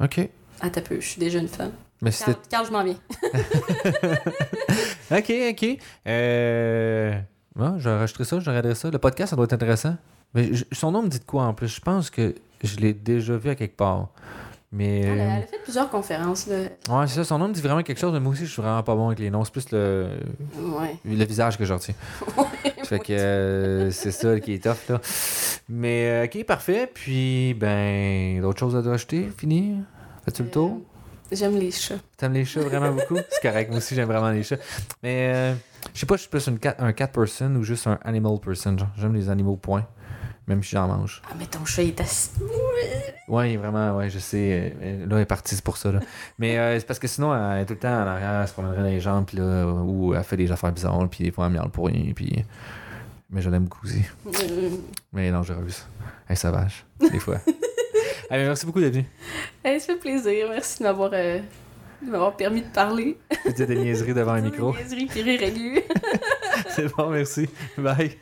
OK. Ah, t'as peu, je suis déjà une femme. Mais c'était. Carl, Carl, je m'en viens. OK, OK. Euh. Ouais, je vais rajouter ça, je regarderai ça. Le podcast, ça doit être intéressant. Mais je- son nom me dit de quoi en plus? Je pense que je l'ai déjà vu à quelque part. Mais. Elle, a, euh, elle a fait plusieurs conférences, là. Ouais, c'est ça. Son nom me dit vraiment quelque chose, mais moi aussi, je suis vraiment pas bon avec les noms. C'est plus le, Ouais. le visage que je retiens. Fait que euh, c'est ça qui est tough, là. Mais, euh, ok, parfait. Puis, ben, d'autres choses à rajouter? Fini? Fais-tu le tour? Euh, J'aime les chats. T'aimes les chats vraiment beaucoup? C'est correct, moi aussi, j'aime vraiment les chats. Mais, euh, je sais pas, je suis plus une cat, un cat person ou juste un animal person. J'aime les animaux, point. Même si j'en mange. Ah, mais ton chat il est assis. Ouais, vraiment, ouais, je sais. euh, Là, elle est partie, c'est pour ça, là. Mais euh, c'est parce que sinon, elle est tout le temps en arrière, elle se promènerait dans les jambes, puis là, ou elle fait des affaires bizarres, puis des fois, elle miaule pour rien, puis... Mais je l'aime beaucoup aussi. Euh, Mais j'ai revu ça. Elle est sauvage, des fois. Allez, merci beaucoup d'être venu. hey, ça fait plaisir. Merci de m'avoir euh, permis de parler. Dis des niaiseries devant un micro. Niaiserie puis rire aigu. C'est bon, merci. Bye.